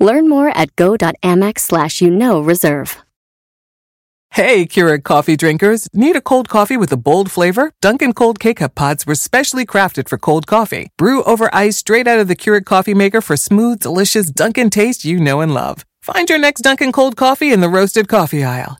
Learn more at go.amex slash you know reserve. Hey, Keurig coffee drinkers. Need a cold coffee with a bold flavor? Dunkin' Cold K-Cup pods were specially crafted for cold coffee. Brew over ice straight out of the Keurig coffee maker for smooth, delicious Dunkin' taste you know and love. Find your next Dunkin' Cold coffee in the roasted coffee aisle.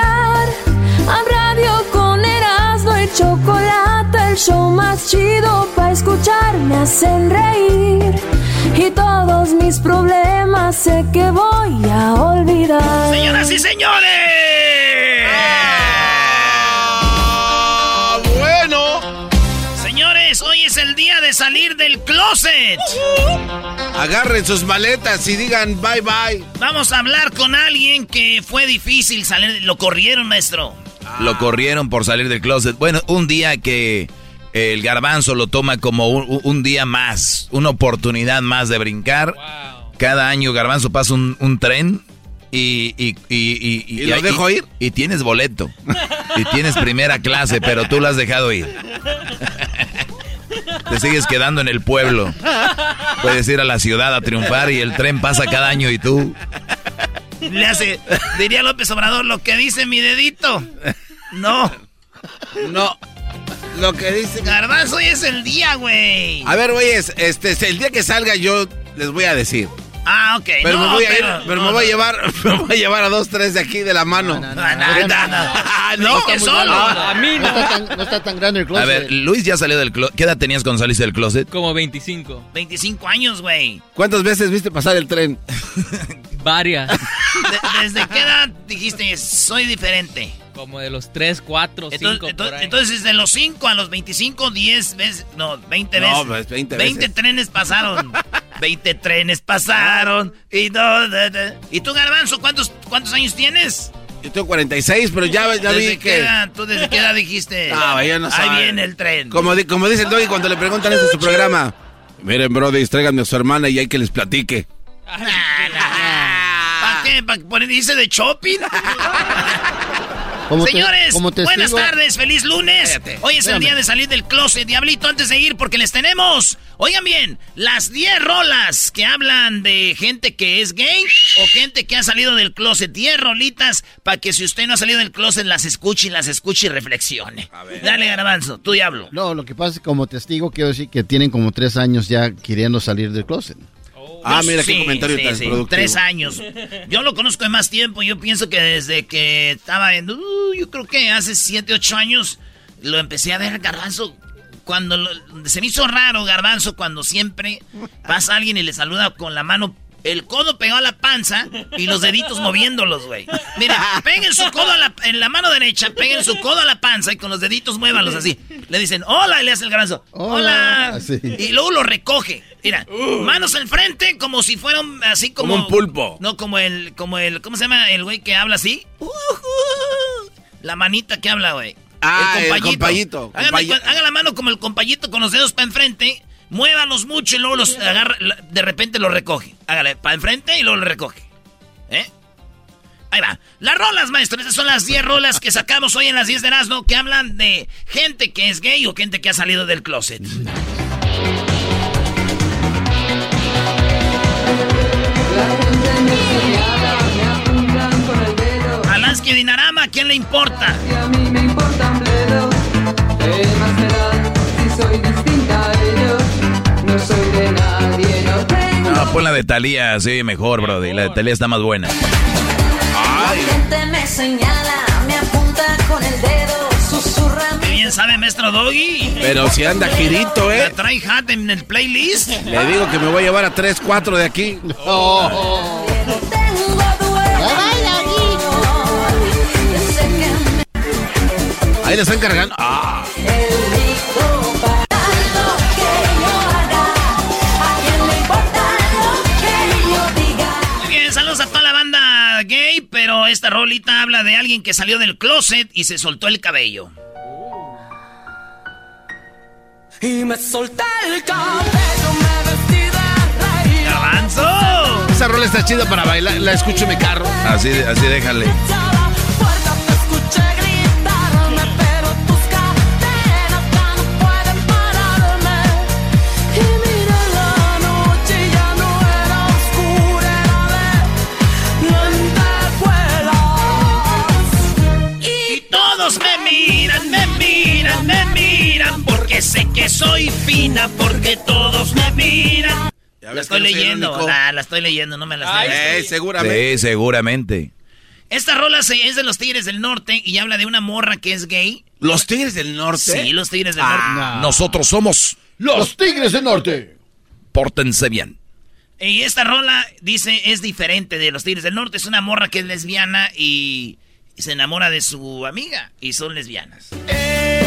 Chocolate, el show más chido para escuchar. Me hacen reír y todos mis problemas sé que voy a olvidar. Señoras y señores. Ah, bueno. Señores, hoy es el día de salir del closet. Agarren sus maletas y digan bye bye. Vamos a hablar con alguien que fue difícil salir. Lo corrieron, maestro. Lo corrieron por salir del closet. Bueno, un día que el garbanzo lo toma como un, un día más, una oportunidad más de brincar. Cada año garbanzo pasa un, un tren y... ¿Y, y, ¿Y lo dejo ir? Y tienes boleto. y tienes primera clase, pero tú lo has dejado ir. Te sigues quedando en el pueblo. Puedes ir a la ciudad a triunfar y el tren pasa cada año y tú... Le hace, diría López Obrador, lo que dice mi dedito. No. No. Lo que dice. Garbanzo, hoy es el día, güey. A ver, güeyes, este, el día que salga yo les voy a decir. Ah, ok. Pero no, me voy a pero, ir, pero no, me voy a no. llevar, me voy a llevar a dos, tres de aquí de la mano. No, no, no, no. No, que solo. A mí no. está, tan, no está tan grande el closet. A ver, Luis ya salió del closet. ¿Qué edad tenías cuando saliste del closet? Como 25. 25 años, güey. ¿Cuántas veces viste pasar el tren? Varias. De- ¿Desde qué edad dijiste soy diferente? Como de los 3, 4, 5 Entonces, por entonces, ahí. entonces, de los 5 a los 25, 10 veces, no, 20 No, veces. pues, 20 20 veces. trenes pasaron. 20 trenes pasaron. Y, no, da, da. ¿Y tú, Garbanzo, cuántos, cuántos años tienes? Yo tengo 46, pero ya, ya vi ¿Desde qué que... edad? ¿Tú desde qué edad dijiste? No, ya no Ahí sabe. viene el tren. Como, como dice el Doggy cuando le preguntan eso en su programa. Miren, brody, tráiganme a su hermana y hay que les platique. ¿Para qué? ¿Para ponerse de shopping? Como Señores, buenas tardes, feliz lunes. Cállate. Hoy es el día de salir del closet, Diablito, antes de ir, porque les tenemos, oigan bien, las 10 rolas que hablan de gente que es gay o gente que ha salido del closet. 10 rolitas para que si usted no ha salido del closet, las escuche y las escuche y reflexione. Dale, Garbanzo, tú Diablo. No, lo que pasa es que como testigo quiero decir que tienen como 3 años ya queriendo salir del closet. Ah, mira Sí, qué comentario sí, tan sí, productivo. Tres años. Yo lo conozco de más tiempo. Yo pienso que desde que estaba en. uh, yo creo que hace siete, ocho años lo empecé a ver Garbanzo. Cuando lo- se me hizo raro Garbanzo cuando siempre pasa alguien y le saluda con la mano. El codo pegado a la panza y los deditos moviéndolos, güey. Mira, peguen su codo a la, en la mano derecha, peguen su codo a la panza y con los deditos muévanlos así. Le dicen, hola, y le hace el garbanzo. Hola. Hola. Así. Y luego lo recoge. Mira, manos al frente como si fueran así como... Como un pulpo. No, como el, como el, ¿cómo se llama el güey que habla así? La manita que habla, güey. Ah, el compayito. Haga la mano como el compayito con los dedos para enfrente. Muévalos mucho y luego los agarra, de repente los recoge. Hágale para enfrente y luego los recoge. ¿Eh? Ahí va. Las rolas, maestro. Esas son las 10 rolas que sacamos hoy en las 10 de Erasmo que hablan de gente que es gay o gente que ha salido del closet. Alansky Dinarama, ¿a quién le importa? ¿Qué más me da si soy a? No soy de nadie, no tengo... No, pon la de Talía, sí, mejor, brody. La de Talía está más buena. La gente me señala, me apunta con el dedo, susurra Qué bien sabe maestro Doggy. Pero si anda girito, ¿La ¿eh? trae hat en el playlist? Le digo que me voy a llevar a 3, 4 de aquí. sé que Ahí le están cargando. Ah, esta rolita habla de alguien que salió del closet y se soltó el cabello. Y me solté el cabello, me vestí de rey. ¡Garbanzo! esa rola está chida para bailar. La escucho en mi carro. Así, así déjale. Sé que soy fina, porque todos me miran. Ya La estoy no leyendo, la, la estoy leyendo, no me la estoy Eh, seguramente. Sí, seguramente. Esta rola se- es de los Tigres del Norte y habla de una morra que es gay. ¿Los Tigres del Norte? Sí, los Tigres del Ah. Norte. Nosotros somos Los Tigres del Norte. Pórtense bien. Y esta rola dice es diferente de los Tigres del Norte. Es una morra que es lesbiana y se enamora de su amiga y son lesbianas. Ella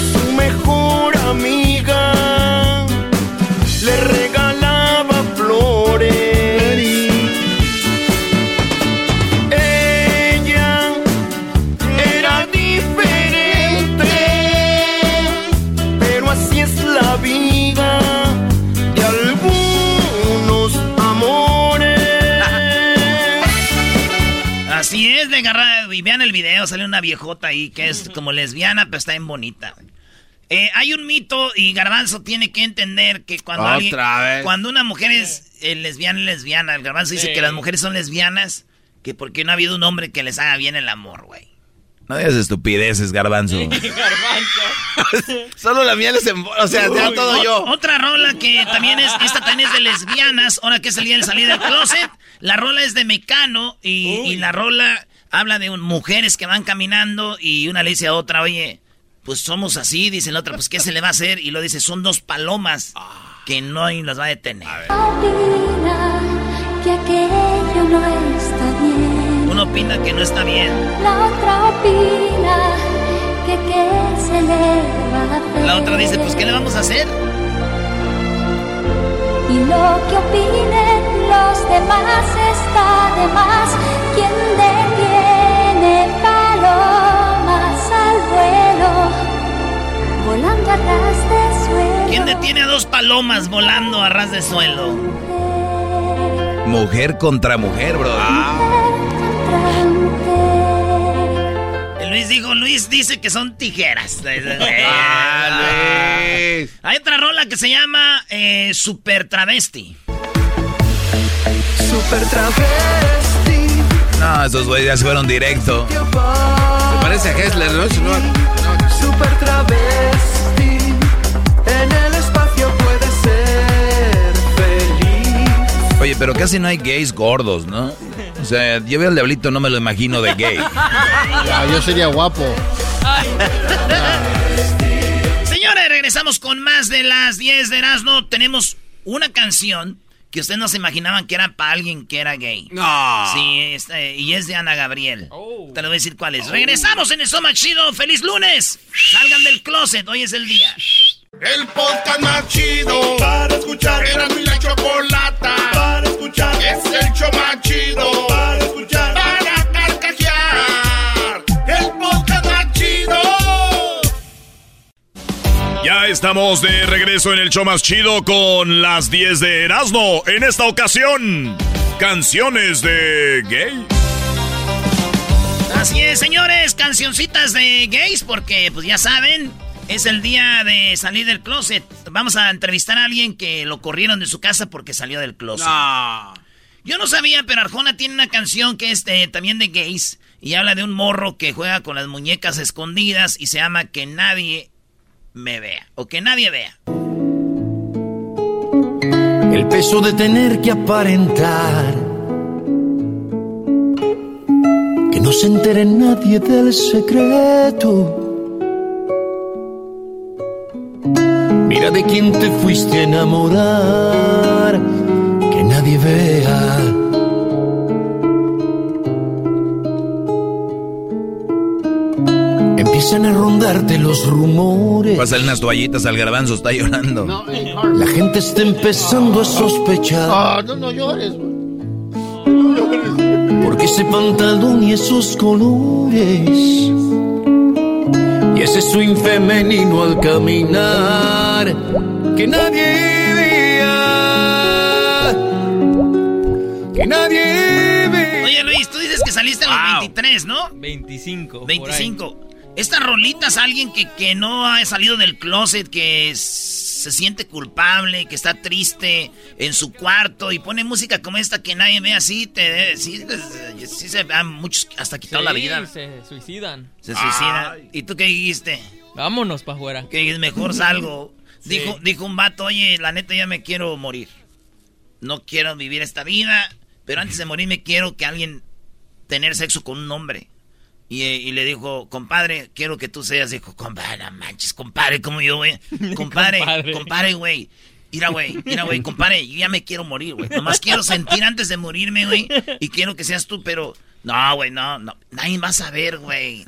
y Y vean el video, sale una viejota ahí que es como lesbiana, pero está bien bonita. Eh, hay un mito y Garbanzo tiene que entender que cuando alguien- cuando una mujer es eh, lesbiana, es lesbiana. El Garbanzo dice que las mujeres son lesbianas, que porque no ha habido un hombre que les haga bien el amor, güey. No digas estupideces, garbanzo. Solo la miel es en... O sea, ya todo O- yo. Otra rola que también es, esta también es de lesbianas, ahora que es el día de salir del closet. La rola es de Mecano y, y la rola habla de un- mujeres que van caminando y una le dice a otra, oye, pues somos así, dice la otra, pues ¿qué se le va a hacer? Y lo dice, son dos palomas que no las va a detener. Opina que aquello no está bien. Uno opina que no está bien. La otra opina que qué se le va a hacer. La otra dice, pues ¿qué le vamos a hacer? Y lo que opinen los demás está de más. Quien detiene palomas al vuelo, volando a ras de suelo. ¿Quién detiene a dos palomas volando a ras de suelo? Mujer contra mujer, bro. Mujer. Luis dijo, Luis dice que son tijeras. Ah, Luis. Hay otra rola que se llama eh, Super Travesti. Super travesti, No, esos güeyes ya se fueron directo. Se parece a Hessler, ¿no? Super travesti, en el espacio puede ser feliz. Oye, pero casi no hay gays gordos, ¿no? O sea, yo veo al diablito, no me lo imagino de gay. Ya, yo sería guapo. Señores, regresamos con más de las 10 de Erasmo. Tenemos una canción que ustedes no se imaginaban que era para alguien que era gay. No. Sí, es, eh, y es de Ana Gabriel. Te lo voy a decir cuál es. Regresamos en el Soma Chido. ¡Feliz lunes! Salgan del closet, hoy es el día. El podcast más chido para escuchar. Era mi la chocolata para escuchar. Es el show más chido para escuchar. Ya estamos de regreso en el show más chido con las 10 de Erasmo. En esta ocasión, canciones de gay. Así es, señores, cancioncitas de gays, porque pues ya saben, es el día de salir del closet. Vamos a entrevistar a alguien que lo corrieron de su casa porque salió del closet. No. Yo no sabía, pero Arjona tiene una canción que es de- también de gays. Y habla de un morro que juega con las muñecas escondidas y se llama Que nadie me vea. O que nadie vea. El peso de tener que aparentar. Que no se entere nadie del secreto. Mira de quién te fuiste a enamorar. Que nadie vea. Empiezan a rondarte los rumores. Pásale unas toallitas al garbanzo, está llorando. La gente está empezando a sospechar. Ah, no, no llores, güey. Porque ese pantalón y esos colores Y ese swing femenino al caminar Que nadie vea Que nadie vea Oye, Luis, tú dices que saliste a los Wow. 23, ¿no? 25. 25. Estas rolitas, alguien que, que no ha salido del closet, que se siente culpable, que está triste en su cuarto y pone música como esta que nadie ve así, te, sí, les- sí se han muchos hasta quitado la vida. Se suicidan. Se suicidan. ¿Y tú qué dijiste? Vámonos para afuera. Que mejor salgo. Dijo, dijo un vato, oye, la neta ya me quiero morir. No quiero vivir esta vida, pero antes de morirme quiero que alguien tener sexo con un hombre. Y, y le dijo, compadre, quiero que tú seas. Dijo, compadre, no manches, compadre, como yo, güey. Compadre, Compadre. güey. Mira, güey, mira, güey, compadre, yo ya me quiero morir, güey. Nomás quiero sentir antes de morirme, güey. Y quiero que seas tú, pero... No, güey, no, no. Nadie va a saber, güey.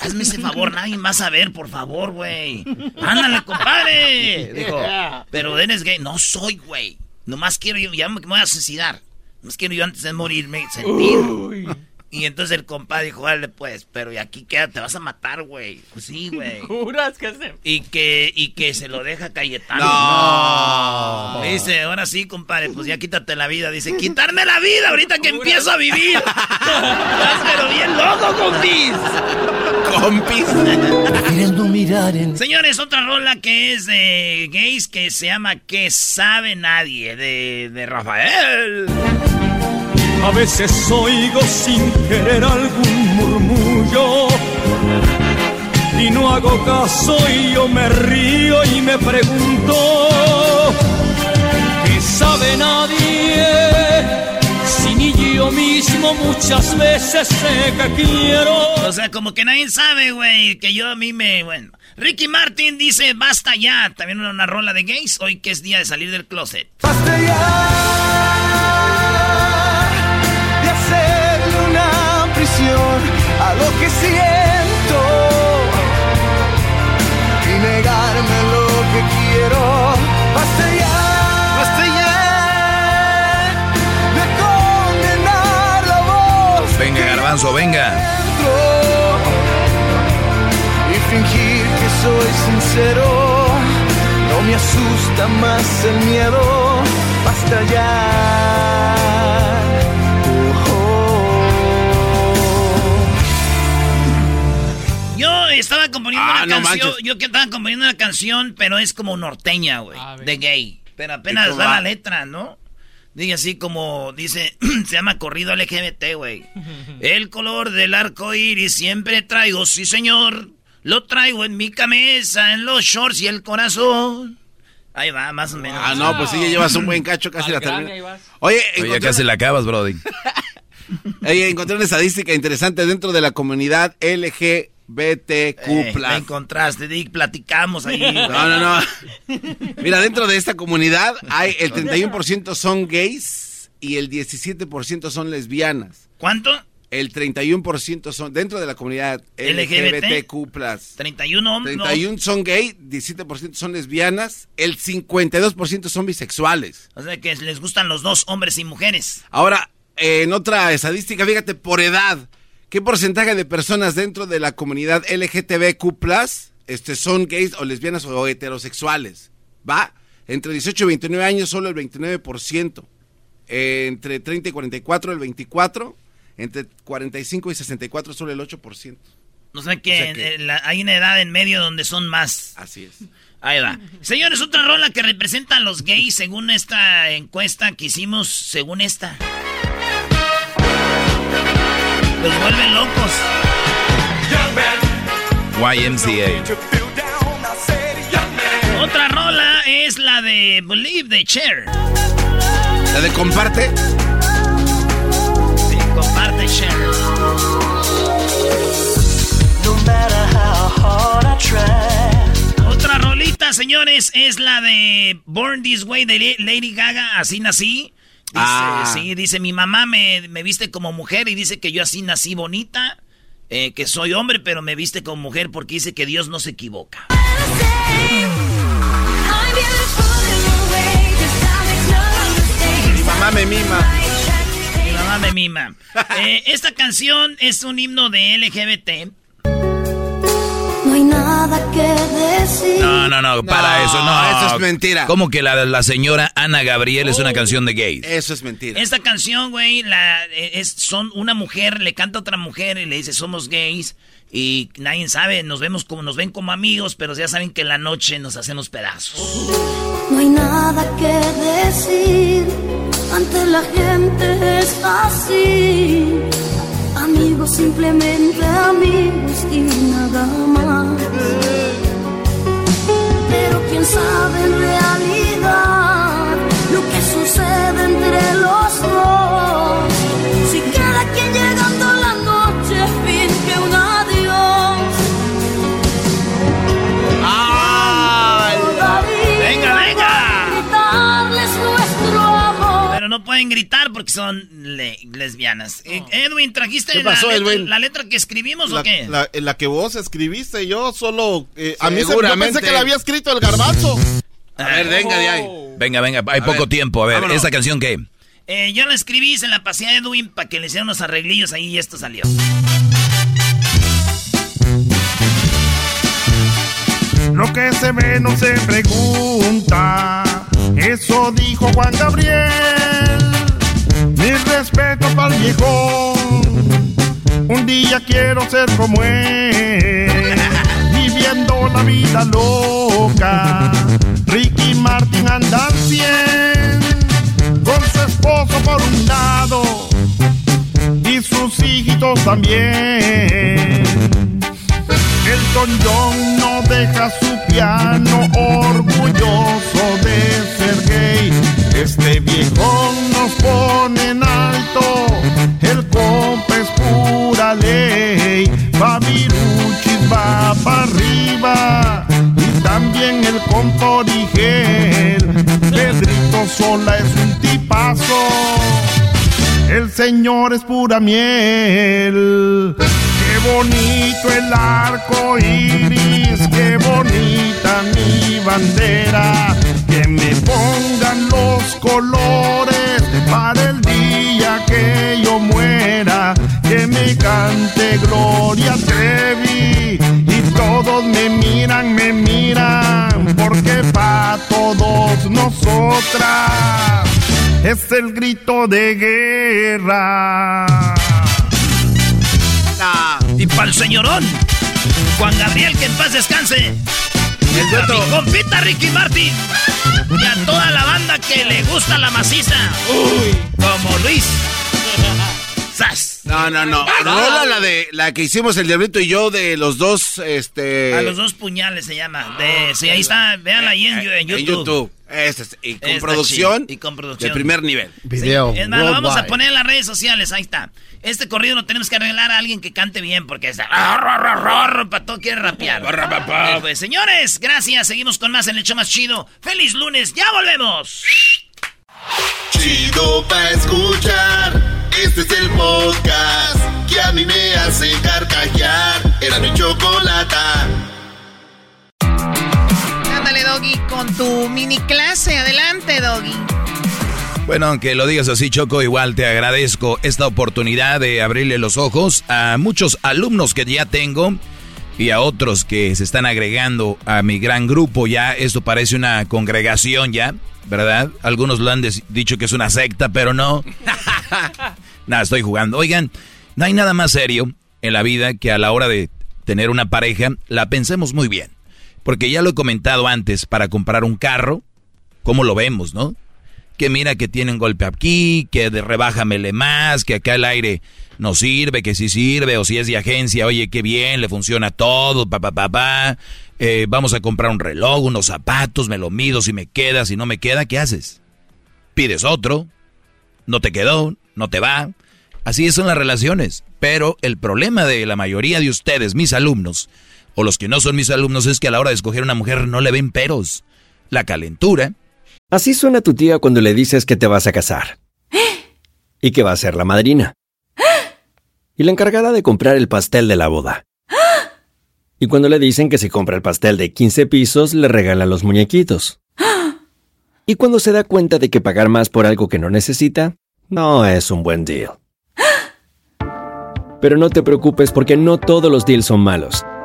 Hazme ese favor, nadie va a saber, por favor, güey. Ándale, compadre. Dijo, pero eres gay. No soy, güey. Nomás quiero yo, ya me me voy a suicidar. Nomás quiero yo antes de morirme sentir. Y entonces el compadre dijo, vale, pues, pero y aquí queda, te vas a matar, güey. Pues sí, güey. ¿Juras que se.? Y que, y que se lo deja Cayetano. No. Le Dice, ahora sí, compadre, pues ya quítate la vida. Dice, quitarme la vida ahorita que empiezo a vivir. Estás pero bien loco, compis. Compis. No mirar en Señores, otra rola que es de gays que se llama Que sabe nadie, de, de Rafael. A veces oigo sin querer algún murmullo y no hago caso y yo me río y me pregunto ¿qué sabe nadie? Si ni yo mismo muchas veces sé que quiero. O sea, como que nadie sabe, güey, que yo a mí me... Bueno, Ricky Martin dice, basta ya. También una, una rola de gays, hoy que es día de salir del closet. Basta ya que siento y negarme lo que quiero. Basta ya, basta ya de condenar la voz Venga, garbanzo, venga. dentro y fingir que soy sincero. No me asusta más el miedo, basta ya. Yo estaba componiendo Ah, una no canción, manches. yo que estaba componiendo una canción, pero es como norteña, güey, de gay. Pero apenas ¿Y cómo da va? la letra, ¿no? Dice así como, dice, se llama corrido LGBT, güey. El color del arco iris siempre traigo, sí señor. Lo traigo en mi camisa, en los shorts y el corazón. Ahí va, más o menos. Ah, no, pues sí, ya llevas un buen cacho, casi la termina. Oye, Oye, ya casi la acabas, Brody. oye, encontré una estadística interesante dentro de la comunidad LGBTQ+. Eh, me encontraste, Dick, platicamos ahí. No, no, no. Mira, dentro de esta comunidad hay el 31% son gays y el 17% son lesbianas. ¿Cuánto? El 31% son dentro de la comunidad LGBT. LGBTQ+. 31 hombres. 31 son gay, 17% son lesbianas, el 52% son bisexuales. O sea que les gustan los dos, hombres y mujeres. Ahora, en otra estadística, fíjate, por edad, ¿qué porcentaje de personas dentro de la comunidad LGTBQ+, este, son gays o lesbianas o heterosexuales? ¿Va? Entre 18 y 29 años, solo el 29%. Eh, entre 30 y 44, el 24%. Entre 45 y 64, solo el 8%. O sea que, O sea que- la- hay una edad en medio donde son más. Así es. Ahí va. Señores, otra rola que representa a los gays según esta encuesta que hicimos, según esta. Los vuelven locos. YMCA. Otra rola es la de Believe de Cher. ¿La de comparte? Sí, comparte Cher. Otra rolita, señores, es la de Born This Way de Lady Gaga. Así nací. Dice, Ah. Sí, dice, mi mamá me, me viste como mujer y dice que yo así nací bonita, eh, que soy hombre, pero me viste como mujer porque dice que Dios no se equivoca. Mi mamá me mima. Mi mamá me mima. Eh, esta canción es un himno de LGBT. No hay nada que decir. No, no, no, para No, eso, no. eso es mentira. ¿Cómo que la, la señora Ana Gabriel es una canción de gays? Eso es mentira. Esta canción, güey, la, eh, es, son una mujer, le canta a otra mujer y le dice, somos gays. Y nadie sabe, nos vemos como, nos ven como amigos, pero ya saben que en la noche nos hacemos pedazos. No hay nada que decir. Ante la gente es así. Amigos, simplemente amigos y nada más. Pero quién sabe en realidad lo que sucede entre los dos. Pueden gritar porque son le- lesbianas. Eh, Edwin, ¿trajiste ¿Qué la, letra, Edwin? la letra que escribimos La, o qué? la- la que vos escribiste, yo solo... eh, a mí se, yo pensé que la había escrito el garbanzo. A ver, venga de ahí. Venga, venga, hay poco ver, tiempo. A ver, vámonos. ¿esta canción qué? Eh, yo la escribí, se la pasé a Edwin para que le hicieran unos arreglillos ahí y esto salió. Lo que se ve no se pregunta. Eso dijo Juan Gabriel. Mi respeto para el viejón. Un día quiero ser como él. Viviendo la vida loca. Ricky Martin anda al 100. Con su esposo por un lado. Y sus hijitos también. Elton John no deja su piano orgulloso de ser gay. Este viejón nos pone en alto, el compa es pura ley. Fabiruchis va para arriba y también el compa Origel. Pedrito Sola es un tipazo. El señor es pura miel. Bonito el arco iris, qué bonita mi bandera. Que me pongan los colores para el día que yo muera. Que me cante Gloria Trevi y todos me miran, me miran, porque pa' todos nosotras es el grito de guerra. Y para el señorón, Juan Gabriel, que en paz descanse. El a mi compita Ricky Martin. Y a toda la banda que le gusta la maciza. Uy, como Luis. ¡Sas! No, no, no. Rola la de la que hicimos el diablito y yo de los dos, este. A los dos puñales se llama. De, sí, ahí está, véanla ahí en, en YouTube. En YouTube. Ese es- y con Está producción. chido, y con producción. De primer nivel. Video. Es más, lo vamos a poner en las redes sociales, ahí está. Este corrido lo tenemos que arreglar a alguien que cante bien, porque está... Para todo quiere rapear. Eh, pues, señores, gracias. Seguimos con más en el show más chido. ¡Feliz lunes! ¡Ya volvemos! Chido pa' escuchar. Este es el podcast que a mí me hace carcajear. Era mi chocolata. Ándale, Doggy, con tu mini clase. Adelante, Doggy. Bueno, aunque lo digas así, Choco, igual te agradezco esta oportunidad de abrirle los ojos a muchos alumnos que ya tengo y a otros que se están agregando a mi gran grupo. Ya esto parece una congregación ya, ¿verdad? Algunos lo han dicho que es una secta, pero no. Nada, estoy jugando. Oigan, no hay nada más serio en la vida que a la hora de tener una pareja la pensemos muy bien. Porque ya lo he comentado antes, para comprar un carro, ¿cómo lo vemos, no? que mira que tienen golpe aquí, que de rebájamele más, que acá el aire no sirve, que sí sirve, o si es de agencia, oye, qué bien, le funciona todo, pa, pa, pa, pa. Eh, vamos a comprar un reloj, unos zapatos, me lo mido, si me queda, si no me queda, ¿qué haces? Pides otro, no te quedó, no te va. Así son las relaciones. Pero el problema de la mayoría de ustedes, mis alumnos, o los que no son mis alumnos, es que a la hora de escoger una mujer no le ven peros. La calentura, Así suena tu tía cuando le dices que te vas a casar. Y que va a ser la madrina. Y la encargada de comprar el pastel de la boda. Y cuando le dicen que si compra el pastel de 15 pisos, le regalan los muñequitos. Y cuando se da cuenta de que pagar más por algo que no necesita, no es un buen deal. Pero no te preocupes porque no todos los deals son malos.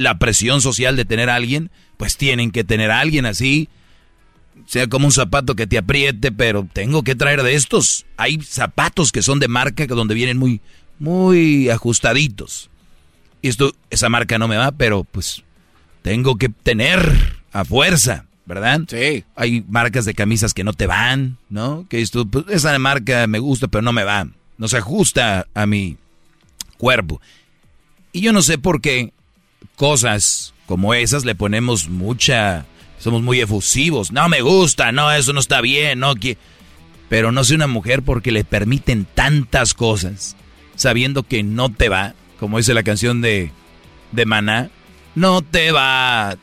la presión social de tener a alguien, pues tienen que tener a alguien así. Sea como un zapato que te apriete, pero tengo que traer de estos. Hay zapatos que son de marca que donde vienen muy, muy ajustaditos. Y esto, esa marca no me va, pero pues tengo que tener a fuerza, ¿verdad? Sí. Hay marcas de camisas que no te van, ¿no? Que esto, pues, esa marca me gusta, pero no me va. No se ajusta a mi cuerpo. Y yo no sé por qué cosas como esas le ponemos mucha... Somos muy efusivos. No me gusta, no, eso no está bien, no que... Pero no soy una mujer porque le permiten tantas cosas, sabiendo que no te va, como dice la canción de, de Maná, no te va.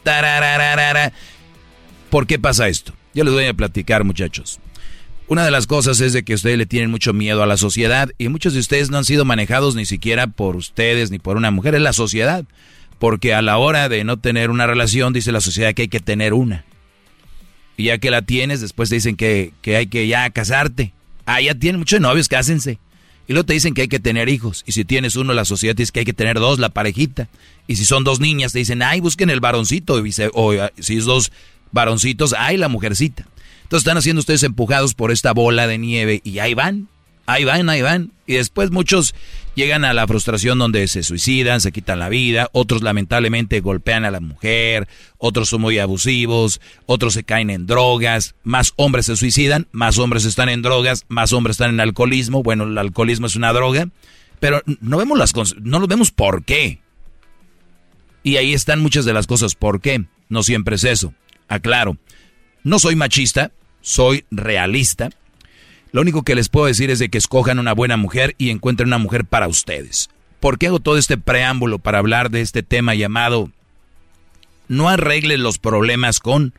¿Por qué pasa esto? Yo les voy a platicar, muchachos. Una de las cosas es de que ustedes le tienen mucho miedo a la sociedad y muchos de ustedes no han sido manejados ni siquiera por ustedes ni por una mujer, es la sociedad. Porque a la hora de no tener una relación dice la sociedad que hay que tener una. Y ya que la tienes, después te dicen que, que hay que ya casarte. Ah, ya tienen muchos novios, cásense. Y luego te dicen que hay que tener hijos. Y si tienes uno, la sociedad dice que hay que tener dos, la parejita. Y si son dos niñas, te dicen, ay, busquen el varoncito. O eh, si es dos varoncitos, ay, la mujercita. Entonces están haciendo ustedes empujados por esta bola de nieve y ahí van, ahí van, ahí van. Y después muchos llegan a la frustración donde se suicidan, se quitan la vida, otros lamentablemente golpean a la mujer, otros son muy abusivos, otros se caen en drogas, más hombres se suicidan, más hombres están en drogas, más hombres están en alcoholismo. Bueno, el alcoholismo es una droga, pero no vemos las no lo vemos por qué. Y ahí están muchas de las cosas por qué. No siempre es eso. Aclaro. No soy machista, soy realista. Lo único que les puedo decir es de que escojan una buena mujer y encuentren una mujer para ustedes. ¿Por qué hago todo este preámbulo para hablar de este tema llamado No arregle los problemas con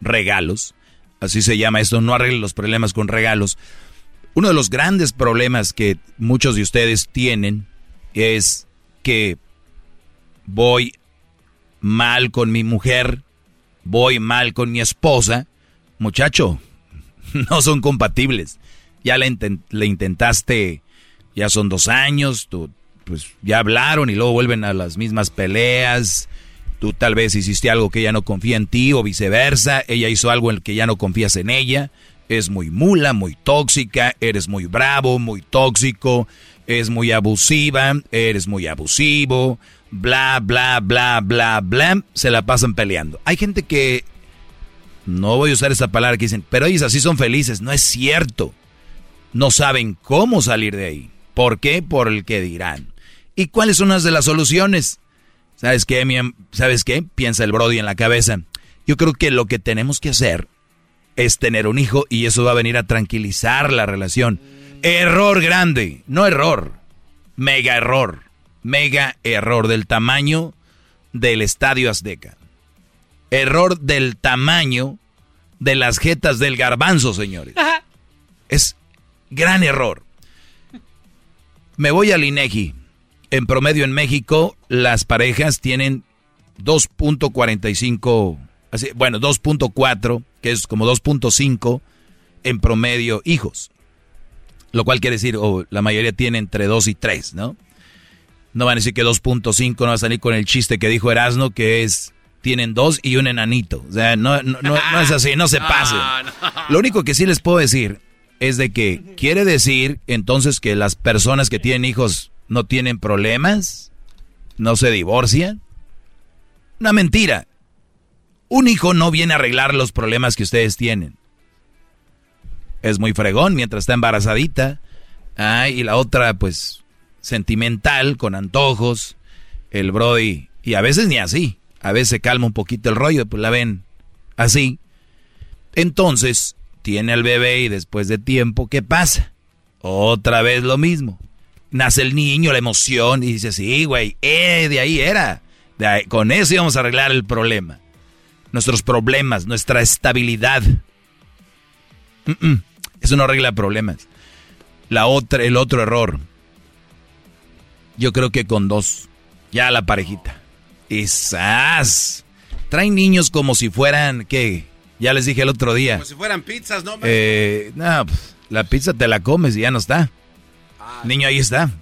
regalos? Así se llama esto, no arregle los problemas con regalos. Uno de los grandes problemas que muchos de ustedes tienen es que voy mal con mi mujer, voy mal con mi esposa. Muchacho, no son compatibles. Ya le, inten- le intentaste, ya son dos años, tú, pues ya hablaron y luego vuelven a las mismas peleas. Tú tal vez hiciste algo que ella no confía en ti o viceversa. Ella hizo algo en el que ya no confías en ella. Es muy mula, muy tóxica, eres muy bravo, muy tóxico, es muy abusiva, eres muy abusivo, bla, bla, bla, bla, bla. Se la pasan peleando. Hay gente que, no voy a usar esa palabra que dicen, pero ellos así son felices. No es cierto. No saben cómo salir de ahí. ¿Por qué? Por el que dirán. ¿Y cuáles son las de las soluciones? ¿Sabes qué, ¿Sabes qué? Piensa el Brody en la cabeza. Yo creo que lo que tenemos que hacer es tener un hijo y eso va a venir a tranquilizar la relación. Error grande, no error, mega error, mega error del tamaño del Estadio Azteca. Error del tamaño de las jetas del garbanzo, señores. Es gran error. Me voy al INEGI. En promedio en México, las parejas tienen 2.45, así, bueno, 2.4, que es como 2.5 en promedio hijos. Lo cual quiere decir, o la mayoría tiene entre 2 y 3, ¿no? No van a decir que 2.5 no va a salir con el chiste que dijo Erasno, que es, tienen dos y un enanito. O sea, no, no, no, no es así, no se pasen. Lo único que sí les puedo decir es de que quiere decir entonces que las personas que tienen hijos no tienen problemas, no se divorcian. Una mentira. Un hijo no viene a arreglar los problemas que ustedes tienen. Es muy fregón mientras está embarazadita. Ah, y la otra, pues, sentimental, con antojos. El Brody. Y a veces ni así. A veces se calma un poquito el rollo, pues la ven así. Entonces, tiene al bebé y después de tiempo, ¿qué pasa? Otra vez lo mismo. Nace el niño, la emoción, y dice, sí, güey, eh, de ahí era. Con eso íbamos a arreglar el problema. Nuestros problemas, nuestra estabilidad. Mm, mm, Eso no arregla problemas. La otra, el otro error. Yo creo que con dos. Ya la parejita. Quizás. Traen niños como si fueran, ¿qué? Ya les dije el otro día. Como si fueran pizzas, ¿no? Eh, no, pues, la pizza te la comes y ya no está. Niño, ahí está.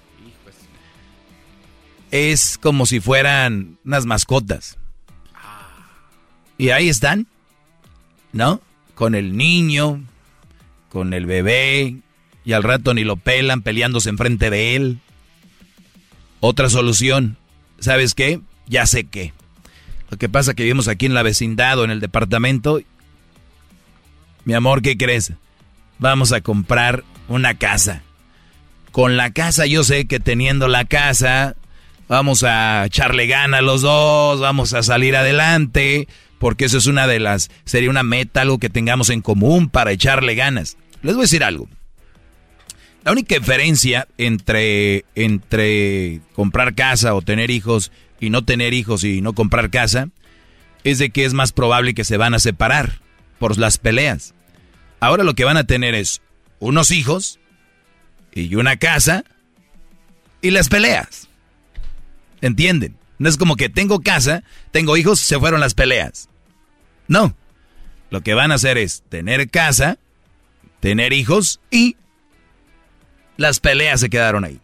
Es como si fueran unas mascotas. Y ahí están, ¿no? Con el niño, con el bebé, y al rato ni lo pelan peleándose enfrente de él. Otra solución, ¿sabes qué? Ya sé qué. Lo que pasa que vivimos aquí en la vecindad o en el departamento. Mi amor, ¿qué crees? Vamos a comprar una casa. Con la casa yo sé que teniendo la casa vamos a echarle gana los dos, vamos a salir adelante, porque eso es una de las, sería una meta, algo que tengamos en común para echarle ganas. Les voy a decir algo. La única diferencia entre, entre comprar casa o tener hijos y no tener hijos y no comprar casa es de que es más probable que se van a separar por las peleas. Ahora lo que van a tener es unos hijos y una casa y las peleas. ¿Entienden? No es como que tengo casa, tengo hijos, se fueron las peleas. No. Lo que van a hacer es tener casa, tener hijos y las peleas se quedaron ahí.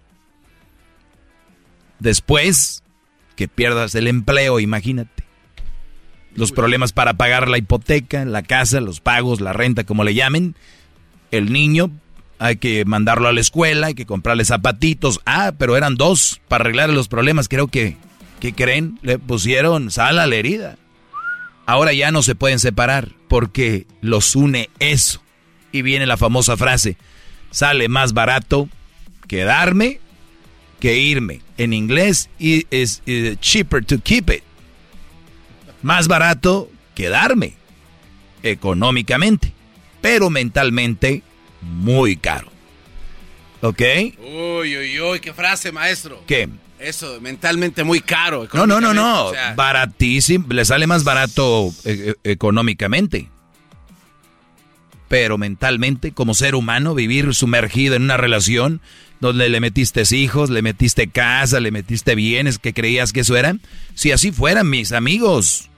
Después que pierdas el empleo, imagínate. Los problemas para pagar la hipoteca, la casa, los pagos, la renta, como le llamen. El niño, hay que mandarlo a la escuela, hay que comprarle zapatitos. Ah, pero eran dos para arreglar los problemas. Creo que, ¿qué creen? Le pusieron sal a la herida. Ahora ya no se pueden separar porque los une eso. Y viene la famosa frase, sale más barato quedarme que irme. En inglés y- es eh, cheaper to keep it. Más barato quedarme económicamente, pero mentalmente muy caro. ¿Ok? Uy, uy, uy, qué frase, maestro. ¿Qué? Eso, mentalmente muy caro. No, no, no, no. económicamente, o sea, Baratísimo. Le sale más barato eh, eh, económicamente. Pero mentalmente, como ser humano, vivir sumergido en una relación donde le metiste hijos, le metiste casa, le metiste bienes que creías que eso era. Si así fueran mis amigos,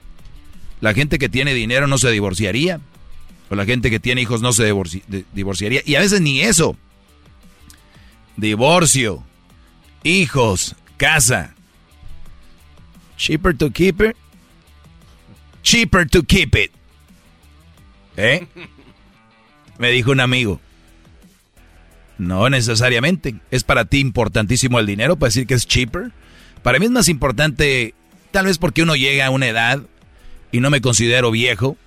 la gente que tiene dinero no se divorciaría. O la gente que tiene hijos no se divorciaría. Y a veces ni eso. Divorcio, hijos, casa. Cheaper to keep it cheaper to keep it. ¿Eh? Me dijo un amigo. No necesariamente. Es para ti importantísimo el dinero para decir que es cheaper. Para mí es más importante, tal vez porque uno llega a una edad, y no me considero viejo,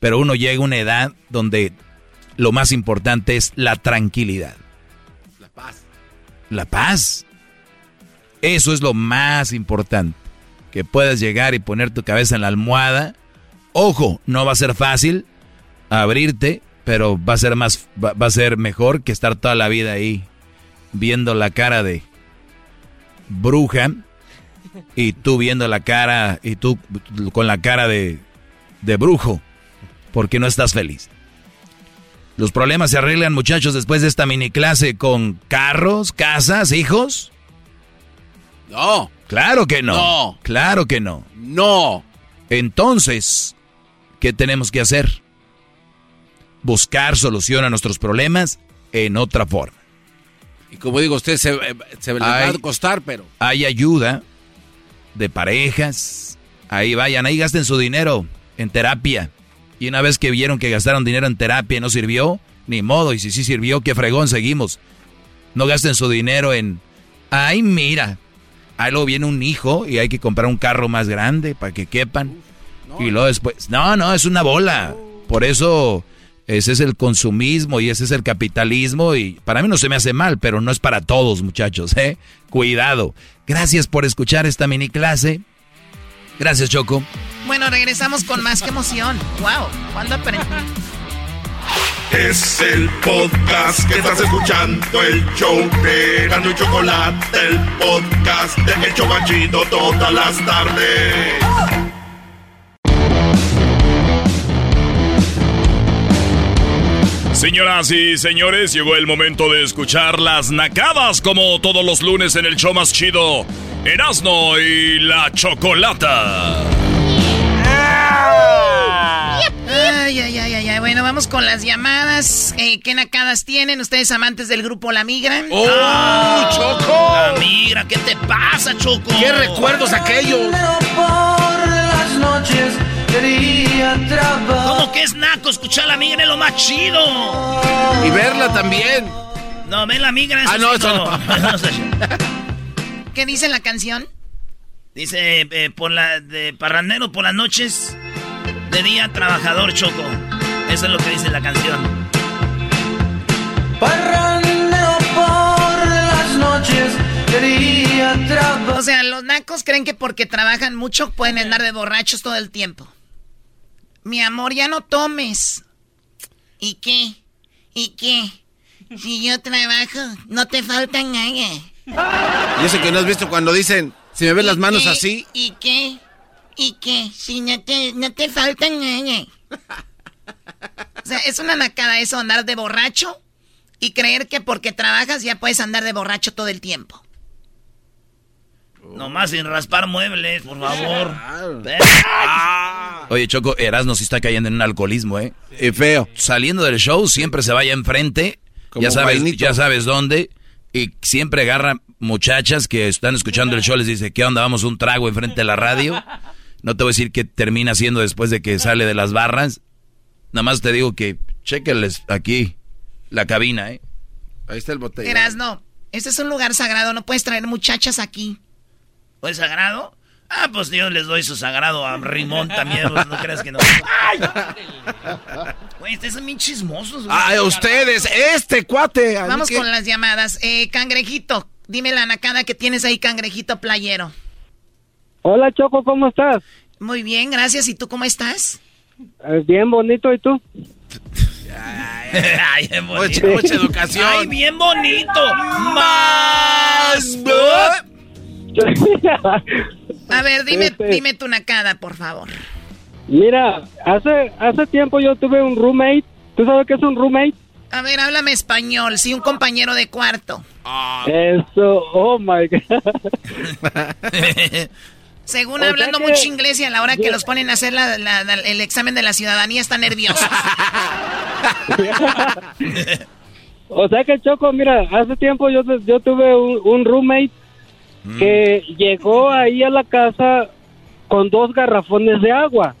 pero uno llega a una edad donde lo más importante es la tranquilidad. La paz. La paz. Eso es lo más importante. Que puedas llegar y poner tu cabeza en la almohada. Ojo, no va a ser fácil abrirte, pero va a ser más, va, va a ser mejor que estar toda la vida ahí viendo la cara de bruja y tú viendo la cara y tú con la cara de, de brujo porque no estás feliz. Los problemas se arreglan, muchachos, después de esta mini clase con carros, casas, hijos. No. Claro que no. No. Claro que no. No. Entonces, ¿qué tenemos que hacer? Buscar solución a nuestros problemas en otra forma. Y como digo, usted se, eh, se le va a costar, pero. Hay ayuda de parejas. Ahí vayan, ahí gasten su dinero en terapia. Y una vez que vieron que gastaron dinero en terapia y no sirvió, ni modo. Y si sí sirvió, qué fregón, seguimos. No gasten su dinero en, ay, mira, ahí luego viene un hijo y hay que comprar un carro más grande para que quepan. y luego después, no, no, es una bola. Por eso ese es el consumismo y ese es el capitalismo y para mí no se me hace mal, pero no es para todos, muchachos, ¿eh? Cuidado. Gracias por escuchar esta mini clase. Gracias, Choco. Bueno, regresamos con más que emoción. Wow, ¿cuándo aprendí? Es el podcast que estás escuchando, el show de Gano y Chocolate, el podcast de El Chobachito todas las tardes. Señoras y señores, llegó el momento de escuchar las nacadas como todos los lunes en el show más chido, Erasno y la Chocolata. Ay, ay, ay, ay, ay. Bueno, vamos con las llamadas. Eh, ¿Qué nacadas tienen ustedes amantes del grupo La Migra? ¡Oh, Choco! La migra, ¿qué te pasa, Choco? ¿Qué recuerdos aquellos? Por las noches ¿Cómo que es naco? Escuchar la migra es lo más chido. Y verla también. No, ven la migra. Ah, no, eso ¿Qué dice la canción? Dice, eh, por la, de parrandero por las noches, de día trabajador, Choco. Eso es lo que dice la canción. Parrandeo por las noches quería trabajar. O sea, los nacos creen que porque trabajan mucho pueden andar de borrachos todo el tiempo. Mi amor, ya no tomes. ¿Y qué? ¿Y qué? Si yo trabajo, no te falta nada. Y eso que no has visto cuando dicen, si me ves las manos qué? así. ¿Y qué? ¿Y qué? Si no te, no te falta nada. O sea, es una nacada eso, andar de borracho y creer que porque trabajas ya puedes andar de borracho todo el tiempo. Nomás sin raspar muebles, por favor. Oye, Choco, Erasno sí está cayendo en un alcoholismo, ¿eh? Y feo. Saliendo del show, siempre se vaya enfrente. Como Ya sabes, ya sabes dónde. Y siempre agarra muchachas que están escuchando el show, les dice, ¿qué onda? Vamos un trago enfrente de la radio. No te voy a decir qué termina haciendo después de que sale de las barras. Nada más te digo que chequenles aquí la cabina, ¿eh? Ahí está el botella. Erasno, este es un lugar sagrado, no puedes traer muchachas aquí. ¿O es sagrado? Ah, pues yo les doy su sagrado a Rimón también, pues, no creas que no. ¡Ay! Güey, ustedes son bien chismosos, güey. Ay, ustedes, este cuate. Vamos que- con las llamadas. Eh, cangrejito, dime la nacada que tienes ahí, cangrejito playero. Hola Choco, ¿cómo estás? Muy bien, gracias. ¿Y tú cómo estás? Eh, bien bonito, ¿y tú? Ay, bien bonito. Mucha, mucha educación. Ay, bien bonito. Más. A ver, dime, Este- dime tu nacada, por favor. Mira, hace hace tiempo yo tuve un roommate. ¿Tú sabes qué es un roommate? A ver, háblame español. Sí, un compañero de cuarto. Eso, oh my God. Según O sea hablando que- mucho inglés y a la hora que los ponen a hacer la- la- la- el examen de la ciudadanía están nerviosos. O sea que Choco, mira, hace tiempo yo, yo tuve un, un roommate que llegó ahí a la casa con dos garrafones de agua.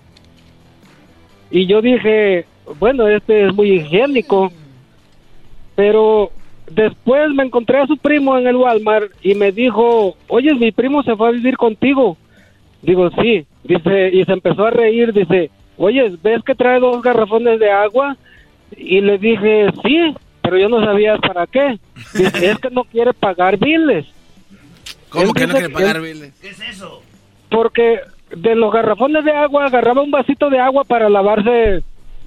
y yo dije, bueno, este es muy higiénico. Pero después me encontré a su primo en el Walmart y me dijo, oye, mi primo se fue a vivir contigo. Digo, sí. Dice, y se empezó a reír, dice, oye, ¿ves que trae dos garrafones de agua? Y le dije, sí, pero yo no sabía para qué. Dice, es que no quiere pagar biles. ¿Cómo Él que no quiere pagar él- biles? ¿Qué es eso? Porque de los garrafones de agua agarraba un vasito de agua para lavarse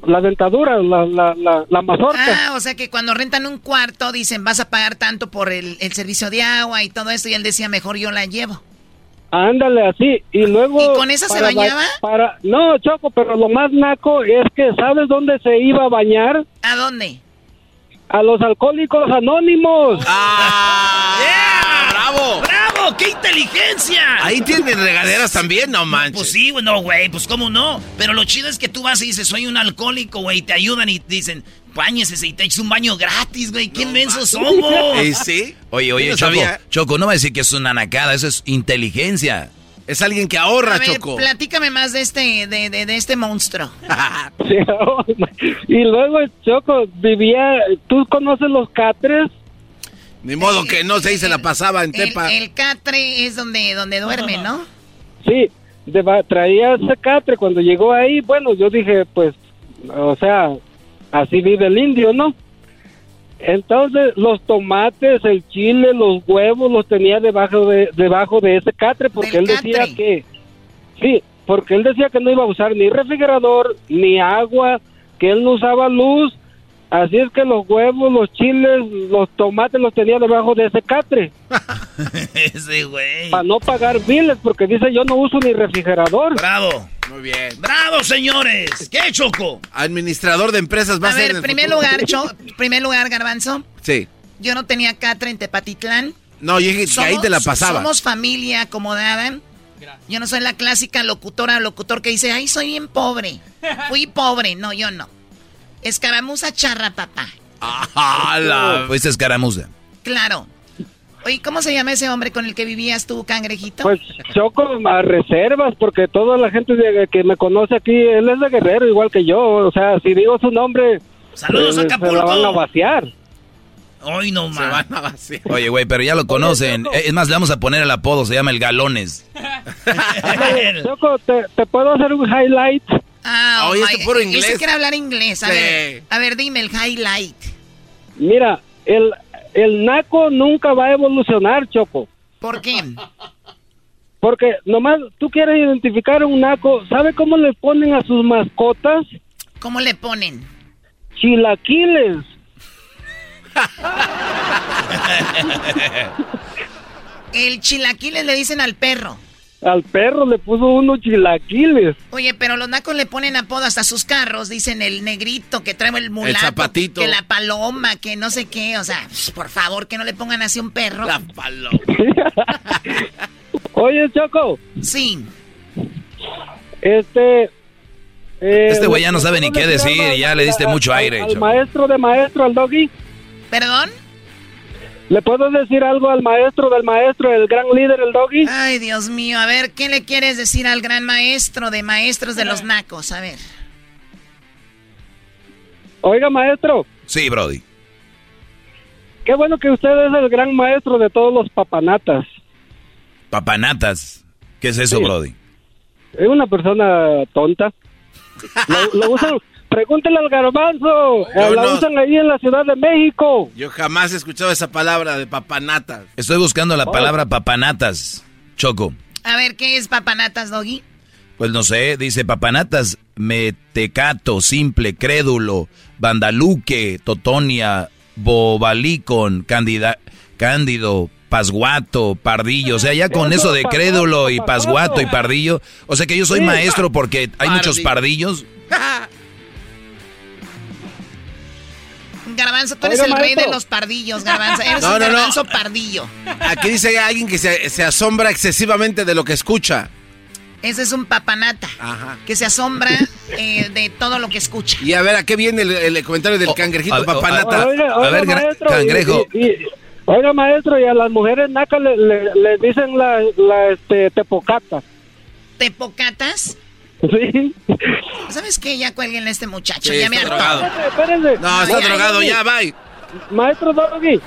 la dentadura, la, la, la, la mazorca. Ah, o sea que cuando rentan un cuarto dicen vas a pagar tanto por el, el servicio de agua y todo esto y él decía mejor yo la llevo. Ándale así. Y luego... ¿Y con esa se bañaba? Para, no, Choco, pero lo más naco es que ¿sabes dónde se iba a bañar? ¿A dónde? A los alcohólicos anónimos. ¡Bravo! ¡Bravo! ¡Qué inteligencia! Ahí tienen regaderas también, no manches. Pues sí, güey, no, güey, pues cómo no. Pero lo chido es que tú vas y dices, soy un alcohólico, güey, y te ayudan y te dicen, bañese y te echas un baño gratis, güey. ¿Qué inmensos somos? ¿Y sí? Oye, oye, no Choco, sabía. Choco, no va a decir que es una nacada, eso es inteligencia. Es alguien que ahorra, A ver, Choco. platícame más de este, de, de, de este monstruo. Y luego, Choco, vivía... ¿Tú conoces los catres? Ni modo que no se se la pasaba en El, Tepa. el catre es donde, donde duerme, ¿no? Sí, de traía ese catre. Cuando llegó ahí, bueno, yo dije, pues, o sea, así vive el indio, ¿no? Entonces, los tomates, el chile, los huevos los tenía debajo de, debajo de ese catre porque Del él decía que, sí, porque él decía que no iba a usar ni refrigerador, ni agua, que él no usaba luz. Así es que los huevos, los chiles, los tomates los tenía debajo de ese catre. Ese güey. Para no pagar biles, porque dice yo no uso ni refrigerador. Bravo. Muy bien. ¡Bravo, señores! ¿Qué, Choco? Administrador de empresas va a, A ser ver, en el primer futuro. lugar, Cho- primer lugar, Garbanzo. Sí. Yo no tenía catre en Tepatitlán. No, yo dije que ahí te la pasaba. Somos familia acomodada. Yo no soy la clásica locutora o locutor que dice, ay, soy bien pobre. Fui pobre. No, yo no. Escaramuza charra, papá. ¡Hala! Fuiste escaramuza. Claro. Oye, ¿cómo se llama ese hombre con el que vivías tú, cangrejito? Pues Choco a reservas, porque toda la gente de- que me conoce aquí, él es de Guerrero, igual que yo. O sea, si digo su nombre, ¡Saludos, eh, se Acapulco! la van a vaciar. Hoy no Se más. van a vaciar. Oye, güey, pero ya lo conocen. Es más, le vamos a poner el apodo, se llama el Galones. Choco, ¿te, te puedo hacer un highlight? Ah, Oye, oh este my- puro Él inglés. quiere hablar inglés. A, Sí. ver, a ver, dime el highlight. Mira, el, el naco nunca va a evolucionar, Choco. ¿Por qué? Porque nomás tú quieres identificar a un naco, ¿sabe cómo le ponen a sus mascotas? ¿Cómo le ponen? Chilaquiles. El chilaquiles le dicen al perro. Al perro le puso uno chilaquiles. Oye, pero los nacos le ponen apodo hasta a sus carros. Dicen el negrito, que trae el mulato. zapatito. Que la paloma, que no sé qué. O sea, por favor, que no le pongan así a un perro. La paloma. Oye, Choco, Sí. este... eh, Este güey ya no sabe ni ¿puedo qué decir ya le diste al- mucho al- aire, Al Choco. maestro de maestro, al doggy. ¿Perdón? ¿Le puedo decir algo al maestro del maestro, el gran líder, el doggy? Ay, Dios mío. A ver, ¿qué le quieres decir al gran maestro de maestros de los nacos? A ver. Oiga, maestro, Sí, Brody. qué bueno que usted es el gran maestro de todos los papanatas. Papanatas. ¿Qué es eso, Sí. Brody? Es una persona tonta. Lo, lo usan, pregúntele al garbanzo. Yo la no. usan ahí en la Ciudad de México. Yo jamás he escuchado esa palabra de papanatas. Estoy buscando la palabra papanatas, Choco. A ver, ¿qué es papanatas, Doggy? Pues no sé, dice papanatas, metecato, simple, crédulo, bandaluque, totonia, bobalicon, candida, cándido, pasguato, pardillo. O sea, ya con eso de crédulo y pasguato y pardillo. O sea que yo soy maestro porque hay muchos Pardillo. pardillos. Garbanzo, tú eres Oiga, el rey de los pardillos, Garbanzo. Eres No, un no, no. garbanzo pardillo. Aquí dice alguien que se, se asombra excesivamente de lo que escucha. Ese es un papanata. Ajá. Que se asombra eh, de todo lo que escucha. Y a ver, ¿a qué viene el, el comentario del Oh, cangrejito a- papanata? Oiga, A ver, maestro, cangrejo. y- y- oiga, maestro, y a las mujeres nacas le, le- le dicen la, la este, tepocata. ¿Tepocatas? Sí. ¿Sabes qué? Ya cuelguen a este muchacho. Sí, ya me hartó. drogado. Espérense. No, está Ay, drogado, ay, ya, bye. Maestro Doggy.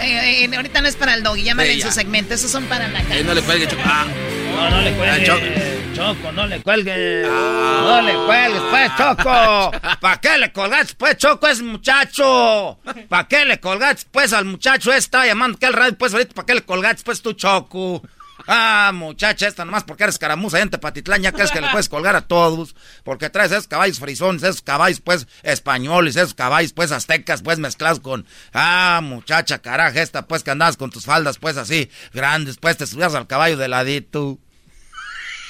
Eh, eh, ahorita no es para el doggy, llámale Sí, en su segmento. Esos son para la Eh, cara. no le cuelgue, Choco. Ah. No, no le cuelgues. Ah, Choco. Choco, no le cuelgues. No le cuelgues, pues, Choco. ¿Para qué le colgaste, pues, Choco, es muchacho? ¿Para qué le colgaste, pues, al muchacho? Está llamando que al radio, pues, ahorita, ¿para qué le colgaste, pues, tú, Choco? Ah, muchacha, esta nomás porque eres caramuza en Tepatitlán, ya crees que le puedes colgar a todos, porque traes esos caballos frisones, esos caballos, pues, españoles, esos caballos, pues, aztecas, pues, mezclados con... Ah, muchacha, caraja, esta, pues, que andabas con tus faldas, pues, así, grandes, pues, te subías al caballo de ladito.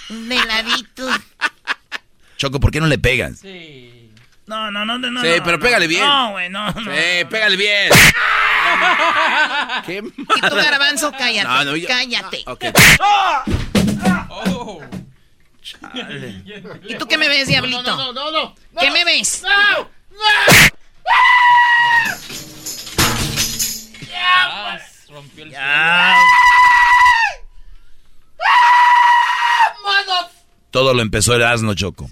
De ladito. Choco, ¿por qué no le pegas? No, no, no, no. Sí, no, pero no. pégale bien. No, güey, no, no. Sí, pégale bien. Qué Y tú, garbanzo, cállate. No, no, yo- Cállate. Ok. ¿Y tú qué me ves, diablito? No, no, no. ¿Qué me ves? No, Ah, rompió el Ya. Todo lo empezó el asno, Choco.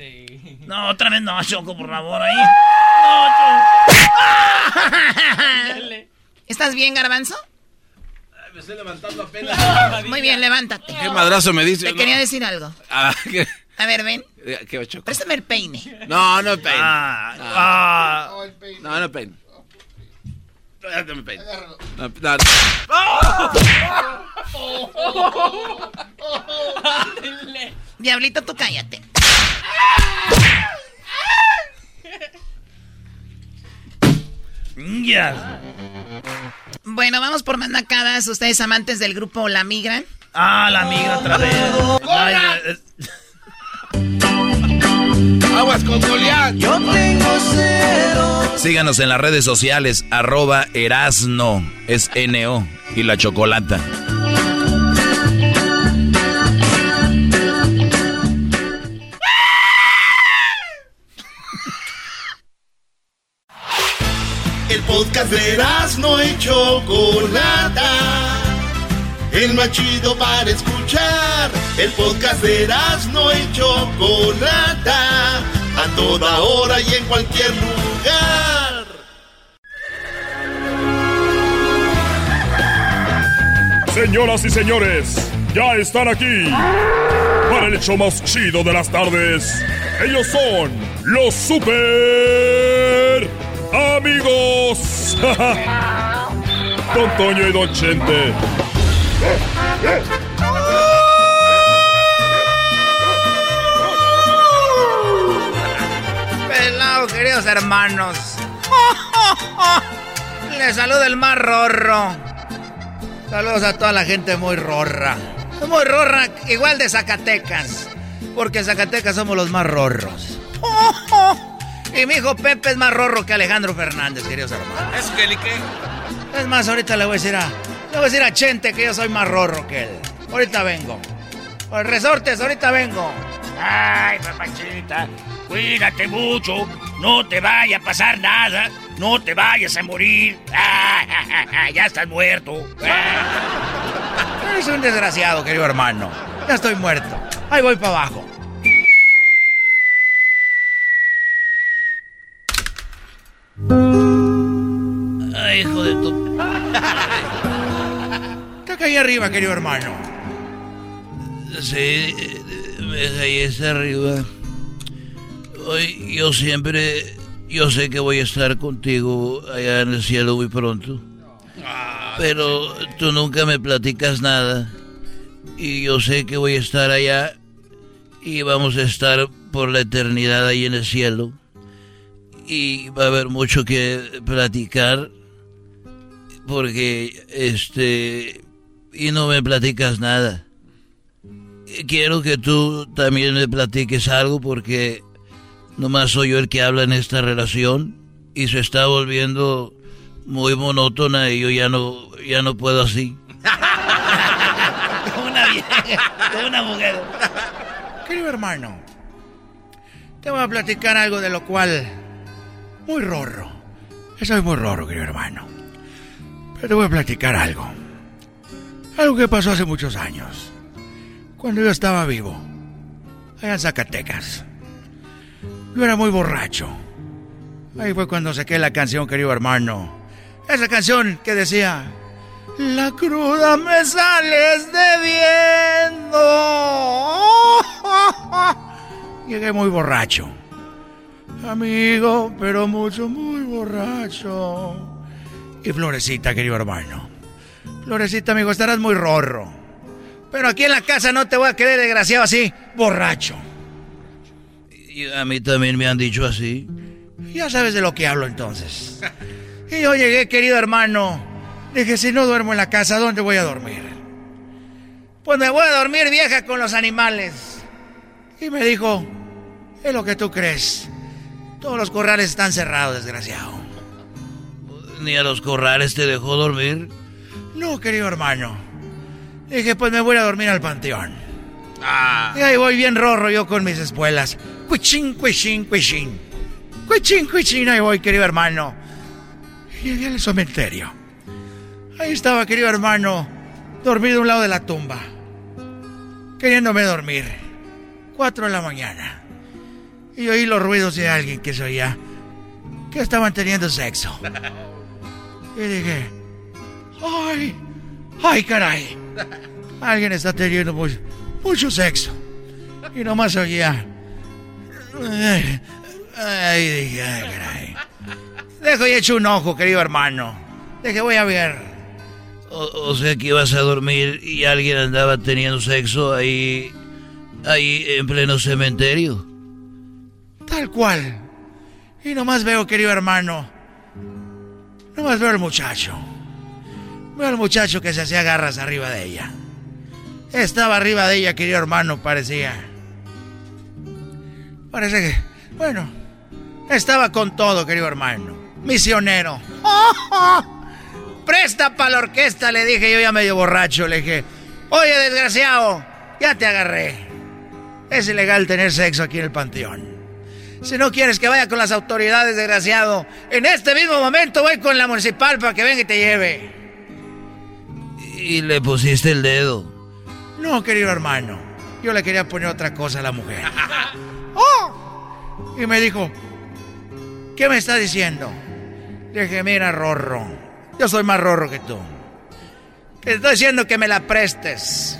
No, otra vez no, Choco, por favor, ahí. ¿Estás bien, garbanzo? Me estoy levantando apenas. Muy bien, levántate. ¿Qué madrazo me dice? Te no? quería decir algo. Ah, ¿qué? A ver, ven. ¿Qué, Choco? Préstame el peine. No, no peine. Ah, Ah. ah. No, no peine. No me peine. No, no. Diablito, tú cállate. Ya. Bueno, vamos por más nacadas. Ustedes amantes del grupo La Migra. Ah, la migra otra vez. Con Goliat. Yo tengo cero. Síganos en las redes sociales, arroba Erasno, es N-O, y la chocolata. El podcast de no y Chocolata. El más chido para escuchar. El podcast de no y Chocolata. A toda hora y en cualquier lugar. Señoras y señores, ya están aquí para el hecho más chido de las tardes. Ellos son los super amigos. Don Toño y Don Chente. Queridos hermanos. Les saluda el más rorro. Saludos a toda la gente muy rorra. Muy rorra, igual de Zacatecas. Porque en Zacatecas somos los más rorros. Y mi hijo Pepe es más rorro que Alejandro Fernández, queridos hermanos. ¿Es que ni qué? Es más, ahorita le voy a decir a. Le voy a decir a Chente que yo soy más rorro que él. Ahorita vengo. Pues resortes, ahorita vengo. Ay, papachita, cuídate mucho. No te vaya a pasar nada. No te vayas a morir. Ah, ya estás muerto. Eres un desgraciado, querido hermano. Ya estoy muerto. Ahí voy para abajo. Ay, hijo de tu. Está ahí arriba, querido hermano. Sí, ves ahí está arriba. Hoy yo siempre, yo sé que voy a estar contigo allá en el cielo muy pronto. Pero tú nunca me platicas nada. Y yo sé que voy a estar allá y vamos a estar por la eternidad ahí en el cielo. Y va a haber mucho que platicar porque este y no me platicas nada. Quiero que tú también me platiques algo porque nomás soy yo el que habla en esta relación y se está volviendo muy monótona y yo ya no ya no puedo así. una vieja, una mujer. Querido hermano, te voy a platicar algo de lo cual muy rorro. Soy muy rorro, querido hermano. Pero te voy a platicar algo. Algo que pasó hace muchos años. Cuando yo estaba vivo. allá en Zacatecas. Yo era muy borracho. Ahí fue cuando saqué la canción, querido hermano. Esa canción que decía... La cruda me sales debiendo. Llegué muy borracho. Amigo, pero mucho, muy borracho. Y Florecita, querido hermano. Florecita, amigo, estarás muy rorro. Pero aquí en la casa no te voy a querer desgraciado así, borracho. Y a mí también me han dicho así. Ya sabes de lo que hablo entonces. Y yo llegué, querido hermano. Dije, si no duermo en la casa, ¿dónde voy a dormir? Pues me voy a dormir vieja con los animales. Y me dijo, es lo que tú crees. Todos los corrales están cerrados, desgraciado. ¿Ni a los corrales te dejó dormir? No, querido hermano. Dije, pues me voy a dormir al panteón. Y ahí voy bien rorro yo con mis espuelas. Cuichín, cuichín, cuichín. Cuichín, cuichín, ahí voy, querido hermano. Y llegué al cementerio. Ahí estaba, querido hermano, dormido a un lado de la tumba. Queriéndome dormir. Cuatro de la mañana. Y oí los ruidos de alguien que se oía. Que estaban teniendo sexo. Y dije, ¡ay! ¡Ay, caray! Alguien está teniendo mucho, mucho sexo. Y nomás oía. Ay, ay, dije, ay, caray. Dejo y echo un ojo, querido hermano. Deje, voy a ver. O, o sea que ibas a dormir y alguien andaba teniendo sexo ahí. ahí en pleno cementerio. Tal cual. Y nomás veo, querido hermano. Nomás veo al muchacho. Veo al muchacho que se hacía garras arriba de ella. Estaba arriba de ella, querido hermano, parecía. Parece que. Bueno. Estaba con todo, querido hermano. Misionero. Presta para la orquesta, le dije yo ya medio borracho. Le dije, oye, desgraciado, ya te agarré. Es ilegal tener sexo aquí en el panteón. Si no quieres que vaya con las autoridades, desgraciado, en este mismo momento voy con la municipal para que venga y te lleve. Y le pusiste el dedo. No, querido hermano. Yo le quería poner otra cosa a la mujer. Y me dijo, ¿qué me está diciendo? Le dije, mira, Rorro. Yo soy más Rorro que tú. Te estoy diciendo que me la prestes.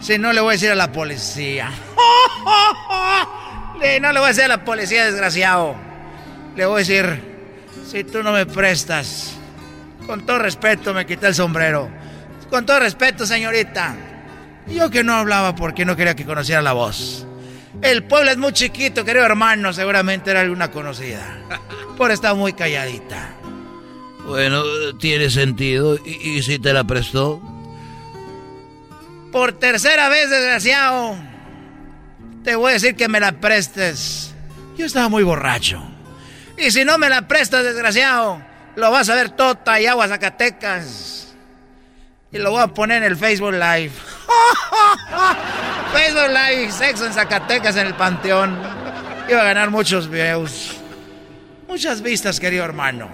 Si no, le voy a decir a la policía. No le voy a decir a la policía, desgraciado. Le voy a decir, si tú no me prestas, con todo respeto me quité el sombrero. Con todo respeto, señorita. Yo que no hablaba porque no quería que conociera la voz. El pueblo es muy chiquito, querido hermano, seguramente era alguna conocida. Por estar muy calladita. Bueno, tiene sentido. ¿Y, y si te la prestó? Por tercera vez, desgraciado. Te voy a decir que me la prestes. Yo estaba muy borracho. Y si no me la prestas, desgraciado, lo vas a ver tota y agua Zacatecas. Y lo voy a poner en el Facebook Live. Facebook Live, sexo en Zacatecas en el Panteón. Iba a ganar muchos views. Muchas vistas, querido hermano.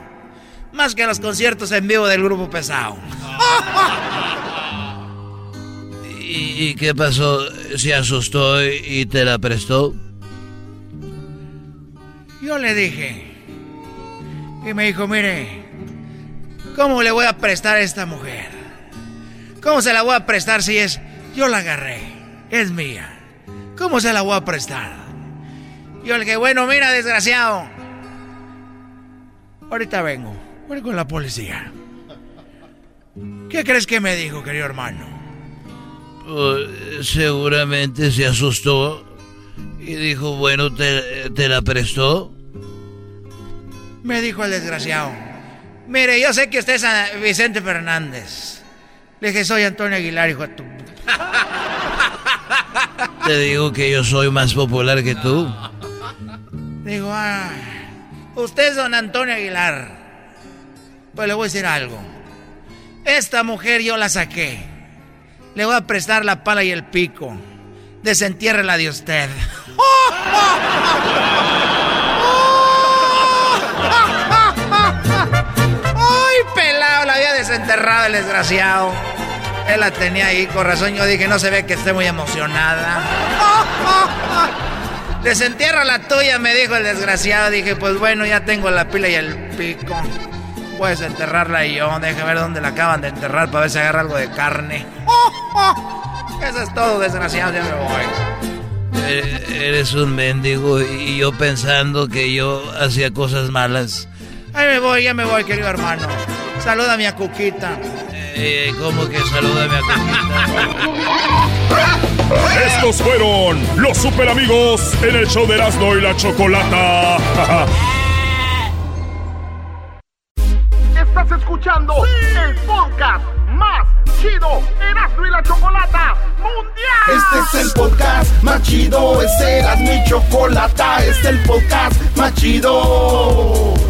Más que los conciertos en vivo del grupo pesado. ¿Y, y qué pasó? ¿Se asustó y, y te la prestó? Yo le dije. Y me dijo, mire, ¿cómo le voy a prestar a esta mujer? ¿Cómo se la voy a prestar si es... Yo la agarré, es mía. ¿Cómo se la voy a prestar? Yo le dije, bueno, mira, desgraciado. Ahorita vengo, voy con la policía. ¿Qué crees que me dijo, querido hermano? Pues, seguramente se asustó y dijo, bueno, ¿te, te la prestó? Me dijo el desgraciado. Mire, yo sé que usted es Vicente Fernández. Le dije, soy Antonio Aguilar, hijo de tu... Te digo que yo soy más popular que tú. Digo, ah, usted es don Antonio Aguilar. Pues le voy a decir algo. Esta mujer yo la saqué. Le voy a prestar la pala y el pico. Desentiérrela de usted. ¡Ay, pelado! La había desenterrado el desgraciado. Él la tenía ahí, con razón yo dije, no se ve que esté muy emocionada. Desentierra la tuya, me dijo el desgraciado. Dije, pues bueno, ya tengo la pila y el pico. Puedes enterrarla y yo. Deja ver dónde la acaban de enterrar para ver si agarra algo de carne. Eso es todo, desgraciado, ya me voy. Eh, Eres un mendigo y yo pensando que yo hacía cosas malas. Ahí me voy, ya me voy, querido hermano. Saluda a mi Cuquita. Eh, ¿Cómo que salúdame a Estos fueron los super amigos en el show de Erasmo y la Chocolata. Estás escuchando el podcast más chido Erasmo y la Chocolata Mundial. Este es el podcast más chido, es Erasmo y Chocolata, este es el podcast más chido.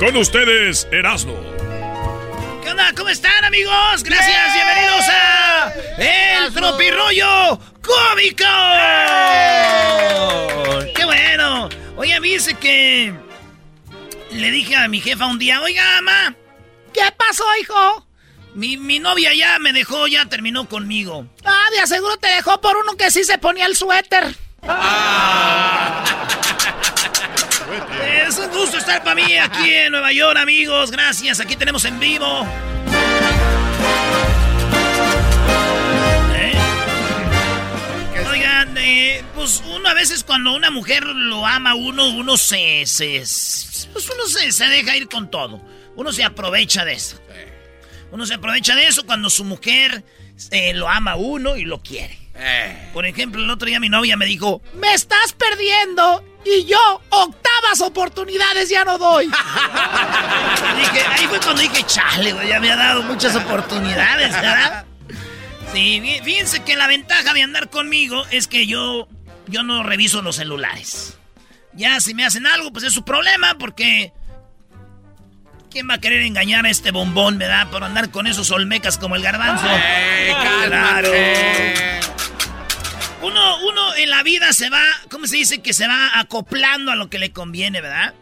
Con ustedes, Erasmo. ¿Qué onda? ¿Cómo están, amigos? Gracias, bienvenidos a El Tropirollo Cómico. ¡Qué bueno! Oye, dice que le dije a mi jefa un día, oiga, mamá, ¿qué pasó, hijo? Mi, mi novia ya me dejó, ya terminó conmigo. Ah, de aseguro te dejó por uno que sí se ponía el suéter. Un gusto estar para mí aquí en Nueva York, amigos. Gracias, aquí tenemos en vivo. ¿Eh? Oigan, eh, pues uno a veces cuando una mujer lo ama uno, uno se, se, pues uno se, se deja ir con todo. Uno se aprovecha de eso. Uno se aprovecha de eso cuando su mujer eh, lo ama uno y lo quiere. Por ejemplo, el otro día mi novia me dijo, Me estás perdiendo y yo octavas oportunidades ya no doy. Dije, ahí fue cuando dije, chale, güey, ya me ha dado muchas oportunidades, ¿verdad? Sí, fí- fíjense que la ventaja de andar conmigo es que yo, yo no reviso los celulares. Ya si me hacen algo, pues es su problema, porque... ¿Quién va a querer engañar a este bombón, verdad? Por andar con esos olmecas como el garbanzo. ¡Ey, Claro. Uno, uno en la vida se va, ¿cómo se dice? Que se va acoplando a lo que le conviene, ¿verdad?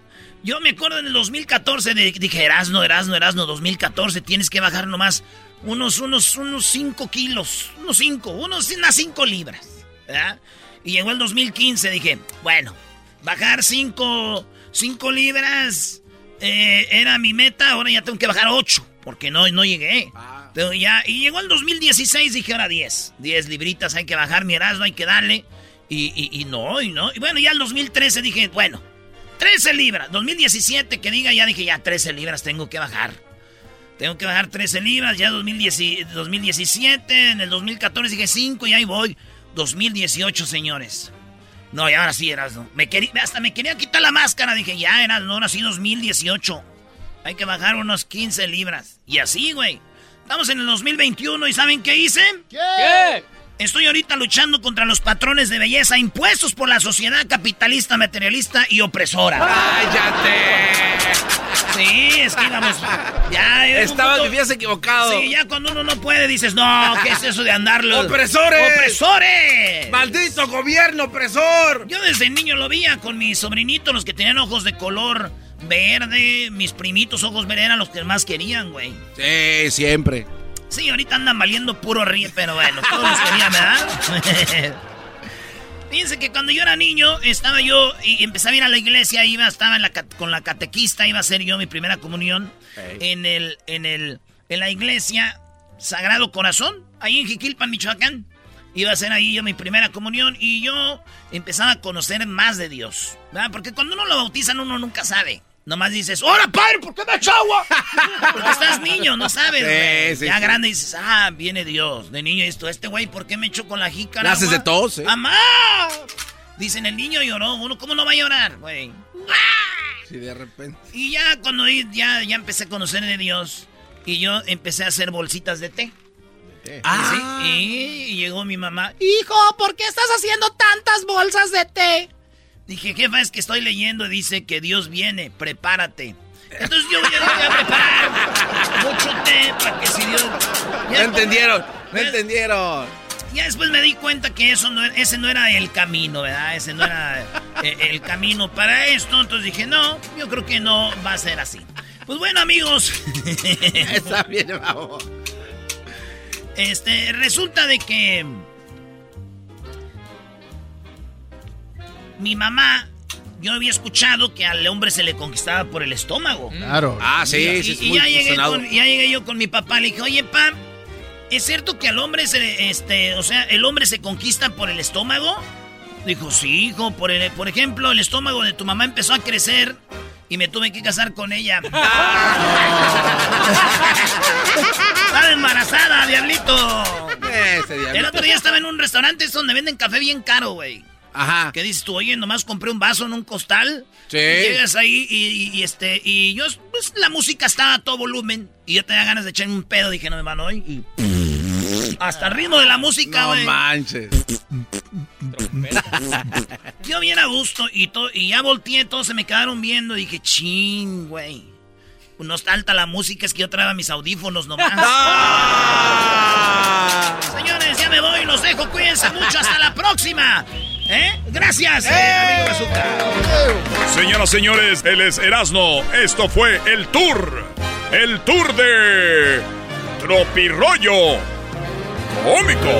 Yo me acuerdo en el 2014, de, dije, Erasno, Erasno, Erasno, 2014, tienes que bajar nomás unos, unos, unos 5 kilos, unos 5, unos, unas 5 libras, ¿verdad? Y llegó el 2015, dije, bueno, bajar 5 cinco libras eh, era mi meta, ahora ya tengo que bajar 8, porque no, no llegué. Pero ya, y llegó el 2016, dije ahora 10. 10 libritas hay que bajar, mi Erasmo hay que darle. Y, y, y no, y no. Y bueno, ya el 2013 dije, bueno, 13 libras. 2017 que diga, ya dije, ya 13 libras tengo que bajar. Tengo que bajar 13 libras, ya 2010 y- 2017, en el 2014 dije 5 y ahí voy. 2018, señores. No, y ahora sí, Erasmo. Me quería, hasta me quería quitar la máscara. Dije, ya, Erasmo, ahora sí 2018. Hay que bajar unos 15 libras. Y así, güey. Estamos en el 2021 y ¿saben qué hice? ¿Qué? Estoy ahorita luchando contra los patrones de belleza impuestos por la sociedad capitalista, materialista y opresora. ¡Cállate! Sí, es que íbamos. Ya, eh, Estabas, un- vivías equivocado. Sí, ya cuando uno no puede dices, no, ¿qué es eso de andarlo? ¡Opresores! ¡Opresores! ¡Maldito gobierno opresor! Yo desde niño lo veía con mis sobrinitos, los que tenían ojos de color verde, mis primitos ojos verdes eran los que más querían, güey. Sí, siempre. Sí, ahorita andan valiendo puro ríe, pero bueno, todos los querían, ¿verdad? Fíjense que cuando yo era niño, estaba yo y empezaba a ir a la iglesia, iba, estaba en la, con la catequista, iba a hacer yo mi primera comunión en el, en el, en la iglesia Sagrado Corazón, ahí en Jiquilpan, Michoacán. Iba a hacer ahí yo mi primera comunión y yo empezaba a conocer más de Dios, ¿verdad? Porque cuando uno lo bautizan uno nunca sabe. Nomás dices, ¡Hola, padre! ¿Por qué me echa agua? Porque estás niño, no sabes, Sí, güey. sí, ya sí. grande dices, ah, viene Dios. De niño esto, este güey, ¿por qué me echó con la jícara? Haces de tos, ¿eh? ¡Mamá! Dicen, el niño lloró. Uno, ¿cómo no va a llorar, güey? Si de repente. Y ya cuando ya, ya empecé a conocer de Dios y yo empecé a hacer bolsitas de té. Ah. Sí, y llegó mi mamá. Hijo, ¿por qué estás haciendo tantas bolsas de té? Dije, jefa, es que estoy leyendo y dice que Dios viene, prepárate. Entonces yo voy a, voy a preparar mucho té para que si Dios... No entendieron, no entendieron. Ya después me di cuenta que eso no, ese no era el camino, ¿verdad? Ese no era eh, el camino para esto. Entonces dije, no, yo creo que no va a ser así. Pues bueno, amigos. Está bien, vamos. Este, resulta de que mi mamá, yo había escuchado que al hombre se le conquistaba por el estómago. Claro. Ah, sí, Y, sí, es y muy ya, llegué sonado. con- ya llegué yo con mi papá, le dije, oye, pa, ¿es cierto que al hombre se, este, o sea, el hombre se conquista por el estómago? Dijo, sí, hijo, por, el- por ejemplo, el estómago de tu mamá empezó a crecer y me tuve que casar con ella. Estaba embarazada, diablito. Ese diablito. El otro día estaba en un restaurante es donde venden café bien caro, güey. Ajá. ¿Qué dices tú? Oye, nomás compré un vaso en un costal. Sí. Y llegas ahí y, y- y, este, y yo, pues la música estaba a todo volumen. Y yo tenía ganas de echarme un pedo. Dije, no me van hoy. Y hasta el ritmo de la música, No güey. manches. yo bien a gusto. Y, to- y ya volteé, todos se me quedaron viendo. Dije, chin, güey. No está alta la música, es que yo traía mis audífonos nomás. Señores, ya me voy, los dejo, cuídense mucho, hasta la próxima. ¿Eh? Gracias, eh, amigo Bazooka. Señoras, señores, él es Erasno. Esto fue el tour. El tour de Tropirollo Cómico.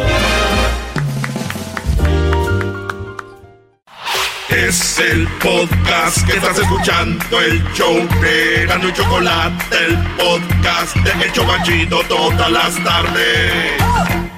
Es el podcast que estás escuchando, el show de Gano y Chocolate, el podcast de El Chocachito todas las tardes.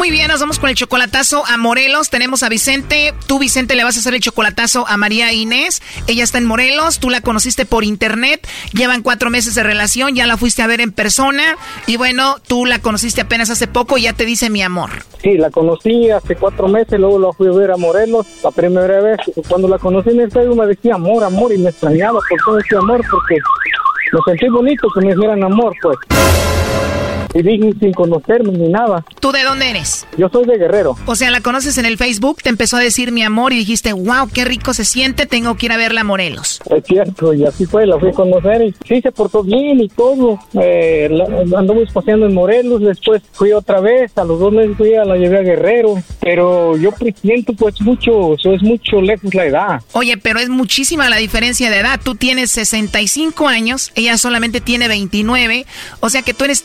Muy bien, nos vamos con el chocolatazo a Morelos. Tenemos a Vicente. Tú, Vicente, le vas a hacer el chocolatazo a María Inés. Ella está en Morelos. Tú la conociste por internet. Llevan cuatro meses de relación. Ya la fuiste a ver en persona. Y bueno, tú la conociste apenas hace poco y ya te dice mi amor. Sí, la conocí hace cuatro meses, luego la fui a ver a Morelos, la primera vez. Cuando la conocí en el Facebook me decía amor, amor, y me extrañaba por todo ese amor, porque me sentí bonito que me dijeran amor, pues. Y dije sin conocerme ni nada. ¿Tú de dónde eres? Yo soy de Guerrero. O sea, la conoces en el Facebook, te empezó a decir mi amor y dijiste, wow, qué rico se siente, tengo que ir a verla a Morelos. Es cierto, y así fue, la fui a conocer y sí se portó bien y todo. Eh, la- andamos paseando en Morelos, después fui otra vez, a los dos meses fui a la llevé a Guerrero, pero yo presiento pues mucho, eso es mucho lejos la edad. Oye, pero es muchísima la diferencia de edad. Tú tienes 65 años, ella solamente tiene 29, o sea que tú eres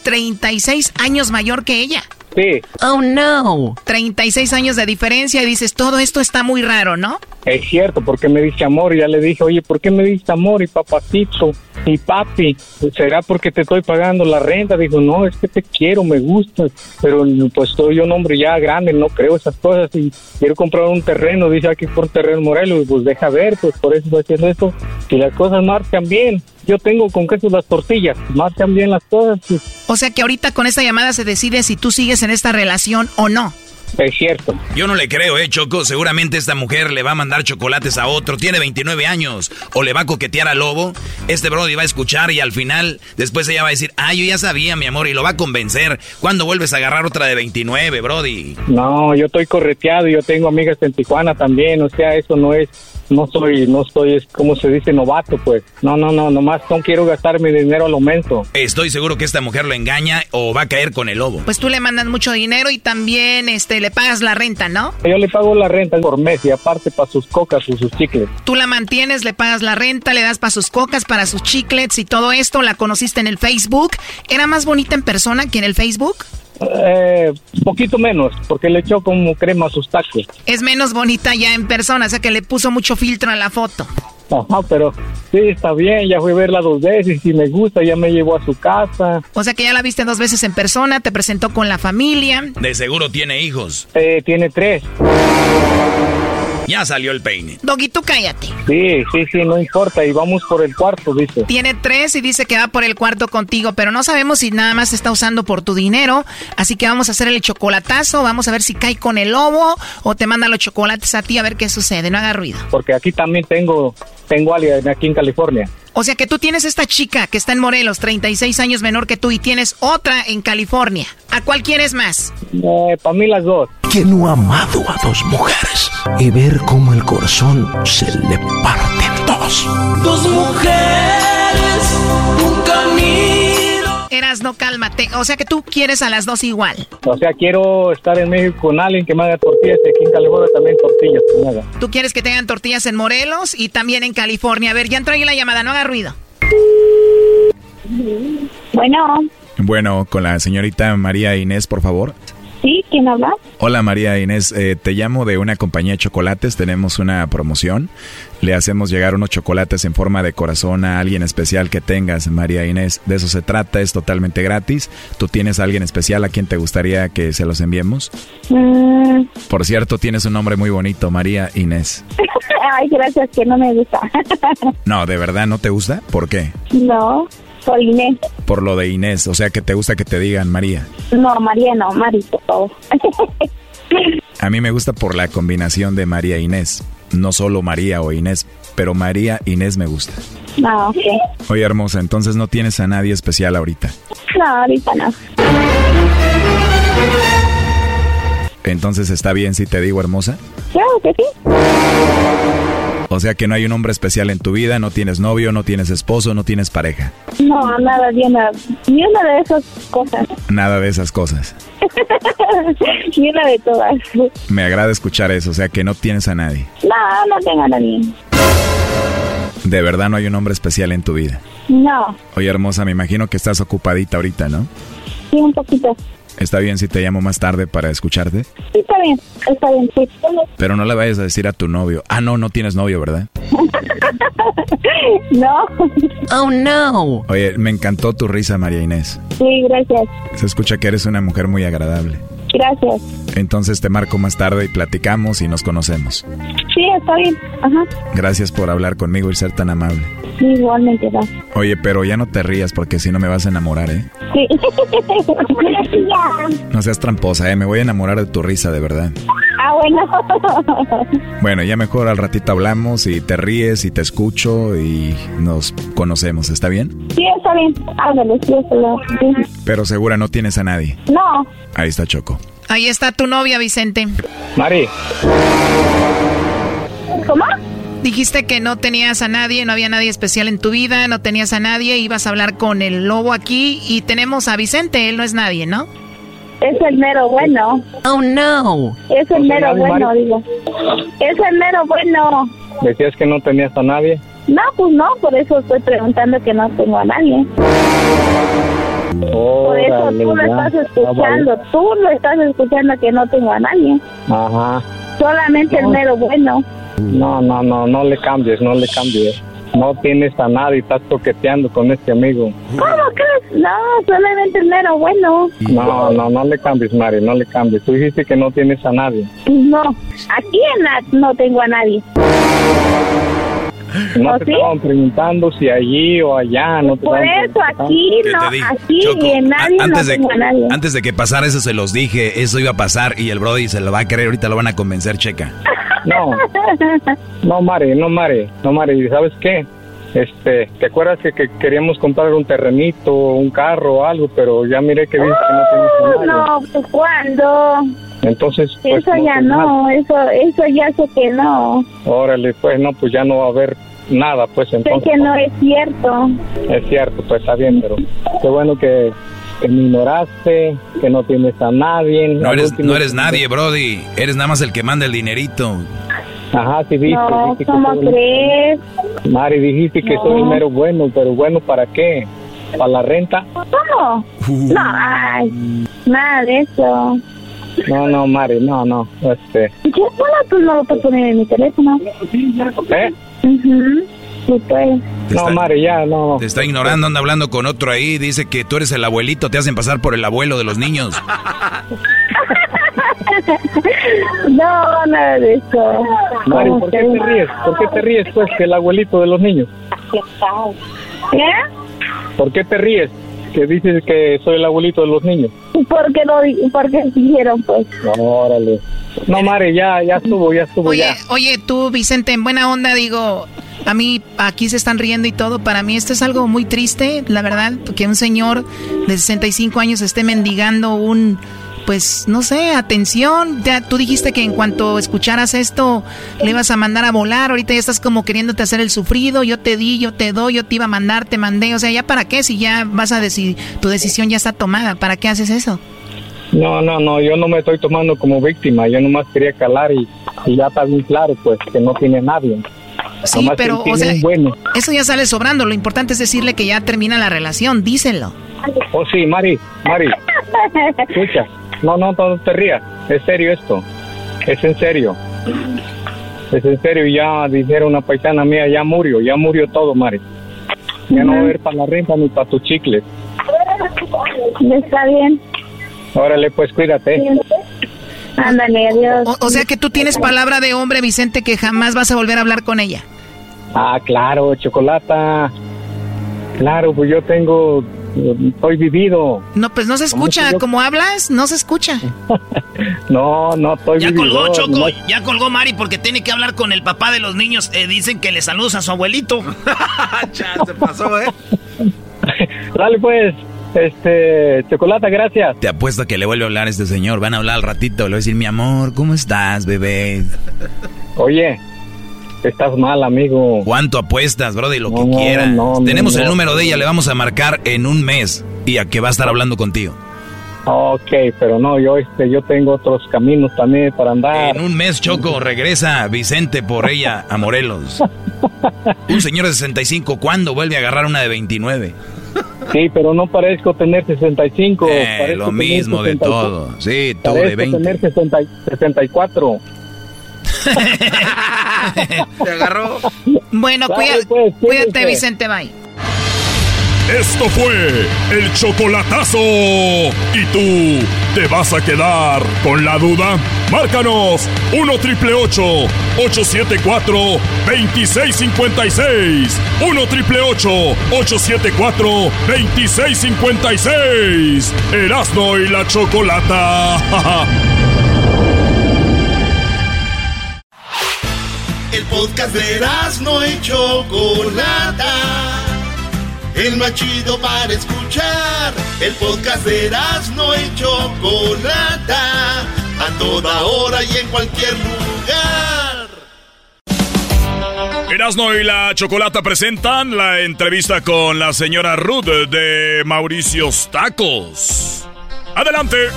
36 años mayor que ella. Sí. Oh, no. 36 años de diferencia y dices, todo esto está muy raro, ¿no? Es cierto, porque me dice amor y ya le dije, oye, ¿por qué me dice amor y papacito y papi? ¿Será porque te estoy pagando la renta? Dijo, no, es que te quiero, me gustas, pero pues soy un hombre ya grande, no creo esas cosas y quiero comprar un terreno, dice aquí por terreno Morelos, y pues deja ver, pues por eso estoy haciendo esto, y las cosas marchan bien. Yo tengo con queso las tortillas, marchan bien las cosas, pues, O sea que ahorita con esta llamada se decide si tú sigues en esta relación o no. es cierto. Yo no le creo, eh, Choco. Seguramente esta mujer le va a mandar chocolates a otro. Tiene 29 años. O le va a coquetear al lobo. Este Brody va a escuchar y al final, después ella va a decir, ah, yo ya sabía, mi amor, y lo va a convencer. ¿Cuándo vuelves a agarrar otra de 29, Brody? No, yo estoy correteado, yo tengo amigas en Tijuana también, o sea, eso no es, no soy, no soy, es como se dice, novato, pues. No, no, no, nomás no quiero gastar mi dinero a lo mento. Estoy seguro que esta mujer lo engaña o va a caer con el lobo. Pues tú le mandas mucho dinero y también este le pagas la renta, ¿no? Yo le pago la renta por mes y aparte para sus cocas y sus chicles. Tú la mantienes, le pagas la renta, le das para sus cocas, para sus chiclets y todo esto. La conociste en el Facebook. ¿Era más bonita en persona que en el Facebook? Eh, poquito menos, porque le echó como crema a sus tacos. Es menos bonita ya en persona, o sea que le puso mucho filtro a la foto. Ajá, pero sí, está bien, ya fui a verla dos veces, si me gusta, ya me llevó a su casa. O sea que ya la viste dos veces en persona, te presentó con la familia. De seguro tiene hijos. Eh, tiene tres. Ya salió el peine. Doggy, tú cállate. Sí, sí, sí, no importa, y vamos por el cuarto, dice. Tiene tres y dice que va por el cuarto contigo, pero no sabemos si nada más está usando por tu dinero. Así que vamos a hacer el chocolatazo, vamos a ver si cae con el lobo o te manda los chocolates a ti a ver qué sucede. No haga ruido. Porque aquí también tengo, tengo alguien aquí en California. O sea que tú tienes esta chica que está en Morelos, 36 años menor que tú, y tienes otra en California. ¿A cuál quieres más? Eh, para mí las dos. que no ha amado a dos mujeres y ver cómo el corazón se le parte en dos. Dos mujeres, no cálmate. O sea que tú quieres a las dos igual. O sea, quiero estar en México con alguien que me haga tortillas y aquí en California también tortillas que me haga. Tú quieres que tengan tortillas en Morelos y también en California. A ver, ya entró ahí la llamada, no haga ruido. Bueno, Bueno, con la señorita María Inés, por favor. Sí, ¿quién habla? Hola María Inés, eh, te llamo de una compañía de chocolates, tenemos una promoción. Le hacemos llegar unos chocolates en forma de corazón a alguien especial que tengas, María Inés. De eso se trata, es totalmente gratis. ¿Tú tienes a alguien especial a quien te gustaría que se los enviemos? Mm, Por cierto, tienes un nombre muy bonito, María Inés. Ay, gracias, que no me gusta. No, ¿de verdad no te gusta? ¿Por qué? no, soy Inés. Por lo de Inés, o sea que te gusta que te digan María. No, María, no, Mari, por favor. A mí me gusta por la combinación de María Inés. No solo María o Inés, pero María Inés me gusta. no, ok. Oye, hermosa, entonces no tienes a nadie especial ahorita. No, ahorita no. Entonces está bien si te digo hermosa. Claro que sí. O sea que no hay un hombre especial en tu vida, no tienes novio, no tienes esposo, no tienes pareja. No, nada, ni una, ni una de esas cosas. Nada de esas cosas. ni una de todas. Me agrada escuchar eso, o sea que no tienes a nadie. No, no tengo a nadie. De verdad no hay un hombre especial en tu vida. No, Oye, hermosa, me imagino que estás ocupadita ahorita, ¿no? sí, un poquito. ¿Está bien si te llamo más tarde para escucharte? Sí, está bien, está bien, sí. Pero no le vayas a decir a tu novio. Ah, no, no tienes novio, ¿verdad? no. Oh, no. Oye, me encantó tu risa, María Inés. Sí, gracias. Se escucha que eres una mujer muy agradable. Gracias. Entonces te marco más tarde y platicamos y nos conocemos. Sí, está bien. Ajá. Gracias por hablar conmigo y ser tan amable. Sí, igualmente, va. Oye, pero ya no te rías porque si no me vas a enamorar, ¿eh? Sí. No seas tramposa, ¿eh? Me voy a enamorar de tu risa, de verdad. ah, bueno. Bueno, ya mejor al ratito hablamos y te ríes y te escucho y nos conocemos, ¿está bien? sí, está bien. Ándale, sí, está bien. Sí. Pero segura no tienes a nadie. No. Ahí está Choco. Ahí está tu novia, Vicente. Mari, ¿Cómo? Dijiste que no tenías a nadie, no había nadie especial en tu vida, no tenías a nadie, ibas a hablar con el lobo aquí y tenemos a Vicente, él no es nadie, ¿no? Es el mero bueno. Oh, no. Es el mero bueno, digo. Es el mero bueno. decías que no tenías a nadie. No, pues no, por eso estoy preguntando que no tengo a nadie. Por eso tú lo estás Ah, escuchando, tú lo estás escuchando que no tengo a nadie. Ajá. Solamente el mero bueno. No, no, no, no le cambies, no le cambies. No tienes a nadie, estás toqueteando con este amigo. ¿Cómo crees? No, solamente el mero bueno. No, no, no le cambies, Mari, no le cambies. Tú dijiste que no tienes a nadie. No, aquí en la no tengo a nadie. No ¿Oh, te sí? estaban preguntando si allí o allá. No te Por estaban eso aquí ¿Qué no, aquí Choco, y en nadie antes, no de, nadie. antes de que pasara eso se los dije, eso iba a pasar y el Brody se lo va a creer, ahorita lo van a convencer, checa. No, no, Mari, no, Mari, no, Mari, ¿sabes qué? Este, ¿te acuerdas que, que queríamos comprar un terrenito, un carro o algo, pero ya miré que dices que no tienes a nadie. No, pues ¿cuándo? Entonces, pues, Eso ya pues, no, eso, eso ya sé que no. Órale, pues no, pues ya no va a haber nada, pues Sé entonces. que no es cierto. Es cierto, pues está bien, pero qué bueno que, que me ignoraste, que no tienes a nadie. No eres, último- no eres nadie, Brody. Eres nada más el que manda el dinerito. Ajá, sí, viste. No, dijiste que ¿cómo soy- crees? Mari, dijiste que No. soy el mero bueno, pero bueno, ¿para qué? ¿Para la renta? ¿Cómo? Uh. No, ay, nada de eso. No, no, Mari, no, no, este... ¿Qué bueno tú no lo puedes poner en mi teléfono? ¿Eh? Ujú. No, Mari, ya, no. Te está ignorando, anda hablando con otro ahí, dice que tú eres el abuelito, te hacen pasar por el abuelo de los niños. No, nada de eso. Mari, ¿por qué te ríes? ¿Por qué te ríes, pues, que el abuelito de los niños? ¿Qué? ¿Por qué te ríes? Que dices que soy el abuelito de los niños. ¿Por qué no? di- ¿Por qué dijeron, pues? Órale. No, Mari, ya, ya estuvo, ya estuvo, Oye, ya. oye, tú, Vicente, en buena onda, digo, a mí aquí se están riendo y todo. Para mí esto es algo muy triste, la verdad, que un señor de 65 años esté mendigando un, pues, no sé, atención. Ya, tú dijiste que en cuanto escucharas esto le ibas a mandar a volar. Ahorita ya estás como queriéndote hacer el sufrido. Yo te di, yo te doy, yo te iba a mandar, te mandé. O sea, ¿ya para qué? Si ya vas a decidir, tu decisión ya está tomada. ¿Para qué haces eso? No, no, no, yo no me estoy tomando como víctima. Yo nomás quería calar y, y ya está bien claro, pues, que no tiene nadie. Sí, Nomás pero, o sea, bueno. eso ya sale sobrando. Lo importante es decirle que ya termina la relación. Díselo. Oh, sí, Mari, Mari, escucha. No, no, no te rías. Es serio esto. Es en serio. Es en serio. Ya dijeron una paisana mía, ya murió, ya murió todo, Mari. Ya no va a haber para la renta ni para tus chicles. Está bien. Órale, pues cuídate. Ándale, adiós. O, o sea que tú tienes palabra de hombre, Vicente, que jamás vas a volver a hablar con ella. Ah, claro, chocolata. Claro, pues yo tengo, estoy vivido. No, pues no se ¿Cómo escucha. Como hablas, no se escucha. No, no, estoy Ya vividor, colgó, Choco. Ya colgó Mari porque tiene que hablar con el papá de los niños. Eh, dicen que le saludos a su abuelito. se pasó, ¿eh? Dale, pues, este, chocolata, gracias. Te apuesto a que le vuelve a hablar a este señor. Van a hablar al ratito. Le voy a decir, mi amor, ¿cómo estás, bebé? Oye, estás mal, amigo. ¿Cuánto apuestas, brother? Lo que quieras. no, Tenemos el número de ella, le vamos a marcar en un mes. Y a que va a estar hablando contigo. Ok, pero no, yo, este, yo tengo otros caminos también para andar. En un mes, Choco, regresa Vicente por ella a Morelos. Un señor de 65, ¿cuándo vuelve a agarrar una de 29? Sí, pero no parezco tener 65. Eh, lo tener mismo de 64. todo. Sí, tú de Parezco 20. tener 60 64. Te agarró. Bueno, Dale, cuida- pues, cuídate. Vicente, bye. Esto fue el chocolatazo. ¿Y tú te vas a quedar con la duda? Márcanos 1 triple 874 2656. 1 triple 874 2656. Erasno y la chocolata. El podcast de no y Chocolata. El más chido para escuchar. El podcast de no y Chocolata. A toda hora y en cualquier lugar. Erasno y la Chocolata presentan la entrevista con la señora Ruth de Mauricios Tacos. Adelante.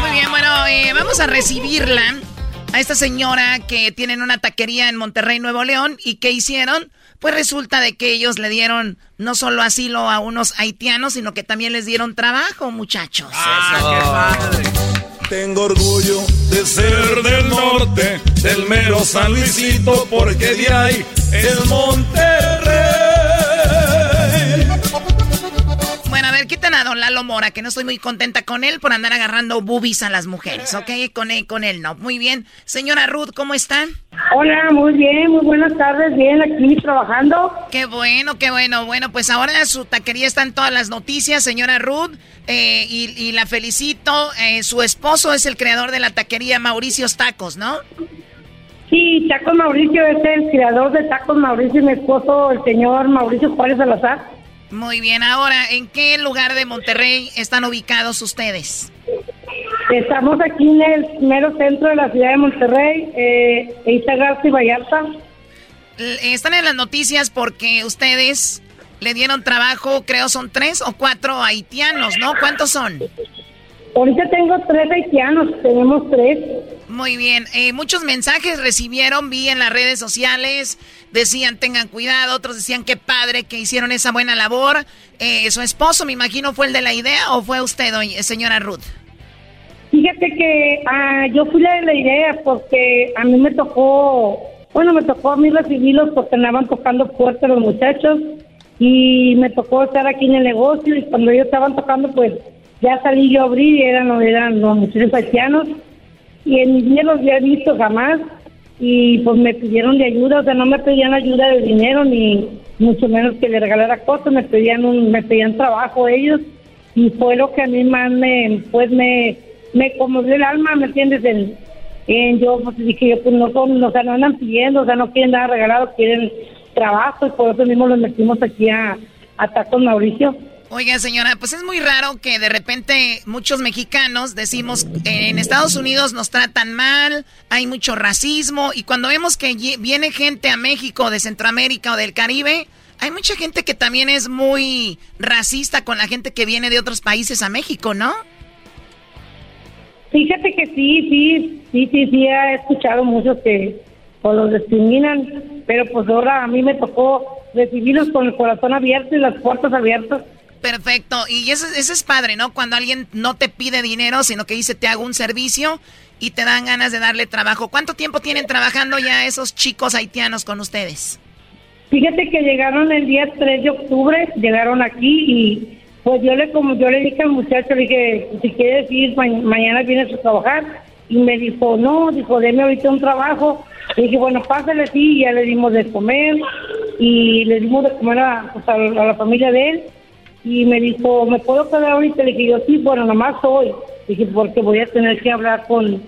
Muy bien, bueno, eh, vamos a recibirla a esta señora que tienen una taquería en Monterrey, Nuevo León. ¿Y qué hicieron? Pues resulta de que ellos le dieron no solo asilo a unos haitianos, sino que también les dieron trabajo, muchachos. Tengo orgullo de ser del norte, del mero San Luisito, porque de ahí es Monterrey. Bueno, a ver, quiten a don Lalo Mora, que no estoy muy contenta con él por andar agarrando boobies a las mujeres, ¿ok? Con él, con él no. Muy bien. Señora Ruth, ¿cómo están? Hola, muy bien, muy buenas tardes, bien, aquí trabajando. Qué bueno, qué bueno. Bueno, pues ahora su taquería está en todas las noticias, señora Ruth, eh, y, y la felicito. Eh, su esposo es el creador de la taquería Mauricio's Tacos, ¿no? Sí, Tacos Mauricio es el creador de Tacos Mauricio y mi esposo, el señor Mauricio Juárez Salazar. Muy bien, ahora, ¿en qué lugar de Monterrey están ubicados ustedes? Estamos aquí en el mero centro de la ciudad de Monterrey, eh, Eita Garza y Vallarta. L- Están en las noticias porque ustedes le dieron trabajo, creo son tres o cuatro haitianos, ¿no? ¿Cuántos son? Ahorita tengo tres haitianos, tenemos tres. Muy bien, eh, muchos mensajes recibieron, vi en las redes sociales, decían tengan cuidado, otros decían qué padre que hicieron esa buena labor. Eh, su esposo, me imagino, fue el de la idea o fue usted, doña- señora Ruth. Fíjate que ah, yo fui la de la idea porque a mí me tocó bueno, me tocó a mí recibirlos porque andaban tocando puertas los muchachos y me tocó estar aquí en el negocio y cuando ellos estaban tocando, pues ya salí yo a abrir eran, eran los muchachos haitianos. Y en mi vida los había visto jamás. Y pues me pidieron de ayuda, o sea, no me pedían ayuda de dinero ni mucho menos que le regalara cosas, me pedían un, me pedían trabajo ellos. Y fue lo que a mí más me, pues me, me conmovió el alma, ¿me entiendes? En, en yo pues dije yo pues no son, o sea, no andan pidiendo, o sea, no quieren nada regalado, quieren trabajo. Y por eso mismo los metimos aquí a, a Tacos Mauricio. Oiga, señora, pues es muy raro que de repente muchos mexicanos decimos en Estados Unidos nos tratan mal, hay mucho racismo y cuando vemos que viene gente a México de Centroamérica o del Caribe, hay mucha gente que también es muy racista con la gente que viene de otros países a México, ¿no? Fíjate que sí, sí, sí, sí, sí, he escuchado muchos que pues, los discriminan, pero pues ahora a mí me tocó recibirlos con el corazón abierto y las puertas abiertas. Perfecto, y eso, eso es padre, ¿no? Cuando alguien no te pide dinero, sino que dice te hago un servicio y te dan ganas de darle trabajo. ¿Cuánto tiempo tienen trabajando ya esos chicos haitianos con ustedes? Fíjate que llegaron el día 3 de octubre, llegaron aquí y pues yo le como yo le dije al muchacho, le dije, si quieres ir, ma- mañana vienes a trabajar. Y me dijo, no, dijo, deme ahorita un trabajo. Le dije, bueno, pásale, sí, y ya le dimos de comer y le dimos de comer a, pues, a a la familia de él. Y me dijo, ¿me puedo quedar ahorita? Le dije, yo sí, bueno, nomás hoy. Dije, porque voy a tener que hablar con,